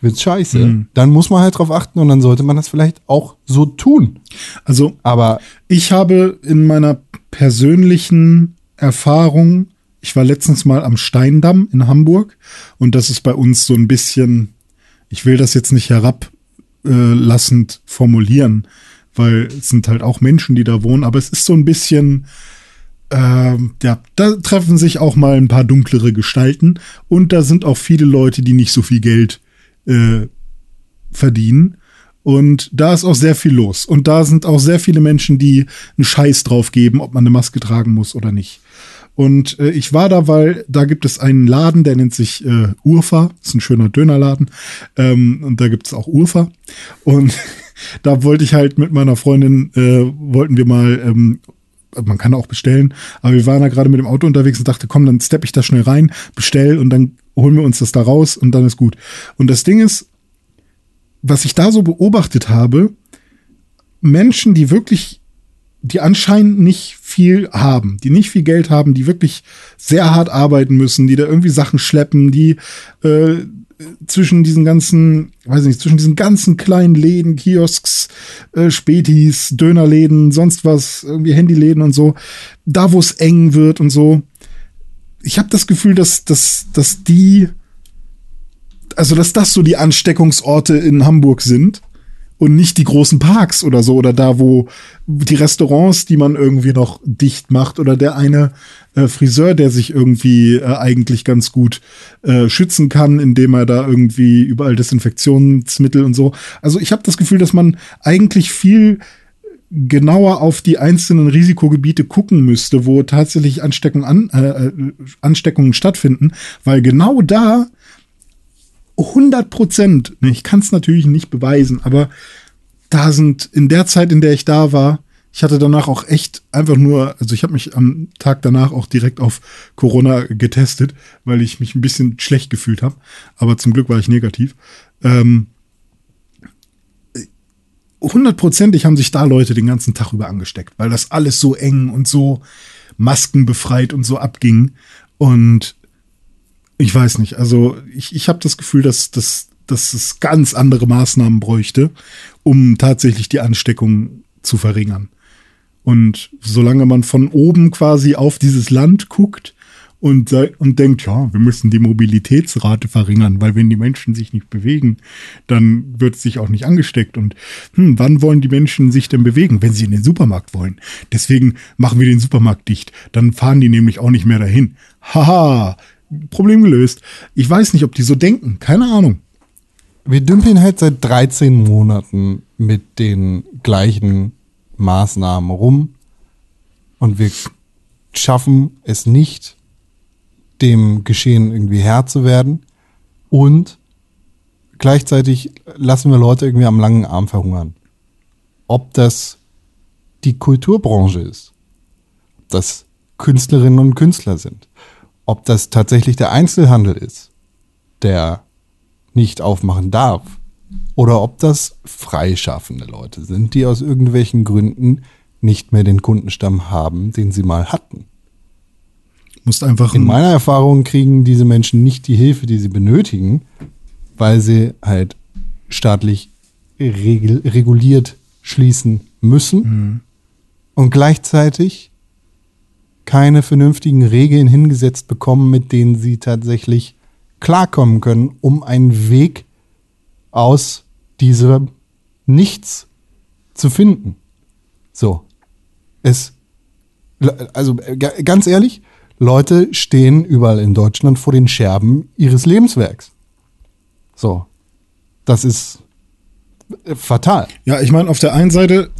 wird's scheiße. Mhm. Dann muss man halt drauf achten und dann sollte man das vielleicht auch so tun. Also Aber Ich habe in meiner persönlichen Erfahrung, ich war letztens mal am Steindamm in Hamburg und das ist bei uns so ein bisschen, ich will das jetzt nicht herablassend formulieren, weil es sind halt auch Menschen, die da wohnen, aber es ist so ein bisschen, ähm, ja, da treffen sich auch mal ein paar dunklere Gestalten und da sind auch viele Leute, die nicht so viel Geld äh, verdienen. Und da ist auch sehr viel los. Und da sind auch sehr viele Menschen, die einen Scheiß drauf geben, ob man eine Maske tragen muss oder nicht. Und äh, ich war da, weil da gibt es einen Laden, der nennt sich äh, Urfa. Ist ein schöner Dönerladen. Ähm, und da gibt es auch Urfa. Und da wollte ich halt mit meiner Freundin, äh, wollten wir mal ähm, man kann auch bestellen, aber wir waren da gerade mit dem Auto unterwegs und dachte, komm, dann steppe ich da schnell rein, bestell und dann holen wir uns das da raus und dann ist gut. Und das Ding ist, was ich da so beobachtet habe, Menschen, die wirklich, die anscheinend nicht viel haben, die nicht viel Geld haben, die wirklich sehr hart arbeiten müssen, die da irgendwie Sachen schleppen, die äh, zwischen diesen ganzen, weiß nicht, zwischen diesen ganzen kleinen Läden, Kiosks, äh, Spätis, Dönerläden, sonst was, irgendwie Handyläden und so, da wo es eng wird und so. Ich habe das Gefühl, dass, dass, dass die, also dass das so die Ansteckungsorte in Hamburg sind und nicht die großen Parks oder so oder da, wo die Restaurants, die man irgendwie noch dicht macht oder der eine äh, Friseur, der sich irgendwie äh, eigentlich ganz gut äh, schützen kann, indem er da irgendwie überall Desinfektionsmittel und so. Also ich habe das Gefühl, dass man eigentlich viel genauer auf die einzelnen Risikogebiete gucken müsste, wo tatsächlich Ansteckung an, äh, äh, Ansteckungen stattfinden, weil genau da 100 Prozent, ich kann es natürlich nicht beweisen, aber da sind in der Zeit, in der ich da war, ich hatte danach auch echt einfach nur, also ich habe mich am Tag danach auch direkt auf Corona getestet, weil ich mich ein bisschen schlecht gefühlt habe, aber zum Glück war ich negativ. Ähm, hundertprozentig haben sich da Leute den ganzen Tag über angesteckt, weil das alles so eng und so maskenbefreit und so abging. Und ich weiß nicht, also ich, ich habe das Gefühl, dass, dass, dass es ganz andere Maßnahmen bräuchte, um tatsächlich die Ansteckung zu verringern. Und solange man von oben quasi auf dieses Land guckt und, und denkt, ja, wir müssen die Mobilitätsrate verringern, weil wenn die Menschen sich nicht bewegen, dann wird sich auch nicht angesteckt. Und hm, wann wollen die Menschen sich denn bewegen? Wenn sie in den Supermarkt wollen. Deswegen machen wir den Supermarkt dicht. Dann fahren die nämlich auch nicht mehr dahin. Haha, Problem gelöst. Ich weiß nicht, ob die so denken. Keine Ahnung. wir dümpeln halt seit 13 Monaten mit den gleichen Maßnahmen rum und wir schaffen es nicht, dem Geschehen irgendwie Herr zu werden. Und gleichzeitig lassen wir Leute irgendwie am langen Arm verhungern. Ob das die Kulturbranche ist, ob das Künstlerinnen und Künstler sind, ob das tatsächlich der Einzelhandel ist, der nicht aufmachen darf, oder ob das freischaffende Leute sind, die aus irgendwelchen Gründen nicht mehr den Kundenstamm haben, den sie mal hatten. Musst einfach In meiner Erfahrung kriegen diese Menschen nicht die Hilfe, die sie benötigen, weil sie halt staatlich regel reguliert schließen müssen und gleichzeitig keine vernünftigen Regeln hingesetzt bekommen, mit denen sie tatsächlich klarkommen können, um einen Weg aus diesem Nichts zu finden. So. Es, also äh, ga- ganz ehrlich, Leute stehen überall in Deutschland vor den Scherben ihres Lebenswerks. So. Das ist äh, fatal. Ja, ich meine, auf der einen Seite,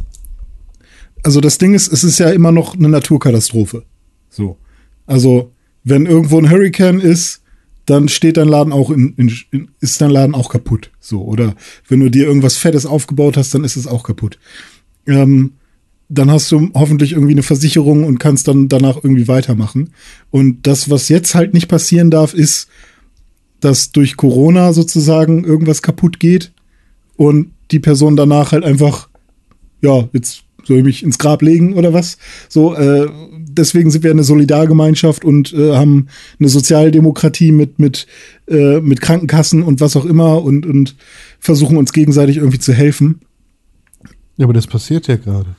also das Ding ist, es ist ja immer noch eine Naturkatastrophe. So. Also, wenn irgendwo ein Hurricane ist, dann steht dein Laden auch in, in, in ist dein Laden auch kaputt. So. Oder wenn du dir irgendwas Fettes aufgebaut hast, dann ist es auch kaputt. Ähm, dann hast du hoffentlich irgendwie eine Versicherung und kannst dann danach irgendwie weitermachen. Und das, was jetzt halt nicht passieren darf, ist, dass durch Corona sozusagen irgendwas kaputt geht und die Person danach halt einfach, ja, jetzt soll ich mich ins Grab legen oder was? So, äh, deswegen sind wir eine Solidargemeinschaft und äh, haben eine Sozialdemokratie mit, mit, äh, mit Krankenkassen und was auch immer und, und versuchen uns gegenseitig irgendwie zu helfen. Ja, aber das passiert ja gerade.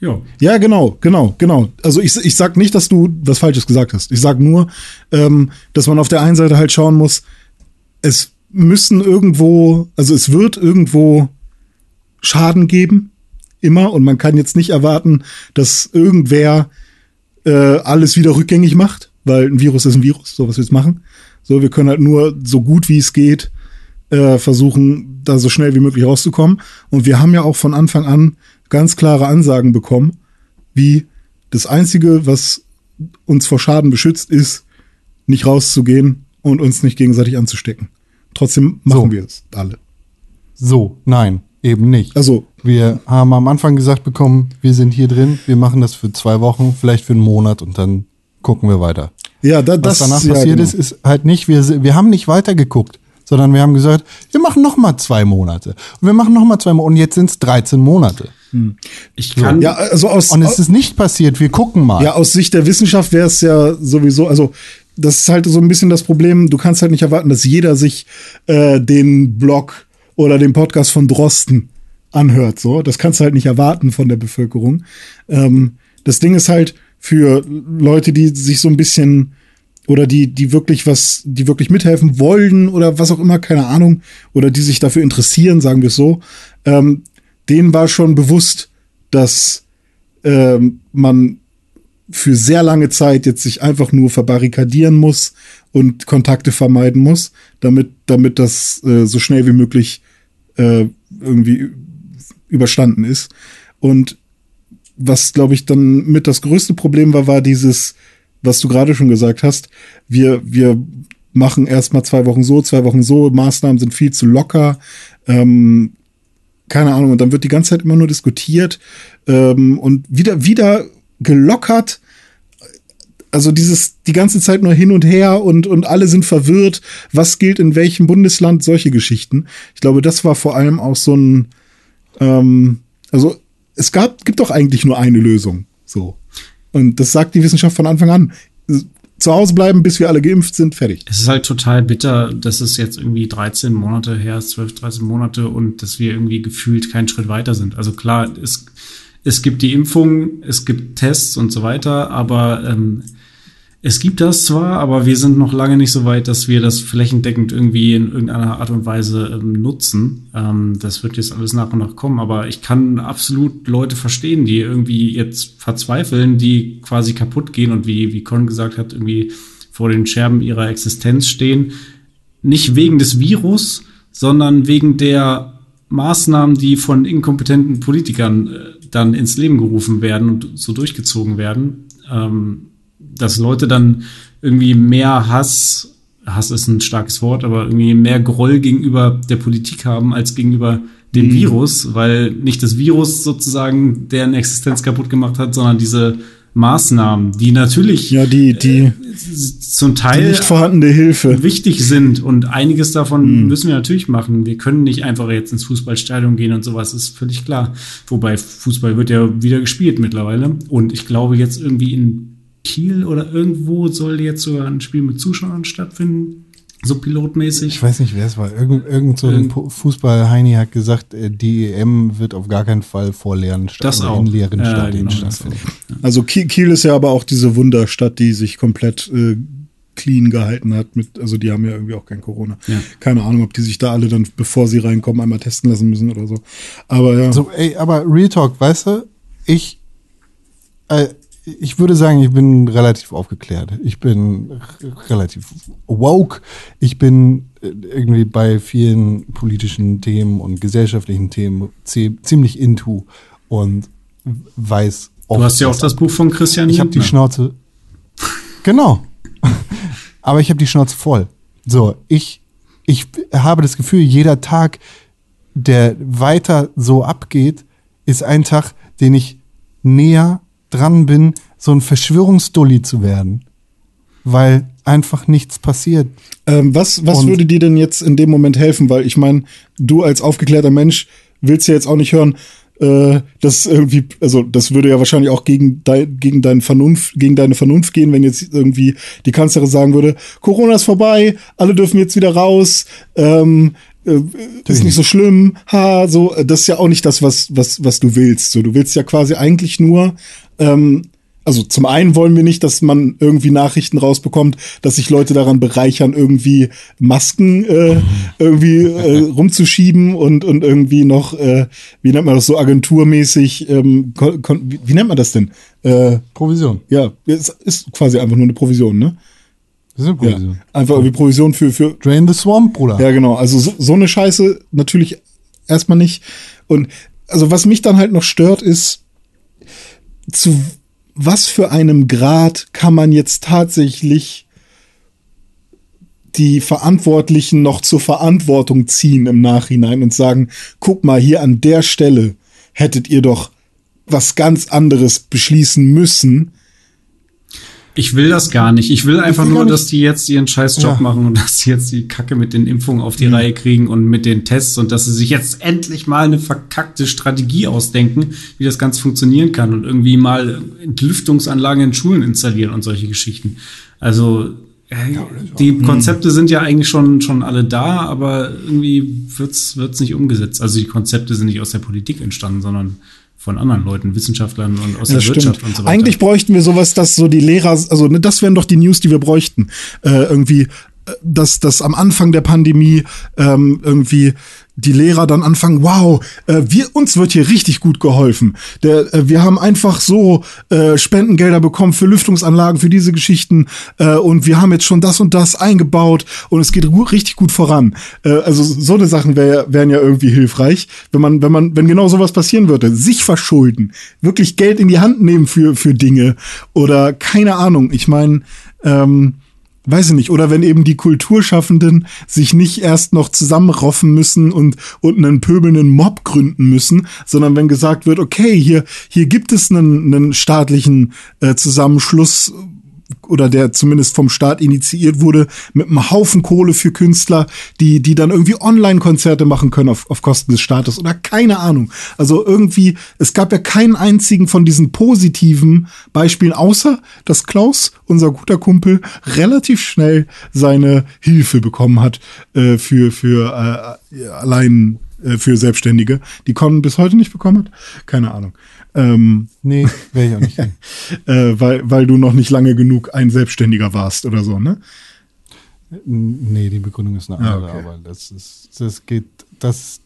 Ja. Ja, genau, genau, genau. Also ich, ich sag nicht, dass du was Falsches gesagt hast. Ich sag nur, ähm, dass man auf der einen Seite halt schauen muss, es müssen irgendwo, also es wird irgendwo Schaden geben, immer, und man kann jetzt nicht erwarten, dass irgendwer äh, alles wieder rückgängig macht, weil ein Virus ist ein Virus, so was wir jetzt machen. So, wir können halt nur so gut wie es geht äh, versuchen, da so schnell wie möglich rauszukommen. Und wir haben ja auch von Anfang an ganz klare Ansagen bekommen, wie das Einzige, was uns vor Schaden beschützt, ist, nicht rauszugehen und uns nicht gegenseitig anzustecken. Trotzdem machen So. wir es alle. So, nein, eben nicht. Also, Wir haben am Anfang gesagt bekommen, wir sind hier drin, wir machen das für zwei Wochen, vielleicht für einen Monat und dann gucken wir weiter. ja, da, Was das danach ja, passiert genau. ist, ist halt nicht, wir, wir haben nicht weitergeguckt, sondern wir haben gesagt, wir machen noch mal zwei Monate. Und wir machen noch mal zwei Monate und jetzt sind es 13 Monate. Ich kann. Ja, also aus, Und es ist nicht passiert, wir gucken mal. Ja, aus Sicht der Wissenschaft wäre es ja sowieso, also das ist halt so ein bisschen das Problem, du kannst halt nicht erwarten, dass jeder sich äh, den Blog oder den Podcast von Drosten anhört. So, das kannst du halt nicht erwarten von der Bevölkerung. Ähm, das Ding ist halt für Leute, die sich so ein bisschen oder die, die wirklich was, die wirklich mithelfen wollen oder was auch immer, keine Ahnung, oder die sich dafür interessieren, sagen wir es so, ähm, denen war schon bewusst, dass ähm, man für sehr lange Zeit jetzt sich einfach nur verbarrikadieren muss und Kontakte vermeiden muss, damit, damit das äh, so schnell wie möglich äh, irgendwie überstanden ist. Und was, glaube ich, dann mit das größte Problem war, war dieses, was du gerade schon gesagt hast. Wir, wir machen erstmal zwei Wochen so, zwei Wochen so, Maßnahmen sind viel zu locker. Ähm, keine Ahnung, und dann wird die ganze Zeit immer nur diskutiert ähm, und wieder, wieder gelockert. Also dieses, die ganze Zeit nur hin und her und, und alle sind verwirrt, was gilt in welchem Bundesland, solche Geschichten. Ich glaube, das war vor allem auch so ein, ähm, also es gab, gibt doch eigentlich nur eine Lösung. So. Und das sagt die Wissenschaft von Anfang an. Zu Hause bleiben, bis wir alle geimpft sind, fertig. Es ist halt total bitter, dass es jetzt irgendwie 13 Monate her ist, 12, 13 Monate und dass wir irgendwie gefühlt keinen Schritt weiter sind. Also klar, es, es gibt die Impfung, es gibt Tests und so weiter, aber ähm, es gibt das zwar, aber wir sind noch lange nicht so weit, dass wir das flächendeckend irgendwie in irgendeiner Art und Weise ähm, nutzen. Ähm, das wird jetzt alles nach und nach kommen, aber ich kann absolut Leute verstehen, die irgendwie jetzt verzweifeln, die quasi kaputt gehen und wie, wie Con gesagt hat, irgendwie vor den Scherben ihrer Existenz stehen. Nicht wegen des Virus, sondern wegen der Maßnahmen, die von inkompetenten Politikern äh, dann ins Leben gerufen werden und so durchgezogen werden. Ähm, dass Leute dann irgendwie mehr Hass Hass ist ein starkes Wort, aber irgendwie mehr Groll gegenüber der Politik haben als gegenüber dem Mhm. Virus, weil nicht das Virus sozusagen deren Existenz kaputt gemacht hat, sondern diese Maßnahmen, die natürlich Ja, die, die, zum die Teil nicht vorhandene Hilfe. wichtig sind und einiges davon Hm. müssen wir natürlich machen. Wir können nicht einfach jetzt ins Fußballstadion gehen und sowas, ist völlig klar. Wobei Fußball wird ja wieder gespielt mittlerweile und ich glaube jetzt irgendwie in Kiel oder irgendwo soll jetzt sogar ein Spiel mit Zuschauern stattfinden, so pilotmäßig. Ich weiß nicht, wer es war. Irgend, irgend so ein Fußball-Heini hat gesagt, äh, die EM wird auf gar keinen Fall vor leeren Sta- Das oder auch. in leeren Ja, Stadien genau, das stattfinden. Also Kiel, Kiel ist ja aber auch diese Wunderstadt, die sich komplett äh, clean gehalten hat. Mit, also die haben ja irgendwie auch kein Corona. Ja. Keine Ahnung, ob die sich da alle dann, bevor sie reinkommen, einmal testen lassen müssen oder so. Aber ja. So, ey, aber Real Talk, weißt du, ich, äh, ich würde sagen, ich bin relativ aufgeklärt. Ich bin relativ woke. Ich bin äh, irgendwie bei vielen politischen Themen und gesellschaftlichen Themen zie- ziemlich into und weiß Du hast ja auch das Buch von Christian Ich habe die. Schnauze. Genau. Aber ich habe die Schnauze voll. So, ich, ich habe das Gefühl, jeder Tag, der weiter so abgeht, ist ein Tag, den ich näher dran bin, so ein Verschwörungsdulli zu werden. Weil einfach nichts passiert. Ähm, was was Und- würde dir denn jetzt in dem Moment helfen? Weil ich meine, du als aufgeklärter Mensch willst ja jetzt auch nicht hören, äh, dass irgendwie, also das würde ja wahrscheinlich auch gegen, dein, gegen, deine Vernunft, gegen deine Vernunft gehen, wenn jetzt irgendwie die Kanzlerin sagen würde, Corona ist vorbei, alle dürfen jetzt wieder raus, ähm, äh, ist nicht so schlimm, ha, so, äh, das ist ja auch nicht das, was, was, was du willst. So, du willst ja quasi eigentlich nur, ähm, also zum einen wollen wir nicht, dass man irgendwie Nachrichten rausbekommt, dass sich Leute daran bereichern, irgendwie Masken äh, irgendwie äh, rumzuschieben und, und irgendwie noch, äh, wie nennt man das so, agenturmäßig, ähm, wie, nennt man das denn? Äh, Provision. ja, es ist quasi einfach nur eine Provision, ne? Das ist eine Ja, Provision. einfach irgendwie Provision für, für, Drain the Swamp, Bruder. ja, genau. Also so, so eine Scheiße natürlich erstmal nicht. Und also was mich dann halt noch stört, ist, zu was für einem Grad kann man jetzt tatsächlich die Verantwortlichen noch zur Verantwortung ziehen im Nachhinein und sagen, guck mal, hier an der Stelle hättet ihr doch was ganz anderes beschließen müssen. Ich will das gar nicht. Ich will einfach will gar nur, dass die jetzt ihren scheiß Job Ja. machen und dass sie jetzt die Kacke mit den Impfungen auf die Mhm. Reihe kriegen und mit den Tests und dass sie sich jetzt endlich mal eine verkackte Strategie ausdenken, wie das Ganze funktionieren kann und irgendwie mal Entlüftungsanlagen in Schulen installieren und solche Geschichten. Also äh, die Mhm. Konzepte sind ja eigentlich schon schon alle da, aber irgendwie wird's wird's nicht umgesetzt. Also die Konzepte sind nicht aus der Politik entstanden, sondern von anderen Leuten, Wissenschaftlern und aus Ja, der stimmt. Wirtschaft und so weiter. Eigentlich bräuchten wir sowas, dass so die Lehrer, also ne, das wären doch die News, die wir bräuchten. Äh, irgendwie, äh, dass, dass am Anfang der Pandemie ähm, irgendwie die Lehrer dann anfangen, wow, äh, wir, uns wird hier richtig gut geholfen. Der, äh, wir haben einfach so äh, Spendengelder bekommen für Lüftungsanlagen, für diese Geschichten äh, und wir haben jetzt schon das und das eingebaut und es geht gu richtig gut voran. Äh, also so eine Sachen wär, wären ja irgendwie hilfreich, wenn man, wenn man, wenn genau sowas passieren würde, sich verschulden, wirklich Geld in die Hand nehmen für, für Dinge oder keine Ahnung. Ich meine, ähm, weiß ich nicht, oder wenn eben die Kulturschaffenden sich nicht erst noch zusammenroffen müssen und, und einen pöbelnden Mob gründen müssen, sondern wenn gesagt wird, okay, hier, hier gibt es einen, einen staatlichen äh, Zusammenschluss oder der zumindest vom Staat initiiert wurde, mit einem Haufen Kohle für Künstler, die, die dann irgendwie Online-Konzerte machen können auf, auf Kosten des Staates oder keine Ahnung. Also irgendwie, es gab ja keinen einzigen von diesen positiven Beispielen, außer dass Klaus, unser guter Kumpel, relativ schnell seine Hilfe bekommen hat äh, für, für äh, allein äh, für Selbstständige, die Con bis heute nicht bekommen hat. Keine Ahnung. Ähm, Nee, wäre ich auch nicht. äh, weil, weil du noch nicht lange genug ein Selbstständiger warst oder so, ne? Nee, die Begründung ist eine Ah, andere, okay. aber das ist, das geht, das,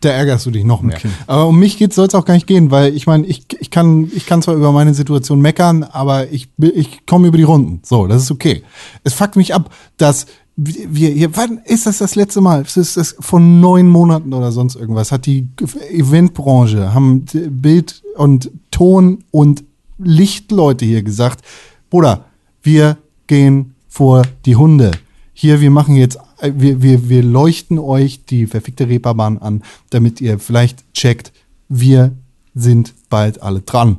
da ärgerst du dich noch mehr. Okay. Aber um mich geht soll es auch gar nicht gehen, weil ich meine, ich, ich kann, ich kann zwar über meine Situation meckern, aber ich, ich komme über die Runden. So, das ist okay. Es fuckt mich ab, dass wir hier, wann ist das das letzte Mal? Es ist das vor neun Monaten oder sonst irgendwas. Hat die Eventbranche, haben Bild und Ton und Lichtleute hier gesagt, Bruder, wir gehen vor die Hunde. Hier, wir machen jetzt, äh, wir, wir, wir leuchten euch die verfickte Reeperbahn an, damit ihr vielleicht checkt, wir sind bald alle dran.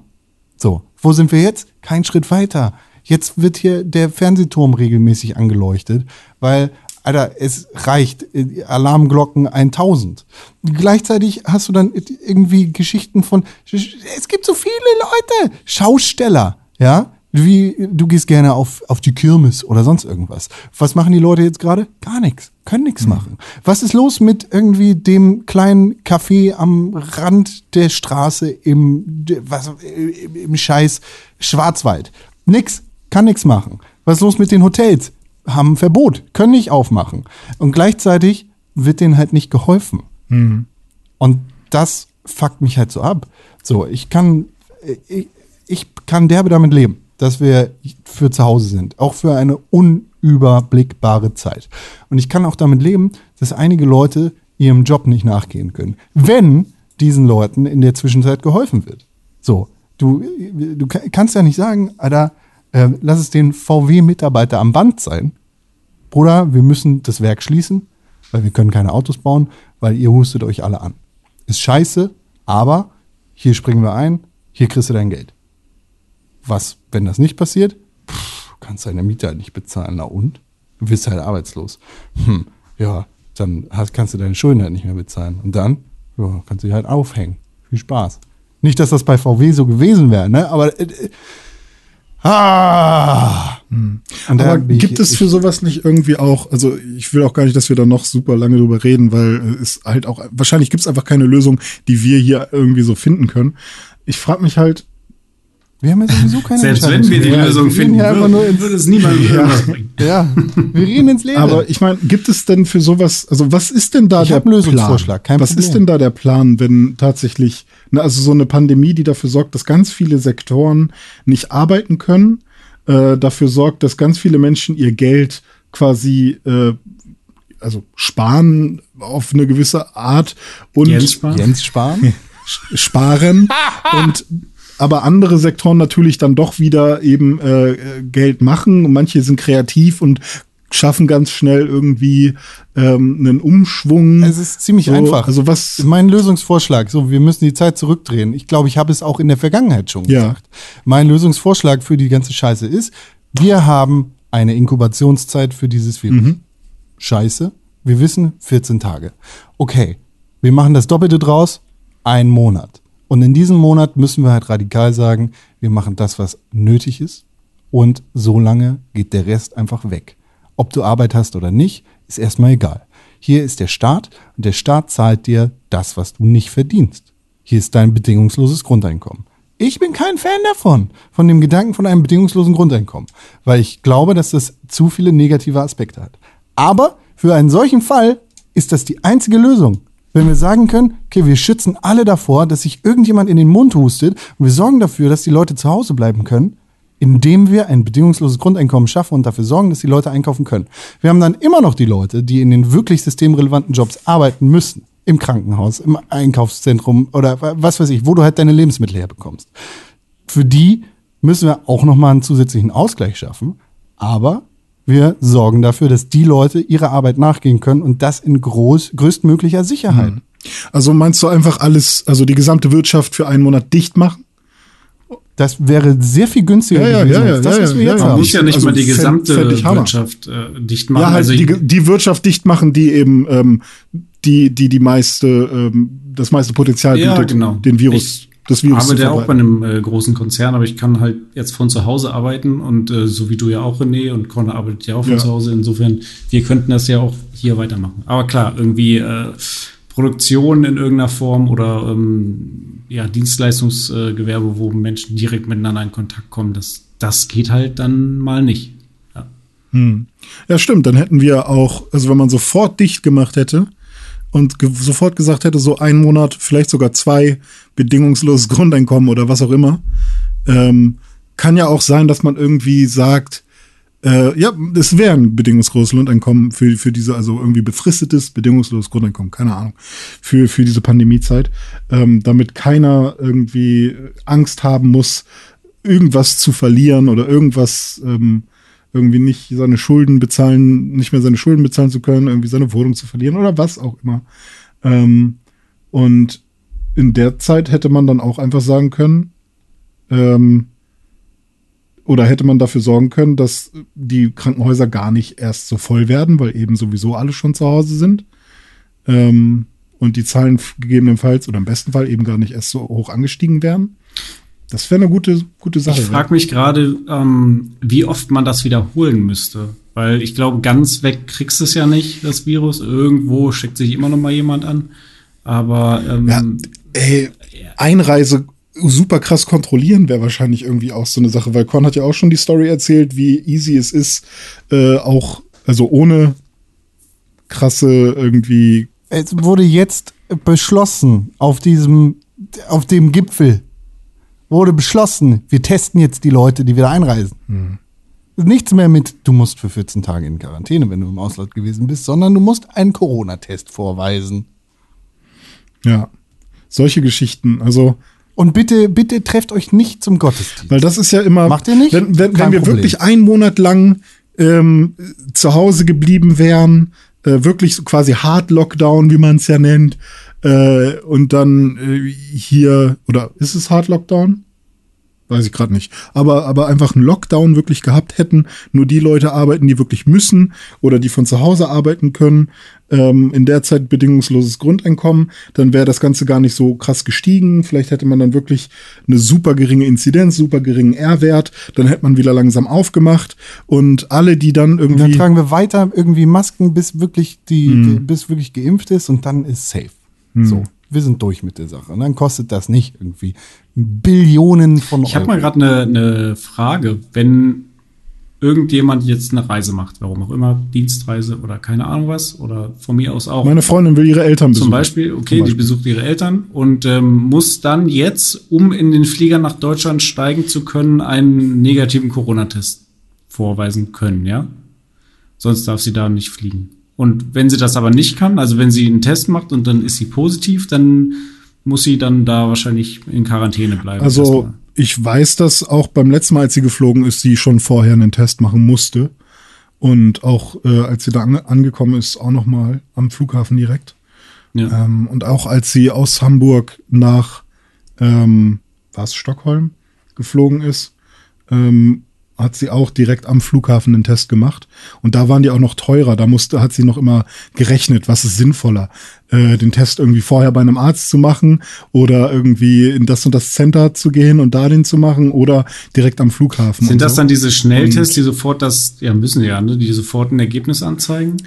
So, wo sind wir jetzt? Kein Schritt weiter. Jetzt wird hier der Fernsehturm regelmäßig angeleuchtet, weil, Alter, es reicht. Äh, Alarmglocken 1000. Gleichzeitig hast du dann irgendwie Geschichten von, es gibt so viele Leute, Schausteller, ja, wie du gehst gerne auf, auf die Kirmes oder sonst irgendwas. Was machen die Leute jetzt gerade? Gar nichts. Können nichts machen. Was ist los mit irgendwie dem kleinen Café am Rand der Straße im, was, im Scheiß Schwarzwald? Nix. Kann nichts machen. Was ist los mit den Hotels? Haben ein Verbot. Können nicht aufmachen. Und gleichzeitig wird denen halt nicht geholfen. Und das fuckt mich halt so ab. So, ich kann, ich, ich kann derbe damit leben dass wir für zu Hause sind, auch für eine unüberblickbare Zeit. Und ich kann auch damit leben, dass einige Leute ihrem Job nicht nachgehen können, wenn diesen Leuten in der Zwischenzeit geholfen wird. So, du, du kannst ja nicht sagen, Alter, äh, lass es den VW-Mitarbeiter am Band sein. Bruder, wir müssen das Werk schließen, weil wir können keine Autos bauen, weil ihr hustet euch alle an. Ist scheiße, aber hier springen wir ein, hier kriegst du dein Geld. Was, wenn das nicht passiert? Pff, kannst deine Miete halt nicht bezahlen. Na und? Du wirst halt arbeitslos. Hm, ja, dann hast, kannst du deine Schulden halt nicht mehr bezahlen. Und dann, ja, kannst du dich halt aufhängen. Viel Spaß. Nicht, dass das bei VW so gewesen wäre, ne? Aber äh, äh Ah! Hm. Aber gibt es für sowas nicht irgendwie auch, also ich will auch gar nicht, dass wir da noch super lange drüber reden, weil es halt auch, wahrscheinlich gibt es einfach keine Lösung, die wir hier irgendwie so finden können. Ich frage mich halt, wir haben ja sowieso keine Selbst wenn wir die Lösung finden, würde, würde es niemandem ja. bringen. Ja, wir reden ins Leben. Aber ich meine, gibt es denn für sowas, also was ist denn da ich der einen Lösungsvorschlag, Plan? was Problem. ist denn da der Plan, wenn tatsächlich, na, also so eine Pandemie, die dafür sorgt, dass ganz viele Sektoren nicht arbeiten können, äh, dafür sorgt, dass ganz viele Menschen ihr Geld quasi äh, also sparen auf eine gewisse Art und Jens sparen, Jens sparen? sparen und aber andere Sektoren natürlich dann doch wieder eben äh, Geld machen. Manche sind kreativ und schaffen ganz schnell irgendwie ähm, einen Umschwung. Es ist ziemlich so, einfach. Also was? Mein Lösungsvorschlag, so wir müssen die Zeit zurückdrehen. Ich glaube, ich habe es auch in der Vergangenheit schon ja. gesagt. Mein Lösungsvorschlag für die ganze Scheiße ist, wir haben eine Inkubationszeit für dieses Virus. Mhm. Scheiße. Wir wissen 14 Tage. Okay, wir machen das Doppelte draus, ein Monat. Und in diesem Monat müssen wir halt radikal sagen, wir machen das, was nötig ist. Und so lange geht der Rest einfach weg. Ob du Arbeit hast oder nicht, ist erstmal egal. Hier ist der Staat und der Staat zahlt dir das, was du nicht verdienst. Hier ist dein bedingungsloses Grundeinkommen. Ich bin kein Fan davon, von dem Gedanken von einem bedingungslosen Grundeinkommen, weil ich glaube, dass das zu viele negative Aspekte hat. Aber für einen solchen Fall ist das die einzige Lösung. Wenn wir sagen können, okay, wir schützen alle davor, dass sich irgendjemand in den Mund hustet und wir sorgen dafür, dass die Leute zu Hause bleiben können, indem wir ein bedingungsloses Grundeinkommen schaffen und dafür sorgen, dass die Leute einkaufen können. Wir haben dann immer noch die Leute, die in den wirklich systemrelevanten Jobs arbeiten müssen. Im Krankenhaus, im Einkaufszentrum oder was weiß ich, wo du halt deine Lebensmittel herbekommst. Für die müssen wir auch nochmal einen zusätzlichen Ausgleich schaffen. Aber wir sorgen dafür, dass die Leute ihrer Arbeit nachgehen können und das in groß, größtmöglicher Sicherheit. Hm. Also meinst du einfach alles, also die gesamte Wirtschaft für einen Monat dicht machen? Das wäre sehr viel günstiger ja, ja, gewesen ja, das, was wir jetzt haben. Man muss ja nicht also mal die gesamte Wirtschaft äh, dicht machen. Ja, halt also die, die Wirtschaft dicht machen, die eben ähm, die, die die meiste, ähm, das meiste Potenzial bietet, genau. den Virus ich das Virus arbeite ja auch bei einem äh, großen Konzern, aber ich kann halt jetzt von zu Hause arbeiten und äh, so wie du ja auch, René, und Conor arbeitet ja auch von ja. zu Hause. Insofern, wir könnten das ja auch hier weitermachen. Aber klar, irgendwie äh, Produktion in irgendeiner Form oder ähm, ja, Dienstleistungsgewerbe, wo Menschen direkt miteinander in Kontakt kommen, das, das geht halt dann mal nicht. Ja. Hm. ja, stimmt. Dann hätten wir auch, also wenn man sofort dicht gemacht hätte, und ge sofort gesagt hätte, so ein Monat, vielleicht sogar zwei, bedingungsloses Grundeinkommen oder was auch immer, ähm, kann ja auch sein, dass man irgendwie sagt, äh, ja, es wäre ein bedingungsloses Grundeinkommen für, für diese, also irgendwie befristetes, bedingungsloses Grundeinkommen, keine Ahnung, für, für diese Pandemiezeit, ähm, damit keiner irgendwie Angst haben muss, irgendwas zu verlieren oder irgendwas ähm, irgendwie nicht seine Schulden bezahlen, nicht mehr seine Schulden bezahlen zu können, irgendwie seine Wohnung zu verlieren oder was auch immer. Ähm, und in der Zeit hätte man dann auch einfach sagen können, ähm, oder hätte man dafür sorgen können, dass die Krankenhäuser gar nicht erst so voll werden, weil eben sowieso alle schon zu Hause sind. Ähm, und die Zahlen gegebenenfalls oder im besten Fall eben gar nicht erst so hoch angestiegen wären. Das wäre eine gute, gute Sache. Ich frage mich gerade, ähm, wie oft man das wiederholen müsste. Weil ich glaube, ganz weg kriegst du es ja nicht, das Virus. Irgendwo schickt sich immer noch mal jemand an. Aber ähm, ja, ey, Einreise super krass kontrollieren wäre wahrscheinlich irgendwie auch so eine Sache, weil Con hat ja auch schon die Story erzählt, wie easy es ist, äh, auch, also ohne krasse irgendwie. Es wurde jetzt beschlossen auf diesem, auf dem Gipfel, wurde beschlossen, wir testen jetzt die Leute, die wieder einreisen. Hm. Nichts mehr mit, du musst für 14 Tage in Quarantäne, wenn du im Ausland gewesen bist, sondern du musst einen Corona-Test vorweisen. Ja, solche Geschichten. Also und bitte, bitte trefft euch nicht zum Gottesdienst. Weil das ist ja immer. Macht ihr nicht? Wenn, wenn, wenn wir Problem. wirklich einen Monat lang ähm, zu Hause geblieben wären, äh, wirklich so quasi Hard Lockdown, wie man es ja nennt, äh, und dann äh, hier, oder ist es Hard Lockdown? Weiß ich gerade nicht. Aber, aber einfach einen Lockdown wirklich gehabt hätten, nur die Leute arbeiten, die wirklich müssen oder die von zu Hause arbeiten können, ähm, in der Zeit bedingungsloses Grundeinkommen, dann wäre das Ganze gar nicht so krass gestiegen. Vielleicht hätte man dann wirklich eine super geringe Inzidenz, super geringen R-Wert, dann hätte man wieder langsam aufgemacht und alle, die dann irgendwie. Und dann tragen wir weiter irgendwie Masken, bis wirklich die, hm. die bis wirklich geimpft ist und dann ist safe. Hm. So wir sind durch mit der Sache. Und dann kostet das nicht irgendwie Billionen von Euro. Ich habe mal gerade eine, eine Frage. Wenn irgendjemand jetzt eine Reise macht, warum auch immer, Dienstreise oder keine Ahnung was, oder von mir aus auch. Meine Freundin will ihre Eltern besuchen. Zum Beispiel, okay, Zum Beispiel. die besucht ihre Eltern und ähm, muss dann jetzt, um in den Flieger nach Deutschland steigen zu können, einen negativen Corona-Test vorweisen können, ja? Sonst darf sie da nicht fliegen. Und wenn sie das aber nicht kann, also wenn sie einen Test macht und dann ist sie positiv, dann muss sie dann da wahrscheinlich in Quarantäne bleiben. Also ich weiß, dass auch beim letzten Mal, als sie geflogen ist, sie schon vorher einen Test machen musste. Und auch äh, als sie da ange angekommen ist, auch noch mal am Flughafen direkt. Ja. Ähm, und auch als sie aus Hamburg nach ähm, was Stockholm geflogen ist, ähm, hat sie auch direkt am Flughafen einen Test gemacht. Und da waren die auch noch teurer. Da musste, hat sie noch immer gerechnet, was ist sinnvoller, äh, den Test irgendwie vorher bei einem Arzt zu machen oder irgendwie in das und das Center zu gehen und da den zu machen oder direkt am Flughafen. Sind das so. dann diese Schnelltests, die sofort das, ja, müssen ja, ne, die sofort ein Ergebnis anzeigen?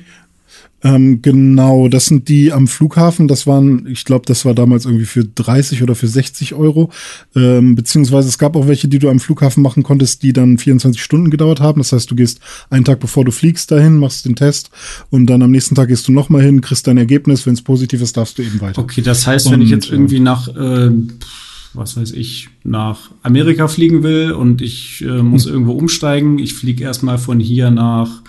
Ähm, genau, das sind die am Flughafen. Das waren, ich glaube, das war damals irgendwie für 30 oder für 60 Euro. Ähm, beziehungsweise es gab auch welche, die du am Flughafen machen konntest, die dann 24 Stunden gedauert haben. Das heißt, du gehst einen Tag bevor du fliegst dahin, machst den Test und dann am nächsten Tag gehst du nochmal hin, kriegst dein Ergebnis. Wenn es positiv ist, darfst du eben weiter. Okay, das heißt, und, wenn ich jetzt irgendwie nach äh, was weiß ich, nach Amerika fliegen will und ich äh, muss hm. irgendwo umsteigen, ich fliege erstmal von hier nach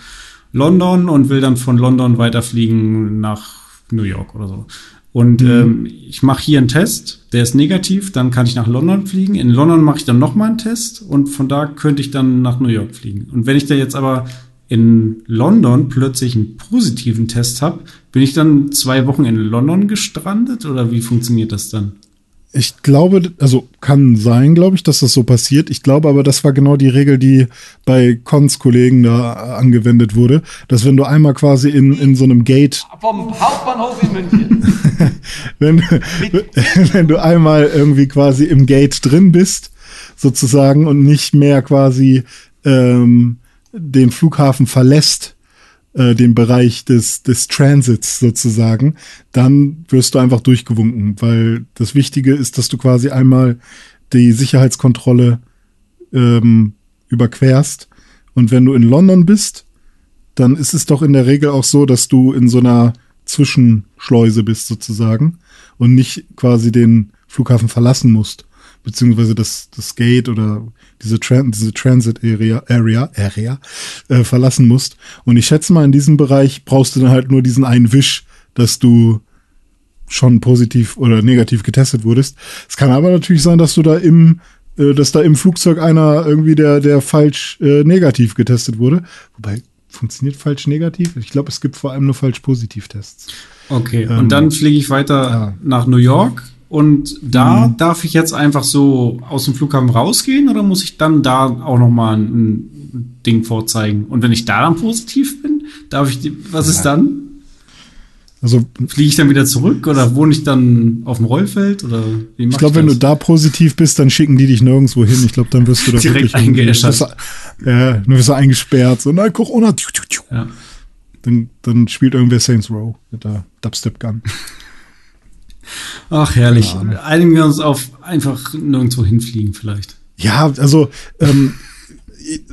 London und will dann von London weiterfliegen nach New York oder so. Und mhm. ähm, ich mache hier einen Test, der ist negativ, dann kann ich nach London fliegen. In London mache ich dann nochmal einen Test und von da könnte ich dann nach New York fliegen. Und wenn ich da jetzt aber in London plötzlich einen positiven Test habe, bin ich dann zwei Wochen in London gestrandet oder wie funktioniert das dann? Ich glaube, also kann sein, glaube ich, dass das so passiert. Ich glaube aber, das war genau die Regel, die bei Cons Kollegen da angewendet wurde, dass wenn du einmal quasi in, in so einem Gate vom Hauptbahnhof in München, wenn, wenn du einmal irgendwie quasi im Gate drin bist, sozusagen und nicht mehr quasi ähm, den Flughafen verlässt, äh, den Bereich des, des Transits sozusagen, dann wirst du einfach durchgewunken, weil das Wichtige ist, dass du quasi einmal die Sicherheitskontrolle ähm, überquerst. Und wenn du in London bist, dann ist es doch in der Regel auch so, dass du in so einer Zwischenschleuse bist sozusagen und nicht quasi den Flughafen verlassen musst, beziehungsweise das, das Gate oder diese, Tran diese Transit Area, Area, Area äh, verlassen musst. Und ich schätze mal, in diesem Bereich brauchst du dann halt nur diesen einen Wisch, dass du schon positiv oder negativ getestet wurdest. Es kann aber natürlich sein, dass du da im äh, dass da im Flugzeug einer irgendwie der, der falsch äh, negativ getestet wurde. Wobei, funktioniert falsch negativ? Ich glaube, es gibt vor allem nur falsch Positiv-Tests. Okay, Ähm, und dann fliege ich weiter ja. nach New York. Und da Mhm. darf ich jetzt einfach so aus dem Flughafen rausgehen oder muss ich dann da auch noch mal ein, Ding vorzeigen? Und wenn ich da dann positiv bin, darf ich, die, was ist dann? Also Fliege ich dann wieder zurück oder wohne ich dann auf dem Rollfeld oder wie ich glaube, wenn du da positiv bist, dann schicken die dich nirgendwo hin. Ich glaube, dann wirst du da Direkt eingeäschert. Ja, dann wirst du eingesperrt. So, nein, Corona. Tiu. Ja. Dann, dann spielt irgendwer Saints Row mit der Dubstep Gun. Ach, herrlich. Einigen wir uns auf einfach nirgendwo hinfliegen vielleicht. Ja, also ähm,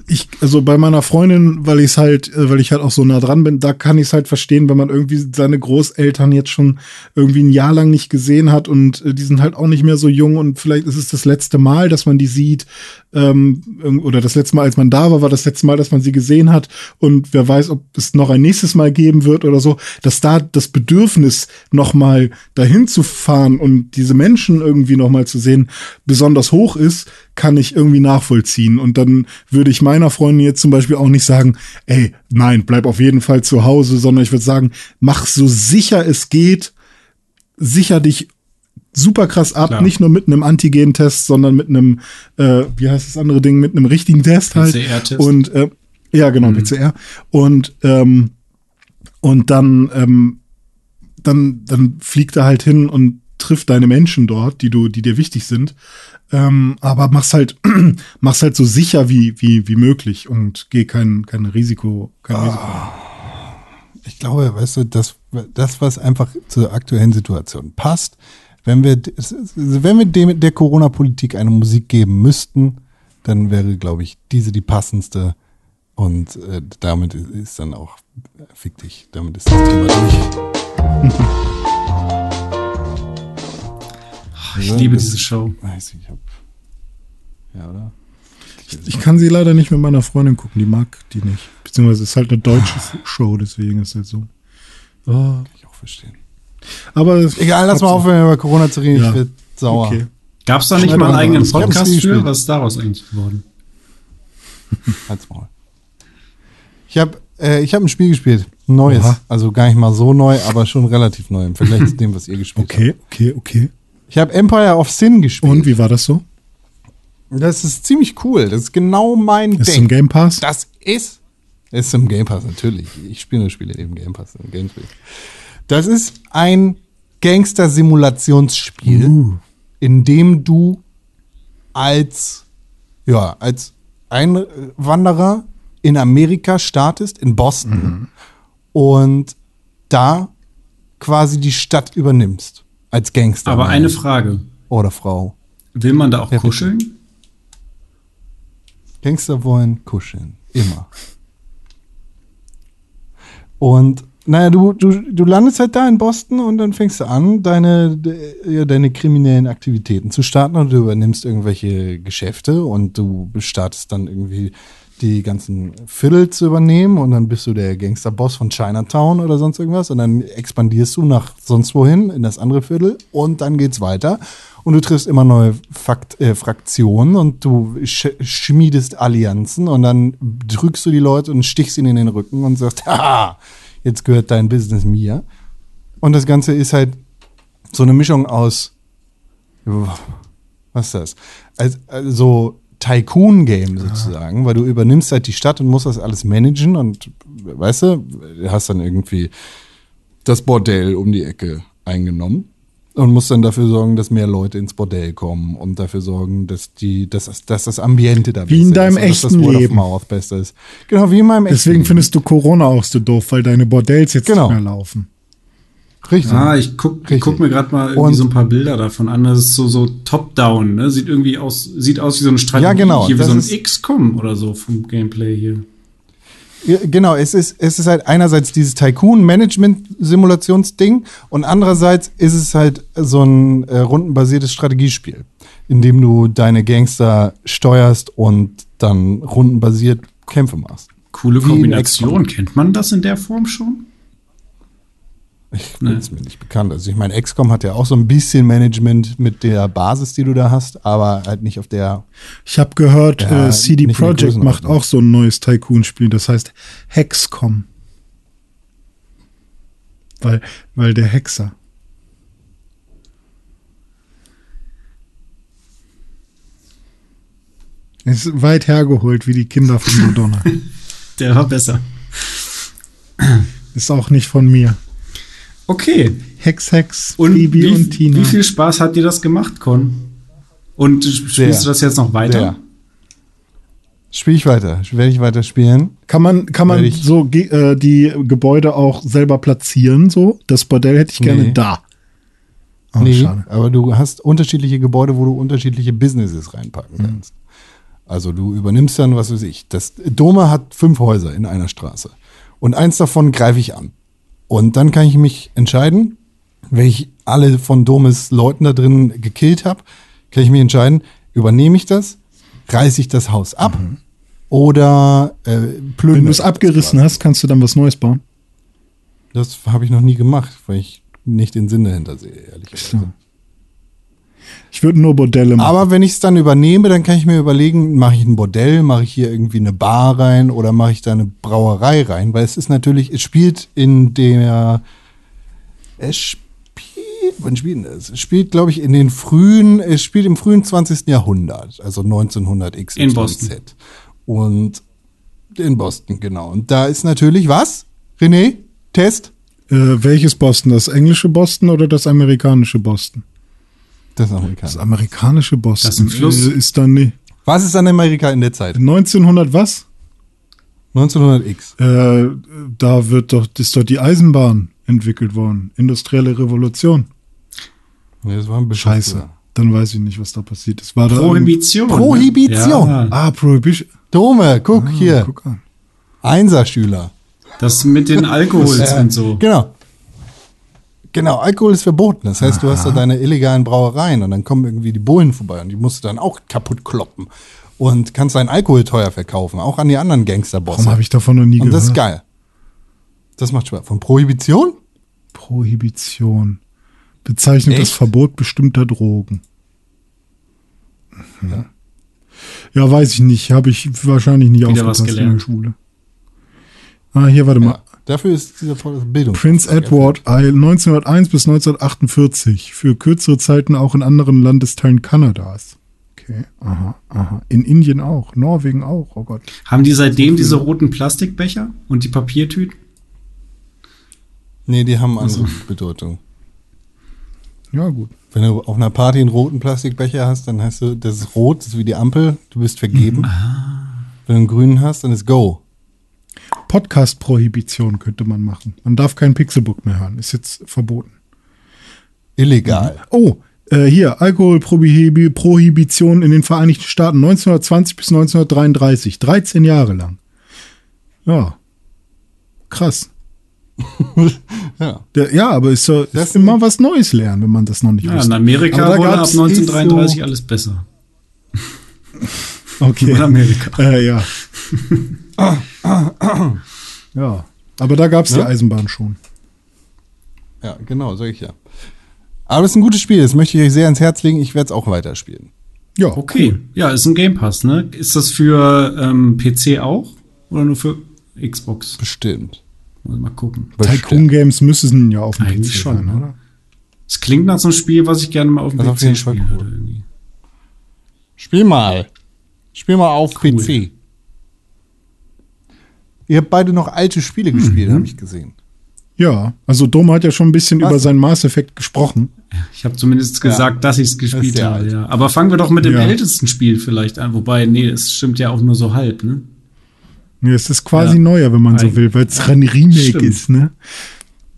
ich, also bei meiner Freundin, weil ich es halt, äh, weil ich halt auch so nah dran bin, da kann ich es halt verstehen, wenn man irgendwie seine Großeltern jetzt schon irgendwie ein Jahr lang nicht gesehen hat und äh, die sind halt auch nicht mehr so jung und vielleicht ist es das letzte Mal, dass man die sieht ähm, oder das letzte Mal, als man da war, war das letzte Mal, dass man sie gesehen hat und wer weiß, ob es noch ein nächstes Mal geben wird oder so, dass da das Bedürfnis nochmal dahin zu fahren und diese Menschen irgendwie nochmal zu sehen besonders hoch ist, kann ich irgendwie nachvollziehen. Und dann würde ich meiner Freundin jetzt zum Beispiel auch nicht sagen, ey, nein, bleib auf jeden Fall zu Hause, sondern ich würde sagen, mach so sicher es geht, sicher dich super krass ab, Klar. nicht nur mit einem Antigen-Test, sondern mit einem, äh, wie heißt das andere Ding, mit einem richtigen Test halt. PCR-Test. Und äh, ja, genau, PCR. Und ähm, und dann ähm, dann dann fliegt er halt hin und trifft deine Menschen dort, die du, die dir wichtig sind. Ähm, aber mach's halt, mach's halt so sicher wie wie wie möglich und geh kein kein Risiko, kein Risiko. Ich glaube, weißt du, das, das, was einfach zur aktuellen Situation passt, wenn wir, wenn wir dem, der Corona-Politik eine Musik geben müssten, dann wäre, glaube ich, diese die passendste. Und äh, damit ist, dann auch, äh, fick dich, damit ist das Thema durch. Ich Ja, liebe diese Show. Weiß ich, ich hab, ja, oder? Ich kann sie leider nicht mit meiner Freundin gucken, die mag die nicht. Beziehungsweise es ist halt eine deutsche Show, deswegen ist halt so. Oh. Kann ich auch verstehen. Aber Egal, lass mal aufhören, über Corona zu reden. Ja. Ich werde sauer. Okay. Gab es da nicht mal einen mal eigenen Podcast für? Was ist daraus eigentlich geworden? Halt's Maul. Ich habe äh, ich hab ein Spiel gespielt. Neues. Oha. Also gar nicht mal so neu, aber schon relativ neu im Vergleich zu dem, was ihr gespielt habt. Okay, okay, okay. Ich habe Empire of Sin gespielt. Und wie war das so? Das ist ziemlich cool. Das ist genau mein Ist es Ding. im Game Pass? Das ist. Ist im Game Pass, natürlich. Ich spiele nur Spiele im Game Pass. Im Game Pass. Das ist ein Gangster-Simulationsspiel, Uh. in dem du als, ja, als Einwanderer in Amerika startest, in Boston, und da quasi die Stadt übernimmst. Als Gangster. Aber eine Frage. Oder Frau. Will man da auch Ja, bitte. kuscheln? Gangster wollen kuscheln. Immer. Und naja, du, du, du landest halt da in Boston und dann fängst du an, deine, de, deine kriminellen Aktivitäten zu starten und du übernimmst irgendwelche Geschäfte und du startest dann irgendwie die ganzen Viertel zu übernehmen und dann bist du der Gangsterboss von Chinatown oder sonst irgendwas und dann expandierst du nach sonst wohin in das andere Viertel und dann geht's weiter und du triffst immer neue Fakt, äh, Fraktionen und du sch schmiedest Allianzen und dann drückst du die Leute und stichst ihnen in den Rücken und sagst, haha, jetzt gehört dein Business mir. Und das Ganze ist halt so eine Mischung aus, was ist das? Also, also Tycoon-Game sozusagen, weil du übernimmst halt die Stadt und musst das alles managen und weißt du hast dann irgendwie das Bordell um die Ecke eingenommen und musst dann dafür sorgen, dass mehr Leute ins Bordell kommen und dafür sorgen, dass die, dass, das- dass das Ambiente da Wie in besser deinem ist und dass das echten Word of Leben. Mouth besser ist. Genau, wie in meinem echten Deswegen Leben. findest du Corona auch so doof, weil deine Bordells jetzt Genau. nicht mehr laufen. Richtig. Ah, ich guck, ich guck mir gerade mal irgendwie Und- so ein paar Bilder davon an. Das ist so, so top-down, ne? Sieht irgendwie aus, sieht aus wie so eine Strategie. Ja, genau, Hier wie das so ein ist- XCOM oder so vom Gameplay hier. Genau, es ist, es ist halt einerseits dieses Tycoon-Management-Simulationsding und andererseits ist es halt so ein äh, rundenbasiertes Strategiespiel, in dem du deine Gangster steuerst und dann rundenbasiert Kämpfe machst. Coole Kombination. Kennt man das in der Form schon? Ich bin es mir nicht bekannt. Also ich meine, XCOM hat ja auch so ein bisschen Management mit der Basis, die du da hast, aber halt nicht auf der. Ich habe gehört, Ja, äh, CD Projekt macht auch so ein neues Tycoon-Spiel, das heißt Hexcom. Weil, weil der Hexer. Ist weit hergeholt, wie die Kinder von Madonna. Der war besser. Ist auch nicht von mir. Okay. Hex, Hex, Und Phoebe wie, und Tina. wie viel Spaß hat dir das gemacht, Con? Und spielst Sehr. du das jetzt noch weiter? der. Spiele ich weiter. Werde ich weiter spielen. Kann man, kann man so äh, die Gebäude auch selber platzieren? So, das Bordell hätte ich gerne Nee. da. Oh, nee, schade. aber du hast unterschiedliche Gebäude, wo du unterschiedliche Businesses reinpacken Mhm. kannst. Also du übernimmst dann, was weiß ich. Das Dome hat fünf Häuser in einer Straße. Und eins davon greife ich an. Und dann kann ich mich entscheiden, wenn ich alle von Domes Leuten da drin gekillt habe, kann ich mich entscheiden, übernehme ich das, reiße ich das Haus ab oder äh, plündere. Wenn du es abgerissen hast, kannst du dann was Neues bauen. Das habe ich noch nie gemacht, weil ich nicht den Sinn dahinter sehe, ehrlich gesagt. Ich würde nur Bordelle machen. Aber wenn ich es dann übernehme, dann kann ich mir überlegen, mache ich ein Bordell, mache ich hier irgendwie eine Bar rein oder mache ich da eine Brauerei rein? Weil es ist natürlich, es spielt in der, es spielt, wann spielt denn das? Es spielt, glaube ich, in den frühen, es spielt im frühen 20. Jahrhundert, also 1900 X. In Boston. Und in Boston, genau. Und da ist natürlich was? René? Test? Äh, welches Boston? Das englische Boston oder das amerikanische Boston? Das ist Das amerikanische Boston Das im Fluss. äh, ist dann nicht. Was ist an Amerika in der Zeit? 1900 was? 1900 X. Äh, da wird doch, ist doch die Eisenbahn entwickelt worden. Industrielle Revolution. Nee, das war ein bisschen Scheiße. früher. Dann weiß ich nicht, was da passiert ist. War da Prohibition. ne? Prohibition. Ja, Ah, Prohibition. Dome, guck Ah, hier. Guck an. Einserschüler. das mit den Alkohols und so. Genau. Genau, Alkohol ist verboten. Das heißt, du hast da deine illegalen Brauereien und dann kommen irgendwie die Bullen vorbei und die musst du dann auch kaputt kloppen. Und kannst deinen Alkohol teuer verkaufen, auch an die anderen Gangsterbosse. Warum habe ich davon noch nie und gehört? das ist geil. Das macht Spaß. Von Prohibition? Prohibition. Bezeichnet das Echt? Verbot bestimmter Drogen. Mhm. Ja, weiß ich nicht. Habe ich wahrscheinlich nicht Wieder was aufgepasst in der gelernt. Schule. Ah, hier, warte mal. Dafür ist dieser Podcast Bildung. Prince Edward Isle 1901 bis 1948. Für kürzere Zeiten auch in anderen Landesteilen Kanadas. Okay, aha, aha. In Indien auch, Norwegen auch, oh Gott. Haben die seitdem diese roten Plastikbecher und die Papiertüten? Nee, die haben andere Bedeutung. Ja, gut. Wenn du auf einer Party einen roten Plastikbecher hast, dann hast du, das ist rot, das ist wie die Ampel, du bist vergeben. Wenn du einen grünen hast, dann ist Go. Podcast-Prohibition könnte man machen. Man darf kein Pixelbook mehr hören. Ist jetzt verboten. Illegal. Oh, äh, hier, Alkoholprohibition in den Vereinigten Staaten 1920 bis 1933. 13 Jahre lang. Ja. Krass. Ja. Der, ja, aber ist, so, Das ist immer was Neues lernen, wenn man das noch nicht Ja, in. Amerika wurde ab gab's 1933 eh alles besser. so, okay. In Amerika. Äh, ja. ja. Aber da gab es die Ja? Eisenbahn schon. Ja, genau, sag ich ja. Aber das ist ein gutes Spiel, das möchte ich euch sehr ans Herz legen. Ich werde es auch weiterspielen. Ja, Okay, ja, ist ein Game Pass, ne? Ist das für ähm, PC auch oder nur für Xbox? Bestimmt. Mal, mal gucken. Tycoon Games müssen ja auf dem Eigentlich PC schon, sein, ne? oder? Es klingt nach so einem Spiel, was ich gerne mal auf dem Das ist auf jeden PC Fall spielen cool. Spiel mal. Spiel mal auf PC. Ihr habt beide noch alte Spiele gespielt, habe ich gesehen. Ja, also Dom hat ja schon ein bisschen Was? über seinen Mass Effect gesprochen. Ich habe zumindest gesagt, dass ich es gespielt habe. alt. Ja. Aber fangen wir doch mit dem Ja. ältesten Spiel vielleicht an. Wobei, nee, es stimmt ja auch nur so halb, ne? Ja, es ist quasi Ja. neuer, wenn man so Eig- will, weil es ein Remake Stimmt. ist, ne?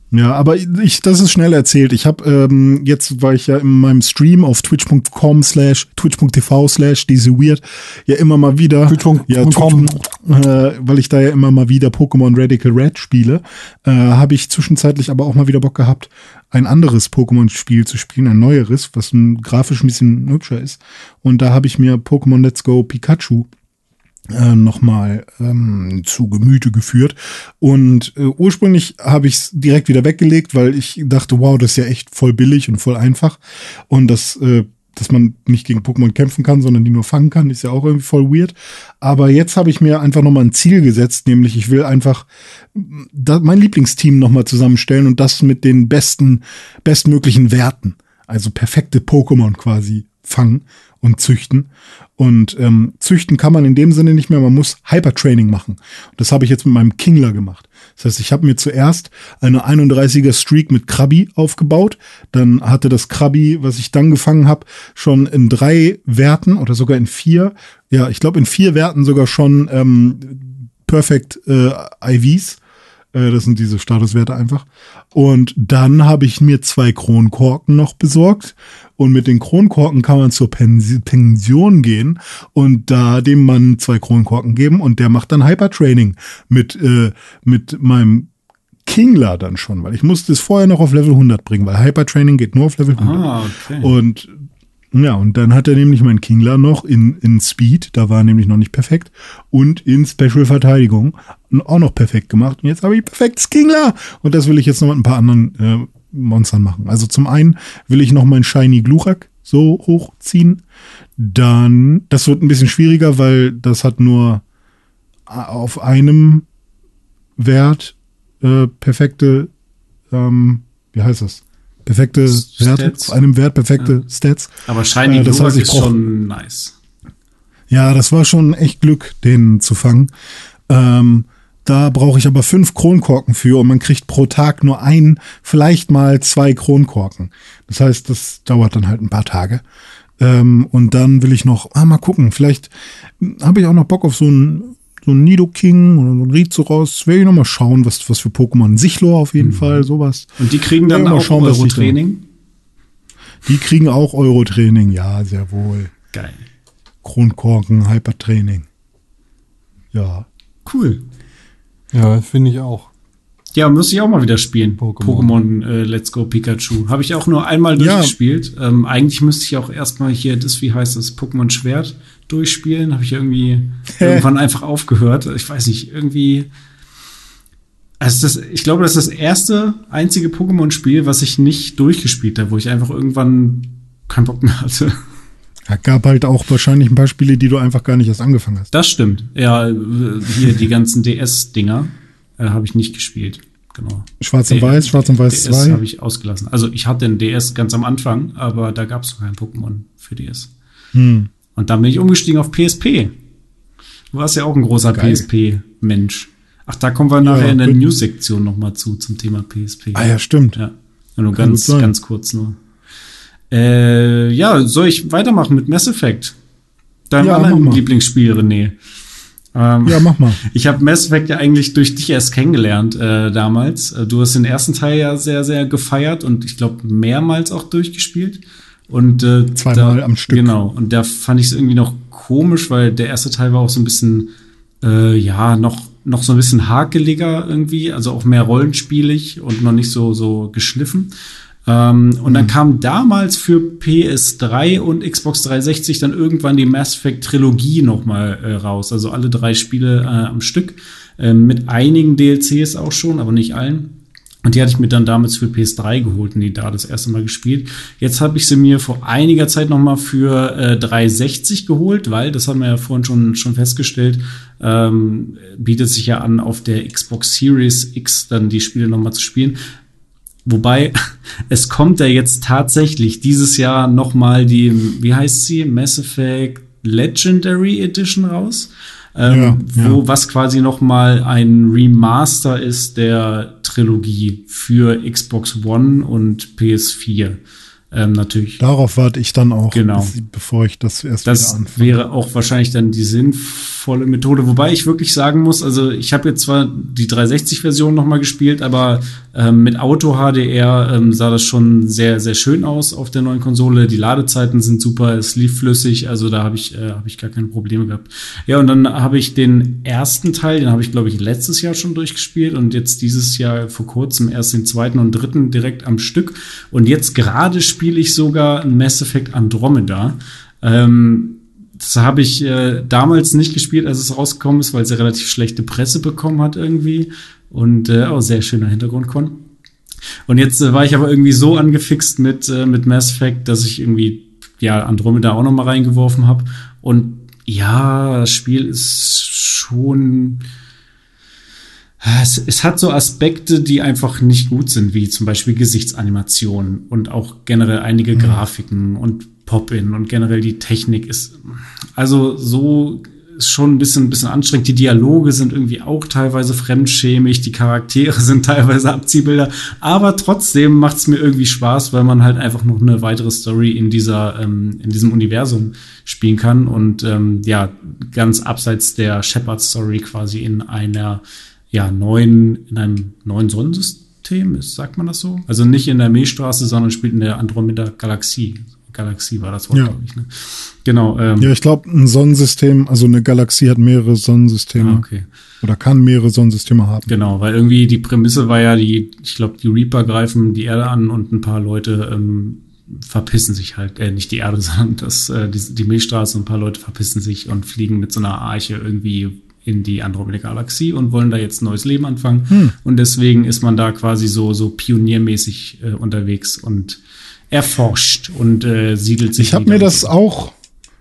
Ja, aber ich, das ist schnell erzählt. Ich habe ähm, jetzt, weil ich ja in meinem Stream auf twitch.com slash twitch.tv slash diese weird ja immer mal wieder Twitch.com. ja, Twitch, äh, weil ich da ja immer mal wieder Pokémon Radical Red spiele, äh, habe ich zwischenzeitlich aber auch mal wieder Bock gehabt, ein anderes Pokémon-Spiel zu spielen, ein neueres, was grafisch ein bisschen hübscher ist. Und da habe ich mir Pokémon Let's Go Pikachu äh, nochmal ähm, zu Gemüte geführt. Und äh, ursprünglich habe ich es direkt wieder weggelegt, weil ich dachte, wow, das ist ja echt voll billig und voll einfach. Und das, äh, dass man nicht gegen Pokémon kämpfen kann, sondern die nur fangen kann, ist ja auch irgendwie voll weird. Aber jetzt habe ich mir einfach nochmal ein Ziel gesetzt, nämlich ich will einfach da, mein Lieblingsteam nochmal zusammenstellen und das mit den besten, bestmöglichen Werten. Also perfekte Pokémon quasi fangen und züchten. Und ähm, züchten kann man in dem Sinne nicht mehr, man muss Hypertraining machen. Das habe ich jetzt mit meinem Kingler gemacht. Das heißt, ich habe mir zuerst eine 31er Streak mit Krabi aufgebaut. Dann hatte das Krabi, was ich dann gefangen habe, schon in drei Werten oder sogar in vier, ja, ich glaube in vier Werten sogar schon ähm, Perfect äh, IVs. Äh, das sind diese Statuswerte einfach. Und dann habe ich mir zwei Kronkorken noch besorgt. Und mit den Kronkorken kann man zur Pens Pension gehen und da dem Mann zwei Kronkorken geben und der macht dann Hypertraining mit, äh, mit meinem Kingler dann schon, weil ich musste es vorher noch auf Level 100 bringen, weil Hypertraining geht nur auf Level 100. Ah, okay. Und ja, und dann hat er nämlich meinen Kingler noch in, in Speed, da war er nämlich noch nicht perfekt, und in Special Verteidigung auch noch perfekt gemacht. Und jetzt habe ich perfektes Kingler. Und das will ich jetzt noch mit ein paar anderen äh, Monstern machen. Also zum einen will ich noch meinen Shiny Glurak so hochziehen. Dann, das wird ein bisschen schwieriger, weil das hat nur auf einem Wert äh, perfekte, ähm, wie heißt das? Perfekte Stats. Werte, auf einem Wert perfekte Ja. Stats. Aber Shiny Äh, das Glurak heißt, ist brauch- schon nice. Ja, das war schon echt Glück, den zu fangen. Ähm, da brauche ich aber fünf Kronkorken für und man kriegt pro Tag nur ein, vielleicht mal zwei Kronkorken. Das heißt, das dauert dann halt ein paar Tage. Ähm, und dann will ich noch, ah, mal gucken, vielleicht habe ich auch noch Bock auf so einen so einen Nidoking oder so einen Rizoros. Will ich noch mal schauen, was, was für Pokémon. Sichlor auf jeden Fall, sowas. Und die kriegen dann auch schauen, Euro-Training. Die kriegen auch Euro-Training, ja, sehr wohl. Geil. Kronkorken, Hypertraining. Ja. Cool. Ja, finde ich auch. Ja, müsste ich auch mal wieder spielen. Pokémon. Pokémon, äh, Let's Go Pikachu. Habe ich auch nur einmal Ja. durchgespielt. Ähm, eigentlich müsste ich auch erstmal hier das, wie heißt das, Pokémon Schwert durchspielen. Habe ich irgendwie irgendwann einfach aufgehört. Ich weiß nicht, irgendwie. Also das, ich glaube, das ist das erste einzige Pokémon-Spiel, was ich nicht durchgespielt habe, wo ich einfach irgendwann keinen Bock mehr hatte. Ja, gab halt auch wahrscheinlich ein paar Spiele, die du einfach gar nicht erst angefangen hast. Das stimmt. Ja, hier die ganzen DS-Dinger äh, habe ich nicht gespielt. Genau. Schwarz und D- Weiß, Schwarz und Weiß DS 2. habe ich ausgelassen. Also ich hatte den DS ganz am Anfang, aber da gab es noch kein Pokémon für DS. Hm. Und dann bin ich umgestiegen auf PSP. Du warst ja auch ein großer. PSP-Mensch. Ach, da kommen wir nachher in der. News-Sektion noch mal zu, zum Thema PSP. Ah ja, stimmt. Ja, nur Kann ganz, ganz kurz nur. Äh, ja, soll ich weitermachen mit Mass Effect? Dein Ja, anderen mach mal. Lieblingsspiel, René. Ähm, Ja, mach mal. ich habe Mass Effect ja eigentlich durch dich erst kennengelernt äh, damals. Äh, Du hast den ersten Teil ja sehr, sehr gefeiert und ich glaube mehrmals auch durchgespielt. Und äh, Zweimal da, am Stück. Genau. Und da fand ich es irgendwie noch komisch, weil der erste Teil war auch so ein bisschen, äh, ja, noch noch so ein bisschen hakeliger irgendwie, also auch mehr rollenspielig und noch nicht so so geschliffen. Ähm, und Mhm. dann kam damals für PS3 und Xbox 360 dann irgendwann die Mass Effect Trilogie noch mal äh, raus, also alle drei Spiele äh, am Stück äh, mit einigen DLCs auch schon, aber nicht allen. Und die hatte ich mir dann damals für PS3 geholt und die da das erste Mal gespielt. Jetzt habe ich sie mir vor einiger Zeit noch mal für äh, 360 geholt, weil, das haben wir ja vorhin schon, schon festgestellt, ähm, bietet sich ja an, auf der Xbox Series X dann die Spiele noch mal zu spielen. Wobei, es kommt ja jetzt tatsächlich dieses Jahr noch mal die, wie heißt sie, Mass Effect Legendary Edition raus. Ähm, Ja, wo ja. was quasi noch mal ein Remaster ist der Trilogie für Xbox One und PS4. Ähm, natürlich. Darauf warte ich dann auch, Genau. bis, bevor ich das erst Das wäre auch wahrscheinlich dann die sinnvolle Methode. Wobei ich wirklich sagen muss, also ich habe jetzt zwar die 360-Version noch mal gespielt, aber ähm, mit Auto HDR ähm, sah das schon sehr, sehr schön aus auf der neuen Konsole. Die Ladezeiten sind super, es lief flüssig, also da habe ich, äh, hab ich gar keine Probleme gehabt. Ja, und dann habe ich den ersten Teil, den habe ich, glaube ich, letztes Jahr schon durchgespielt und jetzt dieses Jahr vor kurzem erst den zweiten und dritten direkt am Stück. Und jetzt gerade spiele ich sogar Mass Effect Andromeda. Ähm, Das habe ich äh, damals nicht gespielt, als es rausgekommen ist, weil es ja relativ schlechte Presse bekommen hat irgendwie. Und äh, auch sehr schöner Hintergrundkon. Und jetzt äh, war ich aber irgendwie so angefixt mit, äh, mit Mass Effect, dass ich irgendwie ja Andromeda auch noch mal reingeworfen habe. Und ja, das Spiel ist schon es, es, hat so Aspekte, die einfach nicht gut sind, wie zum Beispiel Gesichtsanimationen und auch generell einige mhm. Grafiken und Pop-In und generell die Technik ist also so ist schon ein bisschen, ein bisschen anstrengend. Die Dialoge sind irgendwie auch teilweise fremdschämig, die Charaktere sind teilweise Abziehbilder, aber trotzdem macht es mir irgendwie Spaß, weil man halt einfach noch eine weitere Story in dieser, ähm, in diesem Universum spielen kann und ähm, ja, ganz abseits der Shepard-Story quasi in einer ja, neuen, in einem neuen Sonnensystem ist, sagt man das so? Also nicht in der Milchstraße, sondern spielt in der Andromeda-Galaxie. Galaxie war das Wort, ja. glaube ich. Ne? Genau. Ähm, ja, ich glaube, ein Sonnensystem, also eine Galaxie hat mehrere Sonnensysteme. Ah, okay. Oder kann mehrere Sonnensysteme haben. Genau, weil irgendwie die Prämisse war ja, die, ich glaube, die Reaper greifen die Erde an und ein paar Leute ähm, verpissen sich halt, äh, nicht die Erde, sondern das, äh, die, die Milchstraße und ein paar Leute verpissen sich und fliegen mit so einer Arche irgendwie in die Andromeda-Galaxie und wollen da jetzt neues Leben anfangen. Hm. Und deswegen ist man da quasi so, so pioniermäßig äh, unterwegs und erforscht und äh, siedelt sich. Ich habe mir das auch,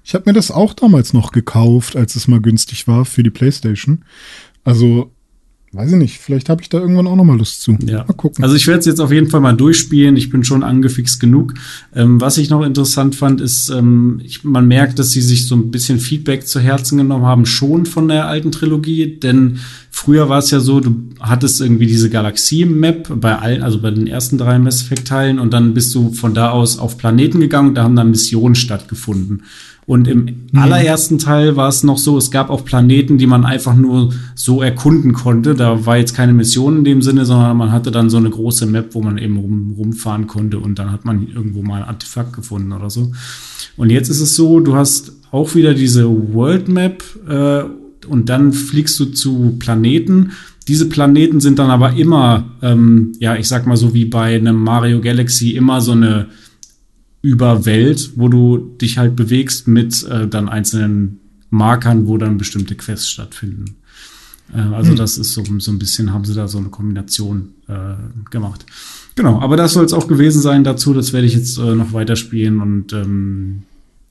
ich habe mir das auch damals noch gekauft, als es mal günstig war für die PlayStation. Also Weiß ich nicht, vielleicht habe ich da irgendwann auch noch mal Lust zu. Ja. Mal gucken. Also ich werde es jetzt auf jeden Fall mal durchspielen. Ich bin schon angefixt genug. Ähm, was ich noch interessant fand, ist, ähm, ich, man merkt, dass sie sich so ein bisschen Feedback zu Herzen genommen haben, schon von der alten Trilogie. Denn früher war es ja so, du hattest irgendwie diese Galaxie-Map bei allen, also bei den ersten drei Mass Effect-Teilen und dann bist du von da aus auf Planeten gegangen und da haben dann Missionen stattgefunden. Und im mhm. allerersten Teil war es noch so, es gab auch Planeten, die man einfach nur so erkunden konnte. Da war jetzt keine Mission in dem Sinne, sondern man hatte dann so eine große Map, wo man eben rum, rumfahren konnte und dann hat man irgendwo mal ein Artefakt gefunden oder so. Und jetzt ist es so, du hast auch wieder diese World Map äh, und dann fliegst du zu Planeten. Diese Planeten sind dann aber immer, ähm, ja, ich sag mal so wie bei einem Mario Galaxy, immer so eine über Welt, wo du dich halt bewegst mit äh, dann einzelnen Markern, wo dann bestimmte Quests stattfinden. Äh, also hm. das ist so, so ein bisschen, haben sie da so eine Kombination äh, gemacht. Genau, aber das soll es auch gewesen sein dazu. Das werde ich jetzt äh, noch weiterspielen und ähm,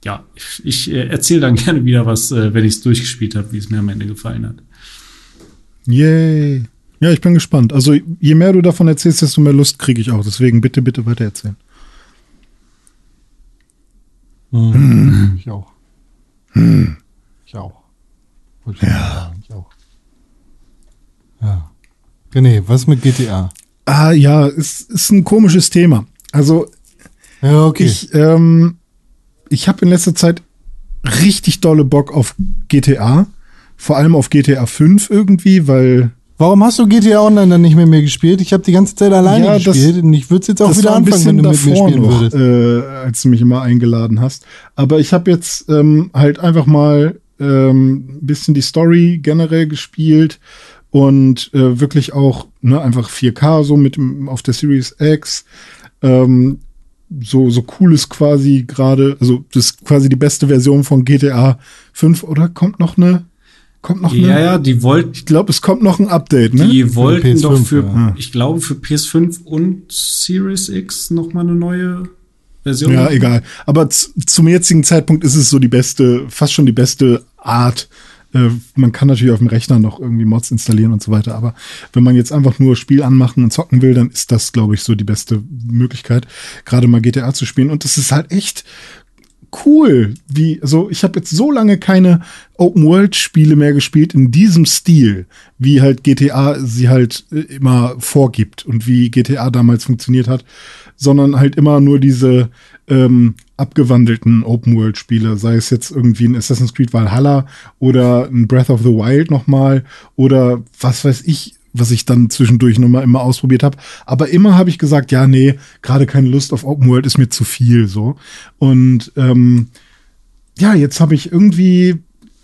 ja, ich, ich äh, erzähle dann gerne wieder was, äh, wenn ich es durchgespielt habe, wie es mir am Ende gefallen hat. Yay. Ja, ich bin gespannt. Also je mehr du davon erzählst, desto mehr Lust kriege ich auch. Deswegen bitte, bitte weiter erzählen. Hm. Ich auch. Hm. Ich auch. Ja. Ich auch. Ja. René, was mit GTA? Ah, ja, es ist ein komisches Thema. Also, ja, okay. ich, ähm, ich habe in letzter Zeit richtig dolle Bock auf GTA. Vor allem auf GTA 5 irgendwie, weil Warum hast du GTA Online dann nicht mit mir gespielt? Ich habe die ganze Zeit alleine ja, gespielt und ich würde es jetzt auch wieder anfangen, wenn du mit mir spielen noch, würdest. Äh, als du mich immer eingeladen hast. Aber ich habe jetzt ähm, halt einfach mal ähm, ein bisschen die Story generell gespielt und äh, wirklich auch ne, einfach 4K so mit auf der Series X. Ähm, so, so cool ist quasi gerade, also das ist quasi die beste Version von GTA 5 oder kommt noch eine Kommt noch ja, eine, ja, die wollten. Ich glaube, es kommt noch ein Update, ne? Die wollten PS5, doch für, ja. ich glaube, für PS5 und Series X noch mal eine neue Version. Ja, egal. Aber zum jetzigen Zeitpunkt ist es so die beste, fast schon die beste Art. Äh, man kann natürlich auf dem Rechner noch irgendwie Mods installieren und so weiter. Aber wenn man jetzt einfach nur Spiel anmachen und zocken will, dann ist das, glaube ich, so die beste Möglichkeit, gerade mal GTA zu spielen. Und das ist halt echt cool, wie, also ich habe jetzt so lange keine Open-World-Spiele mehr gespielt in diesem Stil, wie halt GTA sie halt äh, immer vorgibt und wie GTA damals funktioniert hat, sondern halt immer nur diese ähm, abgewandelten Open-World-Spiele, sei es jetzt irgendwie ein Assassin's Creed Valhalla oder ein Breath of the Wild nochmal oder was weiß ich, was ich dann zwischendurch nochmal immer ausprobiert habe. Aber immer habe ich gesagt, ja, nee, gerade keine Lust auf Open World ist mir zu viel so. Und ähm, ja, jetzt habe ich irgendwie,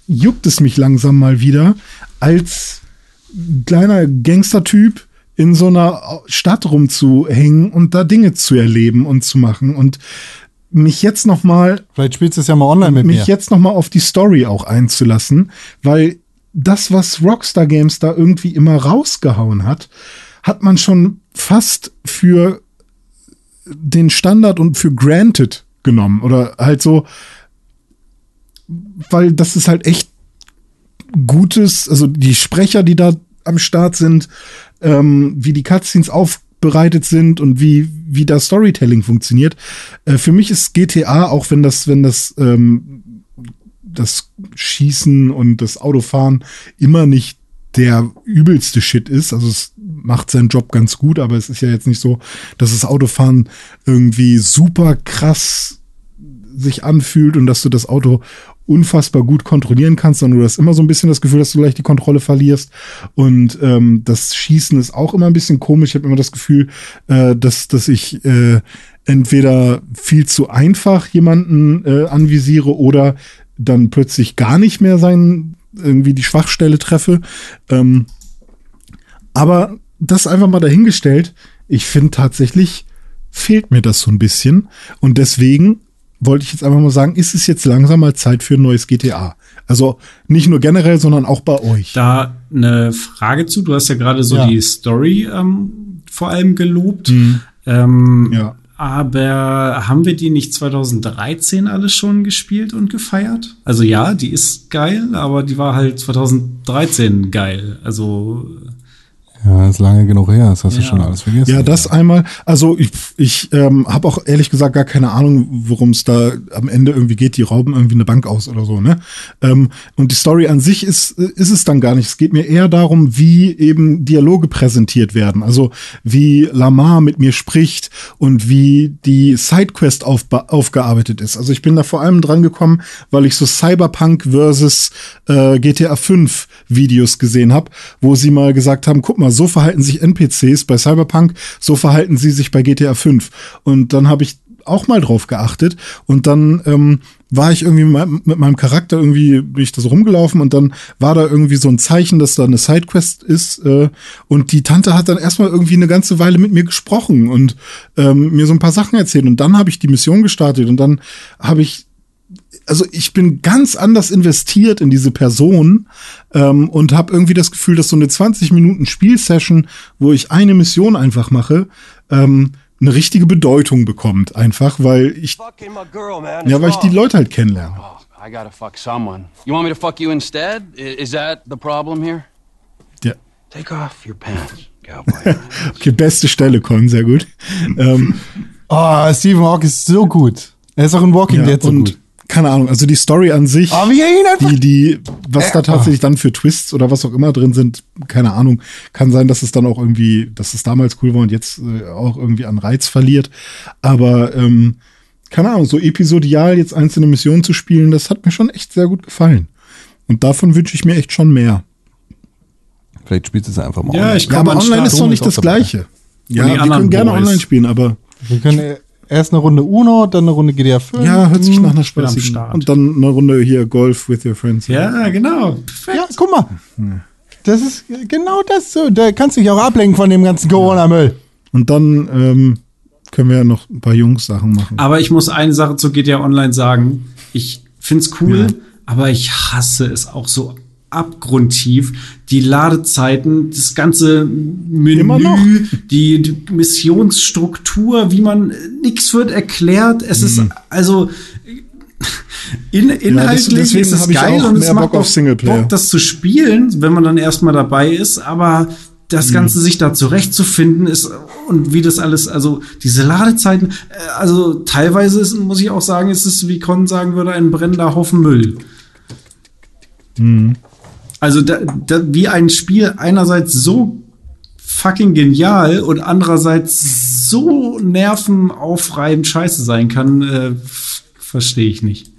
juckt es mich langsam mal wieder, als kleiner Gangstertyp in so einer Stadt rumzuhängen und da Dinge zu erleben und zu machen. Und mich jetzt noch mal Vielleicht spielst du es ja mal online mit mich mir. jetzt noch mal auf die Story auch einzulassen, weil das, was Rockstar Games da irgendwie immer rausgehauen hat, hat man schon fast für den Standard und für granted genommen oder halt so, weil das ist halt echt gutes, also die Sprecher, die da am Start sind, ähm, wie die Cutscenes aufbereitet sind und wie, wie das Storytelling funktioniert. Äh, für mich ist GTA, auch wenn das, wenn das, ähm, das Schießen und das Autofahren immer nicht der übelste Shit ist. Also es macht seinen Job ganz gut, aber es ist ja jetzt nicht so, dass das Autofahren irgendwie super krass sich anfühlt und dass du das Auto unfassbar gut kontrollieren kannst, sondern du hast immer so ein bisschen das Gefühl, dass du gleich die Kontrolle verlierst. Und ähm, das Schießen ist auch immer ein bisschen komisch. Ich habe immer das Gefühl, äh, dass, dass ich äh, entweder viel zu einfach jemanden äh, anvisiere oder dann plötzlich gar nicht mehr sein, irgendwie die Schwachstelle treffe. Ähm, aber das einfach mal dahingestellt. Ich finde tatsächlich fehlt mir das so ein bisschen. Und deswegen wollte ich jetzt einfach mal sagen, ist es jetzt langsam mal Zeit für ein neues GTA? Also nicht nur generell, sondern auch bei euch. Da eine Frage zu. Du hast ja gerade so Ja. die Story ähm, vor allem gelobt. Ähm, Ja. Aber haben wir die nicht 2013 alles schon gespielt und gefeiert? Also ja, die ist geil, aber die war halt 2013 geil. Also Ja, ist lange genug her. Das hast du Ja. schon alles vergessen. Ja, das einmal. Also ich, ich ähm, habe auch ehrlich gesagt gar keine Ahnung, worum es da am Ende irgendwie geht. Die rauben irgendwie eine Bank aus oder so, ne? Ähm, und die Story an sich ist, ist es dann gar nicht. Es geht mir eher darum, wie eben Dialoge präsentiert werden. Also wie Lamar mit mir spricht und wie die Sidequest aufba- aufgearbeitet ist. Also ich bin da vor allem dran gekommen, weil ich so Cyberpunk versus äh, GTA 5 Videos gesehen habe, wo sie mal gesagt haben, guck mal, so verhalten sich NPCs bei Cyberpunk, so verhalten sie sich bei GTA 5. Und dann habe ich auch mal drauf geachtet und dann ähm, war ich irgendwie mit meinem- mit meinem Charakter irgendwie bin ich da so rumgelaufen und dann war da irgendwie so ein Zeichen, dass da eine Sidequest ist äh, und die Tante hat dann erstmal irgendwie eine ganze Weile mit mir gesprochen und ähm, mir so ein paar Sachen erzählt und dann habe ich die Mission gestartet und dann habe ich also ich bin ganz anders investiert in diese Person ähm, und habe irgendwie das Gefühl, dass so eine 20 Minuten Spielsession, wo ich eine Mission einfach mache, ähm, eine richtige Bedeutung bekommt, einfach, weil ich girl, ja, weil ich die. Leute halt kennenlerne. Oh, I gotta fuck someone. You want me to fuck you instead? Is that the problem here? Ja. Take off your pants, cowboy. Okay, beste Stelle, Con, sehr gut. ähm, Oh, Stephen Hawking ist so gut. Er ist auch in Walking ja, Dead so und gut. Keine Ahnung, also die Story an sich. Oh, wie ihn einfach die, die, was da Äh, tatsächlich dann für Twists oder was auch immer drin sind, keine Ahnung. Kann sein, dass es dann auch irgendwie, dass es damals cool war und jetzt äh, auch irgendwie an Reiz verliert. Aber ähm, keine Ahnung, so episodial jetzt einzelne Missionen zu spielen, das hat mir schon echt sehr gut gefallen. Und davon wünsche ich mir echt schon mehr. Vielleicht spielst du es einfach mal. Ja, online. ich Ja, aber online Start. ist doch nicht das. Gleiche. Ja, die wir anderen können gerne Boys. online spielen, aber Wir können erst eine Runde Uno, dann eine Runde GTA 5. ja, hört sich nach einer spaßigen. Start. Und dann eine Runde hier Golf with your friends. ja, genau. Perfekt. Ja, guck mal. Das ist genau das so. Da kannst du dich auch ablenken von dem ganzen Corona-Müll. Und dann ähm, können wir ja noch ein paar Jungs-Sachen machen. Aber ich muss eine Sache zu GTA Online sagen. Ich find's cool, aber ich hasse es auch so abgrundtief. Die Ladezeiten, das ganze. Menü, die, die Missionsstruktur, wie man, nix wird erklärt. Es ist also in, inhaltlich deswegen ist es geil und es macht Bock. Bock, das zu spielen, wenn man dann erstmal dabei ist, aber das Mhm. Ganze sich da zurechtzufinden ist und wie das alles, also diese Ladezeiten, äh, also teilweise ist, muss ich auch sagen, ist es, wie Con sagen würde, ein brennender Haufen Müll. Mhm. Also da, da, wie ein Spiel einerseits so fucking genial und andererseits so nervenaufreibend scheiße sein kann, äh, verstehe ich nicht.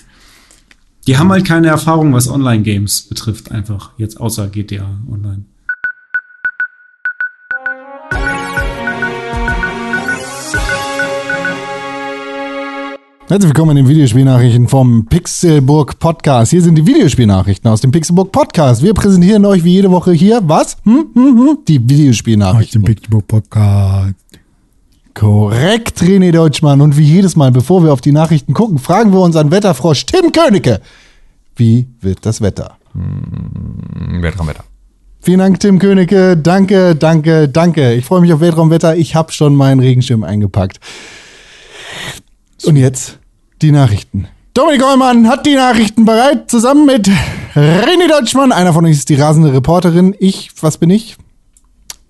Die haben halt keine Erfahrung, was Online-Games betrifft, einfach jetzt außer GTA Online. Herzlich willkommen in den Videospielnachrichten vom Pixelburg Podcast. Hier sind die Videospielnachrichten aus dem Pixelburg Podcast. Wir präsentieren euch wie jede Woche hier, was? Hm, hm, hm, die Aus dem Videospielnachrichten. Book Podcast. Korrekt, René Deutschmann. Und wie jedes Mal, bevor wir auf die Nachrichten gucken, fragen wir unseren Wetterfrosch Tim Königke. Wie wird das Wetter? Weltraumwetter. Vielen Dank, Tim Königke. Danke, danke, danke. Ich freue mich auf Weltraumwetter. Ich habe schon meinen Regenschirm eingepackt. Und jetzt die Nachrichten. Dominik Eulmann hat die Nachrichten bereit, zusammen mit René Deutschmann. Einer von euch ist die rasende Reporterin. Ich, was bin ich?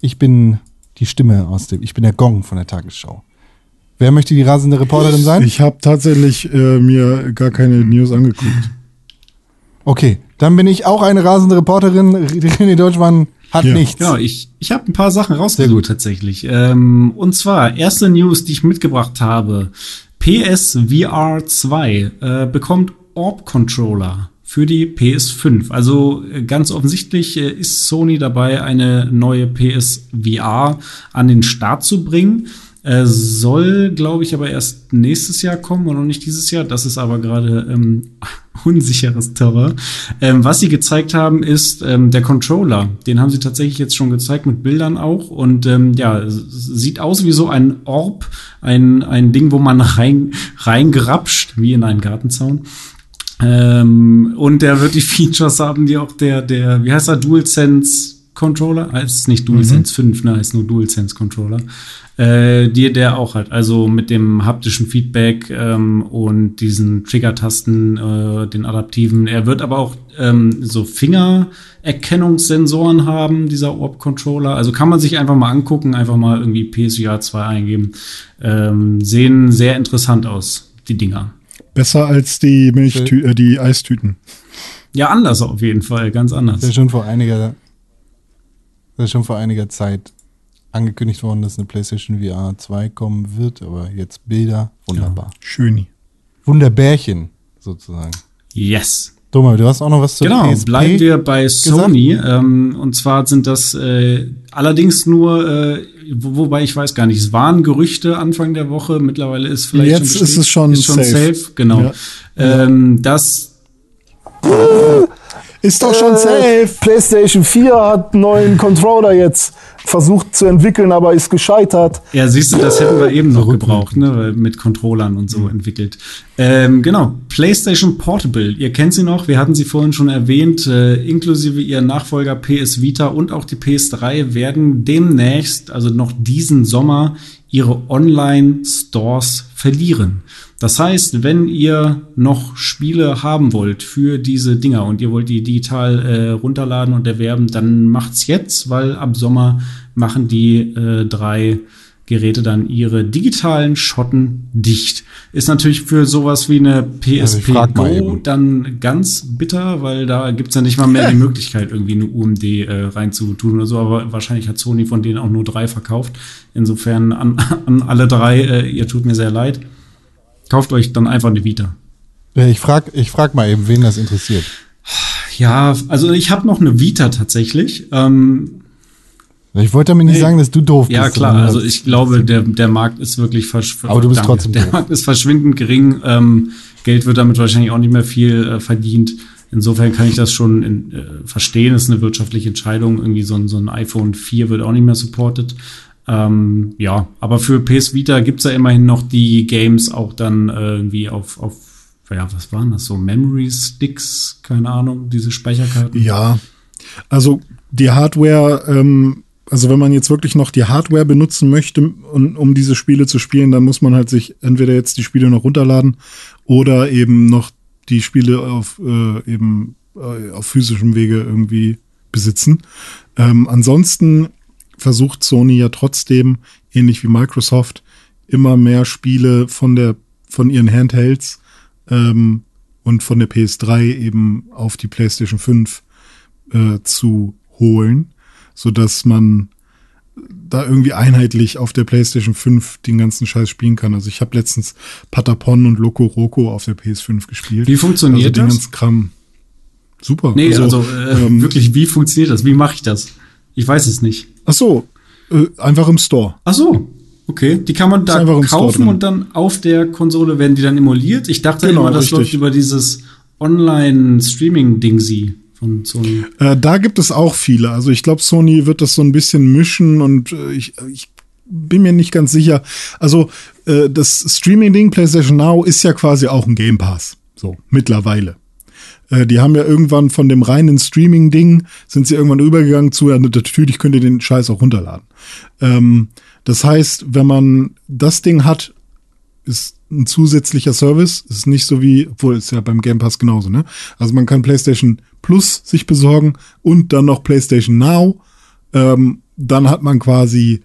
Ich bin die Stimme aus dem, ich bin der Gong von der Tagesschau. Wer möchte die rasende Reporterin sein? Ich habe tatsächlich äh, mir gar keine News angeguckt. Okay, dann bin ich auch eine rasende Reporterin. René Deutschmann hat Ja. nichts. Genau, ich, ich habe ein paar Sachen Sehr rausgesucht gut. tatsächlich. Ähm, und zwar, erste News, die ich mitgebracht habe. PSVR 2 äh, bekommt Orb-Controller für die PS5. Also äh, ganz offensichtlich äh, ist Sony dabei, eine neue PSVR an den Start zu bringen. Äh, soll, glaube ich, aber erst nächstes Jahr kommen und noch nicht dieses Jahr. Das ist aber gerade ähm, unsicheres Terrain. Ähm, was sie gezeigt haben, ist ähm, der Controller. Den haben sie tatsächlich jetzt schon gezeigt mit Bildern auch. Und ähm, ja, sieht aus wie so ein Orb, ein, ein Ding, wo man rein, reingrapscht, wie in einen Gartenzaun. Ähm, und der wird die Features haben, die auch der, der, wie heißt er, DualSense Controller? Heißt nicht DualSense 5, ne? Heißt nur DualSense Controller. Äh, die der auch hat. Also mit dem haptischen Feedback ähm, und diesen Trigger-Tasten, äh, den adaptiven. Er wird aber auch ähm, so Fingererkennungssensoren haben, dieser Orb-Controller. Also kann man sich einfach mal angucken, einfach mal irgendwie PSVR 2 eingeben. Ähm, sehen sehr interessant aus, die Dinger. Besser als die Milchtü äh, die Eistüten. Ja, anders auf jeden Fall, ganz anders. Das ist schon vor einiger, das ist schon vor einiger Zeit angekündigt worden, dass eine PlayStation VR 2 kommen wird, aber jetzt Bilder, wunderbar. Schöni. Wunderbärchen, sozusagen. Yes. Thomas, du hast auch noch was zu Genau, PSP? bleiben wir bei Sony. Ähm, und zwar sind das äh, allerdings nur, äh, wo, wobei ich weiß gar nicht, es waren Gerüchte Anfang der Woche. Mittlerweile ist vielleicht Jetzt schon ist es schon ist schon safe. safe. Genau. Ja. Ähm, das Ist doch schon safe. PlayStation 4 hat einen neuen Controller jetzt versucht zu entwickeln, aber ist gescheitert. Ja, siehst du, das hätten wir eben noch gebraucht, ne? Mit Controllern und so entwickelt. Ähm, genau, PlayStation Portable. Ihr kennt sie noch, wir hatten sie vorhin schon erwähnt, äh, inklusive ihr Nachfolger PS Vita und auch die PS3 werden demnächst, also noch diesen Sommer, ihre Online-Stores verlieren. Das heißt, wenn ihr noch Spiele haben wollt für diese Dinger und ihr wollt die digital äh, runterladen und erwerben, dann macht's jetzt, weil ab Sommer machen die äh, drei Geräte dann ihre digitalen Schotten dicht. Ist natürlich für sowas wie eine PSP mal Go dann ganz bitter, weil da gibt's ja nicht mal mehr die Möglichkeit, irgendwie eine UMD äh, reinzutun oder so. Aber wahrscheinlich hat Sony von denen auch nur drei verkauft. Insofern an, an alle drei, äh, ihr tut mir sehr leid. Kauft euch dann einfach eine Vita. Ich frag, ich frag mal eben, wen das interessiert. Ja, also ich habe noch eine Vita tatsächlich. Ähm, Ich wollte damit nicht Nee. sagen, dass du doof bist. ja klar, also ich glaube, der, der Markt ist wirklich versch Aber du bist Danke. trotzdem Der doof. Markt ist verschwindend gering. Ähm, Geld wird damit wahrscheinlich auch nicht mehr viel äh, verdient. Insofern kann ich das schon in, äh, verstehen. Das ist eine wirtschaftliche Entscheidung. Irgendwie so ein, so ein iPhone 4 wird auch nicht mehr supported. Ähm, ja, aber für PS Vita gibt's ja immerhin noch die Games auch dann äh, irgendwie auf, auf, ja, was waren das? So Memory Sticks, keine Ahnung, diese Speicherkarten. Ja, also die Hardware, ähm, also wenn man jetzt wirklich noch die Hardware benutzen möchte, um, um diese Spiele zu spielen, dann muss man halt sich entweder jetzt die Spiele noch runterladen oder eben noch die Spiele auf äh, eben äh, auf physischem Wege irgendwie besitzen. Ähm, ansonsten versucht Sony ja trotzdem, ähnlich wie Microsoft, immer mehr Spiele von der von ihren Handhelds ähm, und von der PS3 eben auf die PlayStation 5 äh, zu holen, so dass man da irgendwie einheitlich auf der PlayStation 5 den ganzen Scheiß spielen kann. Also ich habe letztens Patapon und Loco Roco auf der PS5 gespielt. Wie funktioniert also den das? ganzen Kram. Super. Nee, also, äh, ähm, wirklich, wie funktioniert das? Wie mache ich das? Ich weiß es nicht. Ach so, äh, einfach im Store. Ach so, okay. Die kann man da kaufen und dann auf der Konsole werden die dann emuliert. Ich dachte Genau, immer, das richtig. läuft über dieses Online-Streaming-Dingsi von Sony. Äh, da gibt es auch viele. Also ich glaube, Sony wird das so ein bisschen mischen und äh, ich, ich bin mir nicht ganz sicher. Also äh, das Streaming-Ding PlayStation Now ist ja quasi auch ein Game Pass. So, mittlerweile. Äh, die haben ja irgendwann von dem reinen Streaming-Ding, sind sie irgendwann übergegangen zu, ja, natürlich könnt ihr den Scheiß auch runterladen. Ähm, das heißt, wenn man das Ding hat, ist ein zusätzlicher Service. Ist nicht so wie, obwohl ist ja beim Game Pass genauso, ne? Also man kann PlayStation Plus sich besorgen und dann noch PlayStation Now. Ähm, dann hat man quasi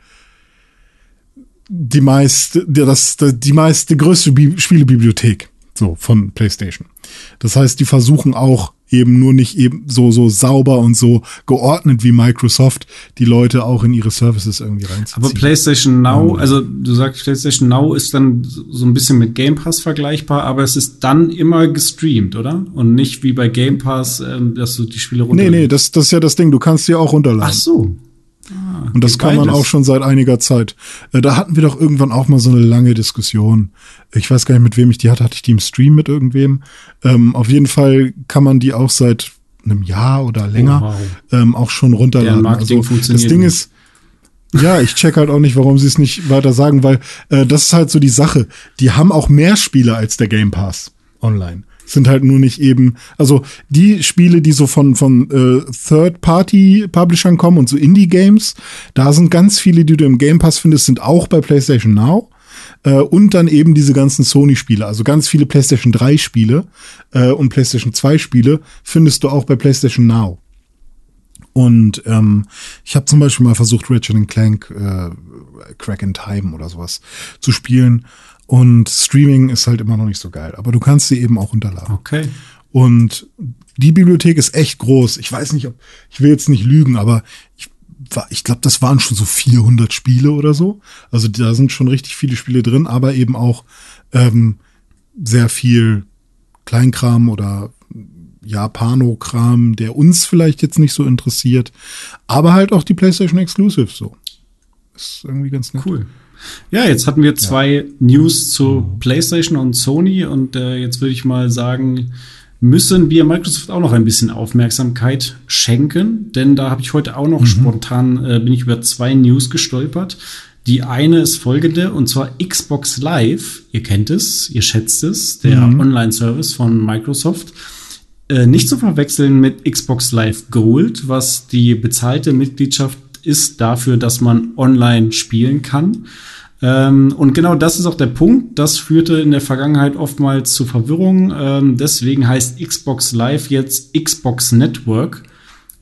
die meiste, das, die meiste größte Bi Spielebibliothek so von PlayStation. Das heißt, die versuchen auch eben nur nicht eben so so sauber und so geordnet wie Microsoft die Leute auch in ihre Services irgendwie reinzuziehen. Aber PlayStation Now, also du sagst PlayStation Now ist dann so ein bisschen mit Game Pass vergleichbar, aber es ist dann immer gestreamt, oder? Und nicht wie bei Game Pass, ähm, dass du die Spiele runterlädst. Nee, nee, das, das ist ja das Ding, du kannst die auch runterladen. Ach so. Ah, und das kann man auch schon seit einiger Zeit. Äh, da hatten wir doch irgendwann auch mal so eine lange Diskussion. Ich weiß gar nicht, mit wem ich die hatte. Hatte ich die im Stream mit irgendwem? Ähm, auf jeden Fall kann man die auch seit einem Jahr oder länger oh, wow. ähm, auch schon runterladen. Also, das Ding ist, ja, ich check halt auch nicht, warum sie es nicht weiter sagen, weil äh, das ist halt so die Sache. Die haben auch mehr Spiele als der Game Pass online sind halt nur nicht eben, also die Spiele, die so von, von äh, Third-Party-Publishern kommen und so Indie-Games, da sind ganz viele, die du im Game Pass findest, sind auch bei PlayStation Now. Äh, und dann eben diese ganzen Sony-Spiele, also ganz viele PlayStation 3-Spiele äh, und PlayStation 2-Spiele findest du auch bei PlayStation Now. Und ähm, ich habe zum Beispiel mal versucht, Ratchet Clank äh, Crack in Time oder sowas zu spielen. Und Streaming ist halt immer noch nicht so geil. Aber du kannst sie eben auch runterladen. Okay. Und die Bibliothek ist echt groß. Ich weiß nicht, ob, ich will jetzt nicht lügen, aber ich, ich glaube, das waren schon so 400 Spiele oder so. Also da sind schon richtig viele Spiele drin, aber eben auch ähm, sehr viel Kleinkram oder Japano-Kram, der uns vielleicht jetzt nicht so interessiert. Aber halt auch die PlayStation Exclusive so. Ist irgendwie ganz nett. Cool. Ja, jetzt hatten wir zwei ja. News zu PlayStation und Sony und äh, jetzt würde ich mal sagen, müssen wir Microsoft auch noch ein bisschen Aufmerksamkeit schenken, denn da habe ich heute auch noch mhm. spontan äh, bin ich über zwei News gestolpert. Die eine ist folgende und zwar Xbox Live. Ihr kennt es, ihr schätzt es, der mhm. Online-Service von Microsoft. Äh, nicht zu verwechseln mit Xbox Live Gold, was die bezahlte Mitgliedschaft ist dafür, dass man online spielen kann. Ähm, und genau das ist auch der Punkt. Das führte in der Vergangenheit oftmals zu Verwirrung. Ähm, deswegen heißt Xbox Live jetzt Xbox Network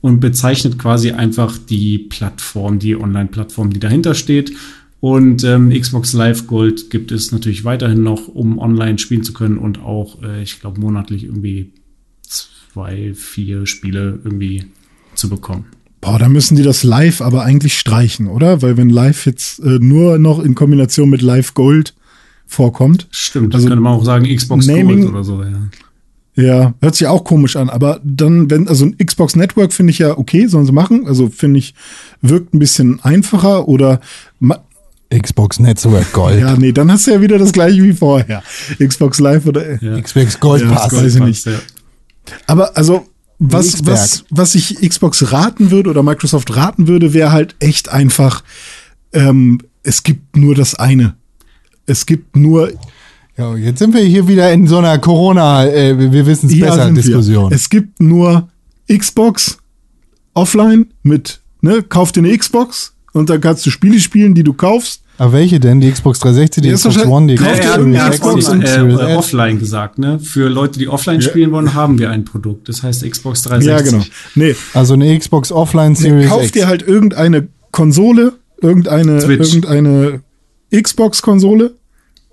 und bezeichnet quasi einfach die Plattform, die Online-Plattform, die dahinter steht. Und ähm, Xbox Live Gold gibt es natürlich weiterhin noch, um online spielen zu können und auch, äh, ich glaube, monatlich irgendwie zwei, vier Spiele irgendwie zu bekommen. Boah, da müssen die das Live aber eigentlich streichen, oder? Weil wenn Live jetzt äh, nur noch in Kombination mit Live Gold vorkommt. Stimmt, also könnte man auch sagen Xbox Naming, Gold oder so, ja. Ja, hört sich auch komisch an, aber dann, wenn, also ein Xbox Network finde ich ja okay, sollen sie machen. Also finde ich, wirkt ein bisschen einfacher oder Xbox Network Gold. Ja, nee, dann hast du ja wieder das gleiche wie vorher. Xbox Live oder ja. Xbox Gold ja, Pass. Weiß ich nicht. Ja. Aber also was, was, was ich Xbox raten würde oder Microsoft raten würde, wäre halt echt einfach, ähm, es gibt nur das eine. Es gibt nur. Ja, jetzt sind wir hier wieder in so einer Corona, äh, wir wissen es besser Diskussion. Es gibt nur Xbox offline mit, ne, kauf dir eine Xbox und dann kannst du Spiele spielen, die du kaufst. Aber welche denn? Die Xbox 360, die, die Xbox One, die Xbox, ja, ja, Xbox und, äh, äh, offline gesagt, ne? Für Leute, die offline ja. spielen wollen, haben wir ein Produkt. Das heißt Xbox 360. Ja, genau. Nee. Also eine Xbox Offline Series nee, kauf X. dir halt irgendeine Konsole, irgendeine, irgendeine Xbox-Konsole,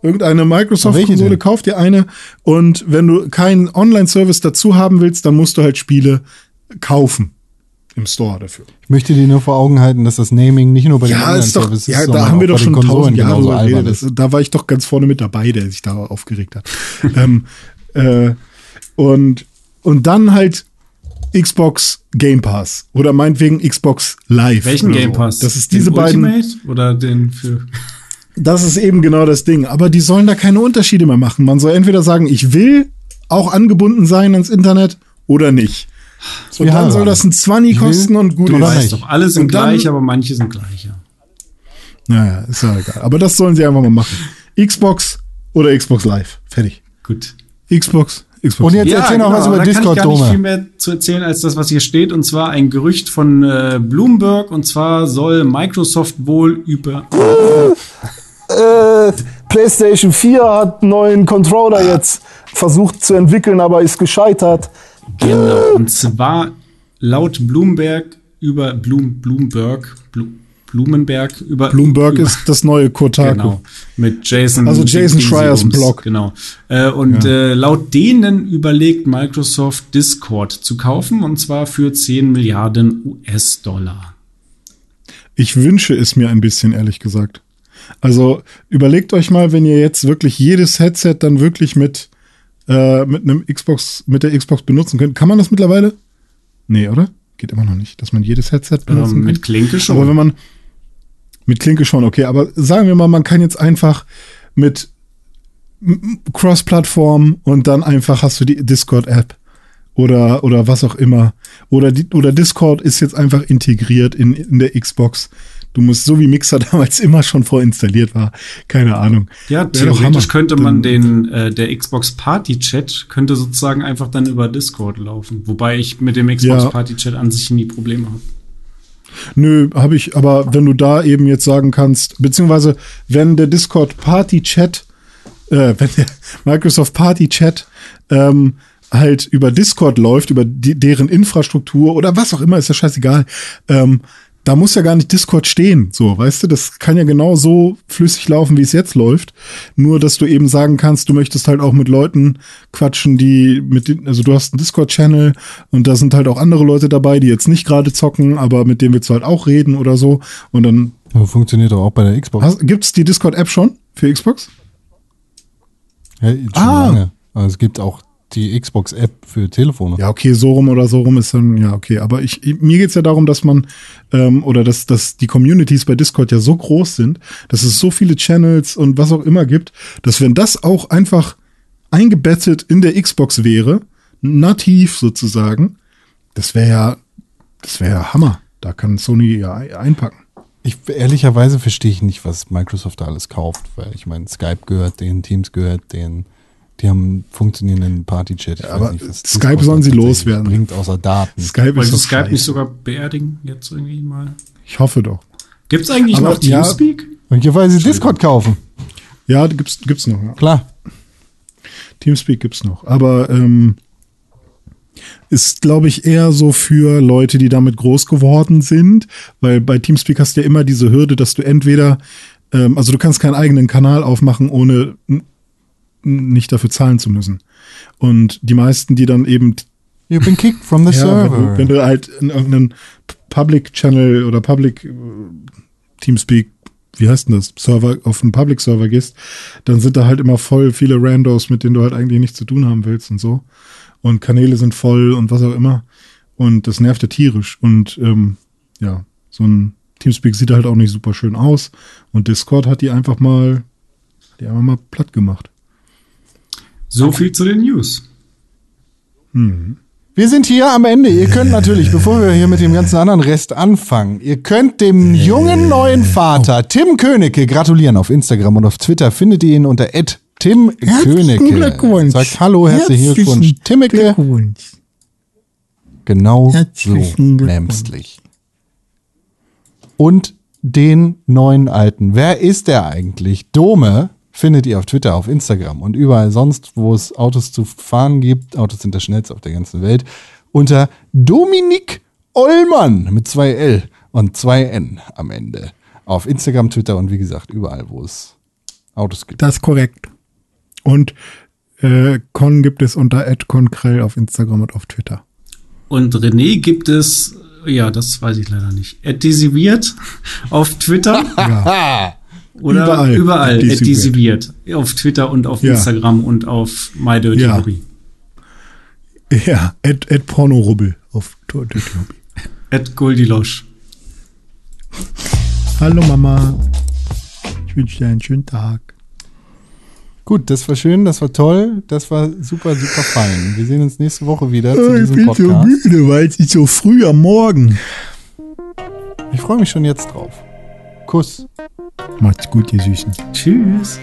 irgendeine Microsoft-Konsole, kauf dir eine und wenn du keinen Online-Service dazu haben willst, dann musst du halt Spiele kaufen im Store dafür. Ich möchte dir nur vor Augen halten, dass das Naming nicht nur bei ja, den Online-Services ist. Ja, da haben wir doch schon tausend Jahre drüber das, Da war ich doch ganz vorne mit dabei, der sich da aufgeregt hat. ähm, äh, und, und dann halt Xbox Game Pass oder meinetwegen Xbox Live. Welchen Game Pass? Das ist diese den beiden. Ultimate oder den für. Das ist eben genau das Ding. Aber die sollen da keine Unterschiede mehr machen. Man soll entweder sagen, ich will auch angebunden sein ans Internet oder nicht. Und dann soll das ein 20 kosten und gut ist. Weißt doch, alle sind gleich, aber manche sind gleicher. Naja, ist ja egal. Aber das sollen sie einfach mal machen. Xbox oder Xbox Live. Fertig. Gut. Xbox, Xbox Und jetzt Live. erzähl noch was über da kann Discord, ich gar nicht Dome. viel mehr zu erzählen als das, was hier steht. Und zwar ein Gerücht von äh, Bloomberg. Und zwar soll Microsoft wohl über Äh, PlayStation 4 hat einen neuen Controller jetzt versucht zu entwickeln, aber ist gescheitert. Genau. Und zwar laut Bloomberg über Blum, Bloomberg, Blu, Blumenberg über Bloomberg über, ist das neue Kotaku. Genau. Mit Jason. Also Jason Schreiers. Blog. Genau. Äh, und äh, laut denen überlegt Microsoft Discord zu kaufen und zwar für 10 Milliarden US-Dollar. Ich wünsche es mir ein bisschen, ehrlich gesagt. Also überlegt euch mal, wenn ihr jetzt wirklich jedes Headset dann wirklich mit, äh, mit einem Xbox, mit der Xbox benutzen könnt. Kann man das mittlerweile? Nee, oder? Geht immer noch nicht, dass man jedes Headset benutzen Ähm, kann. mit Klinke schon. Aber wenn man mit Klinke schon, okay, aber sagen wir mal, man kann jetzt einfach mit Cross-Plattform und dann einfach hast du die Discord-App oder, oder was auch immer. Oder, die, oder Discord ist jetzt einfach integriert in, in der Xbox. Du musst, so wie Mixer damals immer schon vorinstalliert war. Keine Ahnung. Ja, theoretisch könnte man den äh, der Xbox Party Chat könnte sozusagen einfach dann über Discord laufen, wobei ich mit dem Xbox Ja. Party Chat an sich nie Probleme habe. Nö, habe ich, aber wenn du da eben jetzt sagen kannst, beziehungsweise wenn der Discord Party Chat, äh, wenn der Microsoft Party Chat ähm, halt über Discord läuft, über die, deren Infrastruktur oder was auch immer, ist ja scheißegal, ähm, da muss ja gar nicht Discord stehen, so, weißt du, das kann ja genau so flüssig laufen, wie es jetzt läuft. Nur, dass du eben sagen kannst, du möchtest halt auch mit Leuten quatschen, die mit, den- also du hast einen Discord-Channel und da sind halt auch andere Leute dabei, die jetzt nicht gerade zocken, aber mit denen willst du halt auch reden oder so. Und dann Ja, Funktioniert doch auch bei der Xbox. hast, gibt's die Discord-App schon für Xbox? Ja, schon Ah. lange. Also es gibt auch die Xbox-App für Telefone. Ja, okay, so rum oder so rum ist dann, ja, okay. Aber ich, mir geht's ja darum, dass man, ähm, oder dass, dass die Communities bei Discord ja so groß sind, dass es so viele Channels und was auch immer gibt, dass wenn das auch einfach eingebettet in der Xbox wäre, nativ sozusagen, das wäre ja, das wäre ja Hammer. Da kann Sony ja ein- einpacken. Ich ehrlicherweise verstehe ich nicht, was Microsoft da alles kauft, weil ich meine, Skype gehört denen, Teams gehört denen, die haben funktionierenden Party-Chat. Ich weiß aber nicht, Skype sollen sie loswerden. Bringt außer Daten. Skype ist Skype nicht scheiße. sogar beerdigen jetzt irgendwie mal? Ich hoffe doch. Gibt's eigentlich Aber noch ja. Teamspeak? Und hier wollen sie Discord kaufen. Ja, gibt's, gibt's noch. Ja. Klar. Teamspeak gibt's noch. Aber ähm, ist, glaube ich, eher so für Leute, die damit groß geworden sind, weil bei Teamspeak hast du ja immer diese Hürde, dass du entweder, ähm, also du kannst keinen eigenen Kanal aufmachen, ohne nicht dafür zahlen zu müssen. Und die meisten, die dann eben You've been kicked from the ja, wenn, server. du, wenn du halt in irgendeinen Public Channel oder Public äh, Teamspeak, wie heißt denn das, Server, auf einen Public Server gehst, dann sind da halt immer voll viele Randos, mit denen du halt eigentlich nichts zu tun haben willst und so. Und Kanäle sind voll und was auch immer. Und das nervt ja tierisch. Und ähm, ja, so ein Teamspeak sieht halt auch nicht super schön aus. Und Discord hat die einfach mal, die einfach mal platt gemacht. So viel zu den News. Wir sind hier am Ende. Ihr könnt natürlich, bevor wir hier mit dem ganzen anderen Rest anfangen, ihr könnt dem jungen neuen Vater Tim Königke gratulieren. Auf Instagram und auf Twitter findet ihr ihn unter Tim Königke. Glückwunsch. Sagt Hallo, herzlichen Herzlichen Glückwunsch. Timmeke. Glückwunsch. Genau so Herzlichen Glückwunsch. nämlich. Und den neuen Alten. Wer ist der eigentlich? Dome findet ihr auf Twitter, auf Instagram und überall sonst, wo es Autos zu fahren gibt. Autos sind das schnellste auf der ganzen Welt. Unter Dominik Ollmann mit zwei L und zwei N am Ende. Auf Instagram, Twitter und wie gesagt, überall, wo es Autos gibt. Das ist korrekt. Und äh, Con gibt es unter @conkrell auf Instagram und auf Twitter. Und René gibt es, ja, das weiß ich leider nicht. Adisiviert auf Twitter oder Überall. überall, adisiviert. Auf Twitter und auf Ja. Instagram und auf My Dirty Ja. Hobby. Ja, at, at Pornorubbel auf Twitter. At Goldilosch. Hallo Mama. Ich wünsche dir einen schönen Tag. Gut, das war schön, das war toll, das war super, super fein. Wir sehen uns nächste Woche wieder zu Oh, ich diesem bin so Podcast. müde, weil es ist so früh am Morgen. Ich freue mich schon jetzt drauf. Kuss. Macht's gut, ihr Süßen. Tschüss.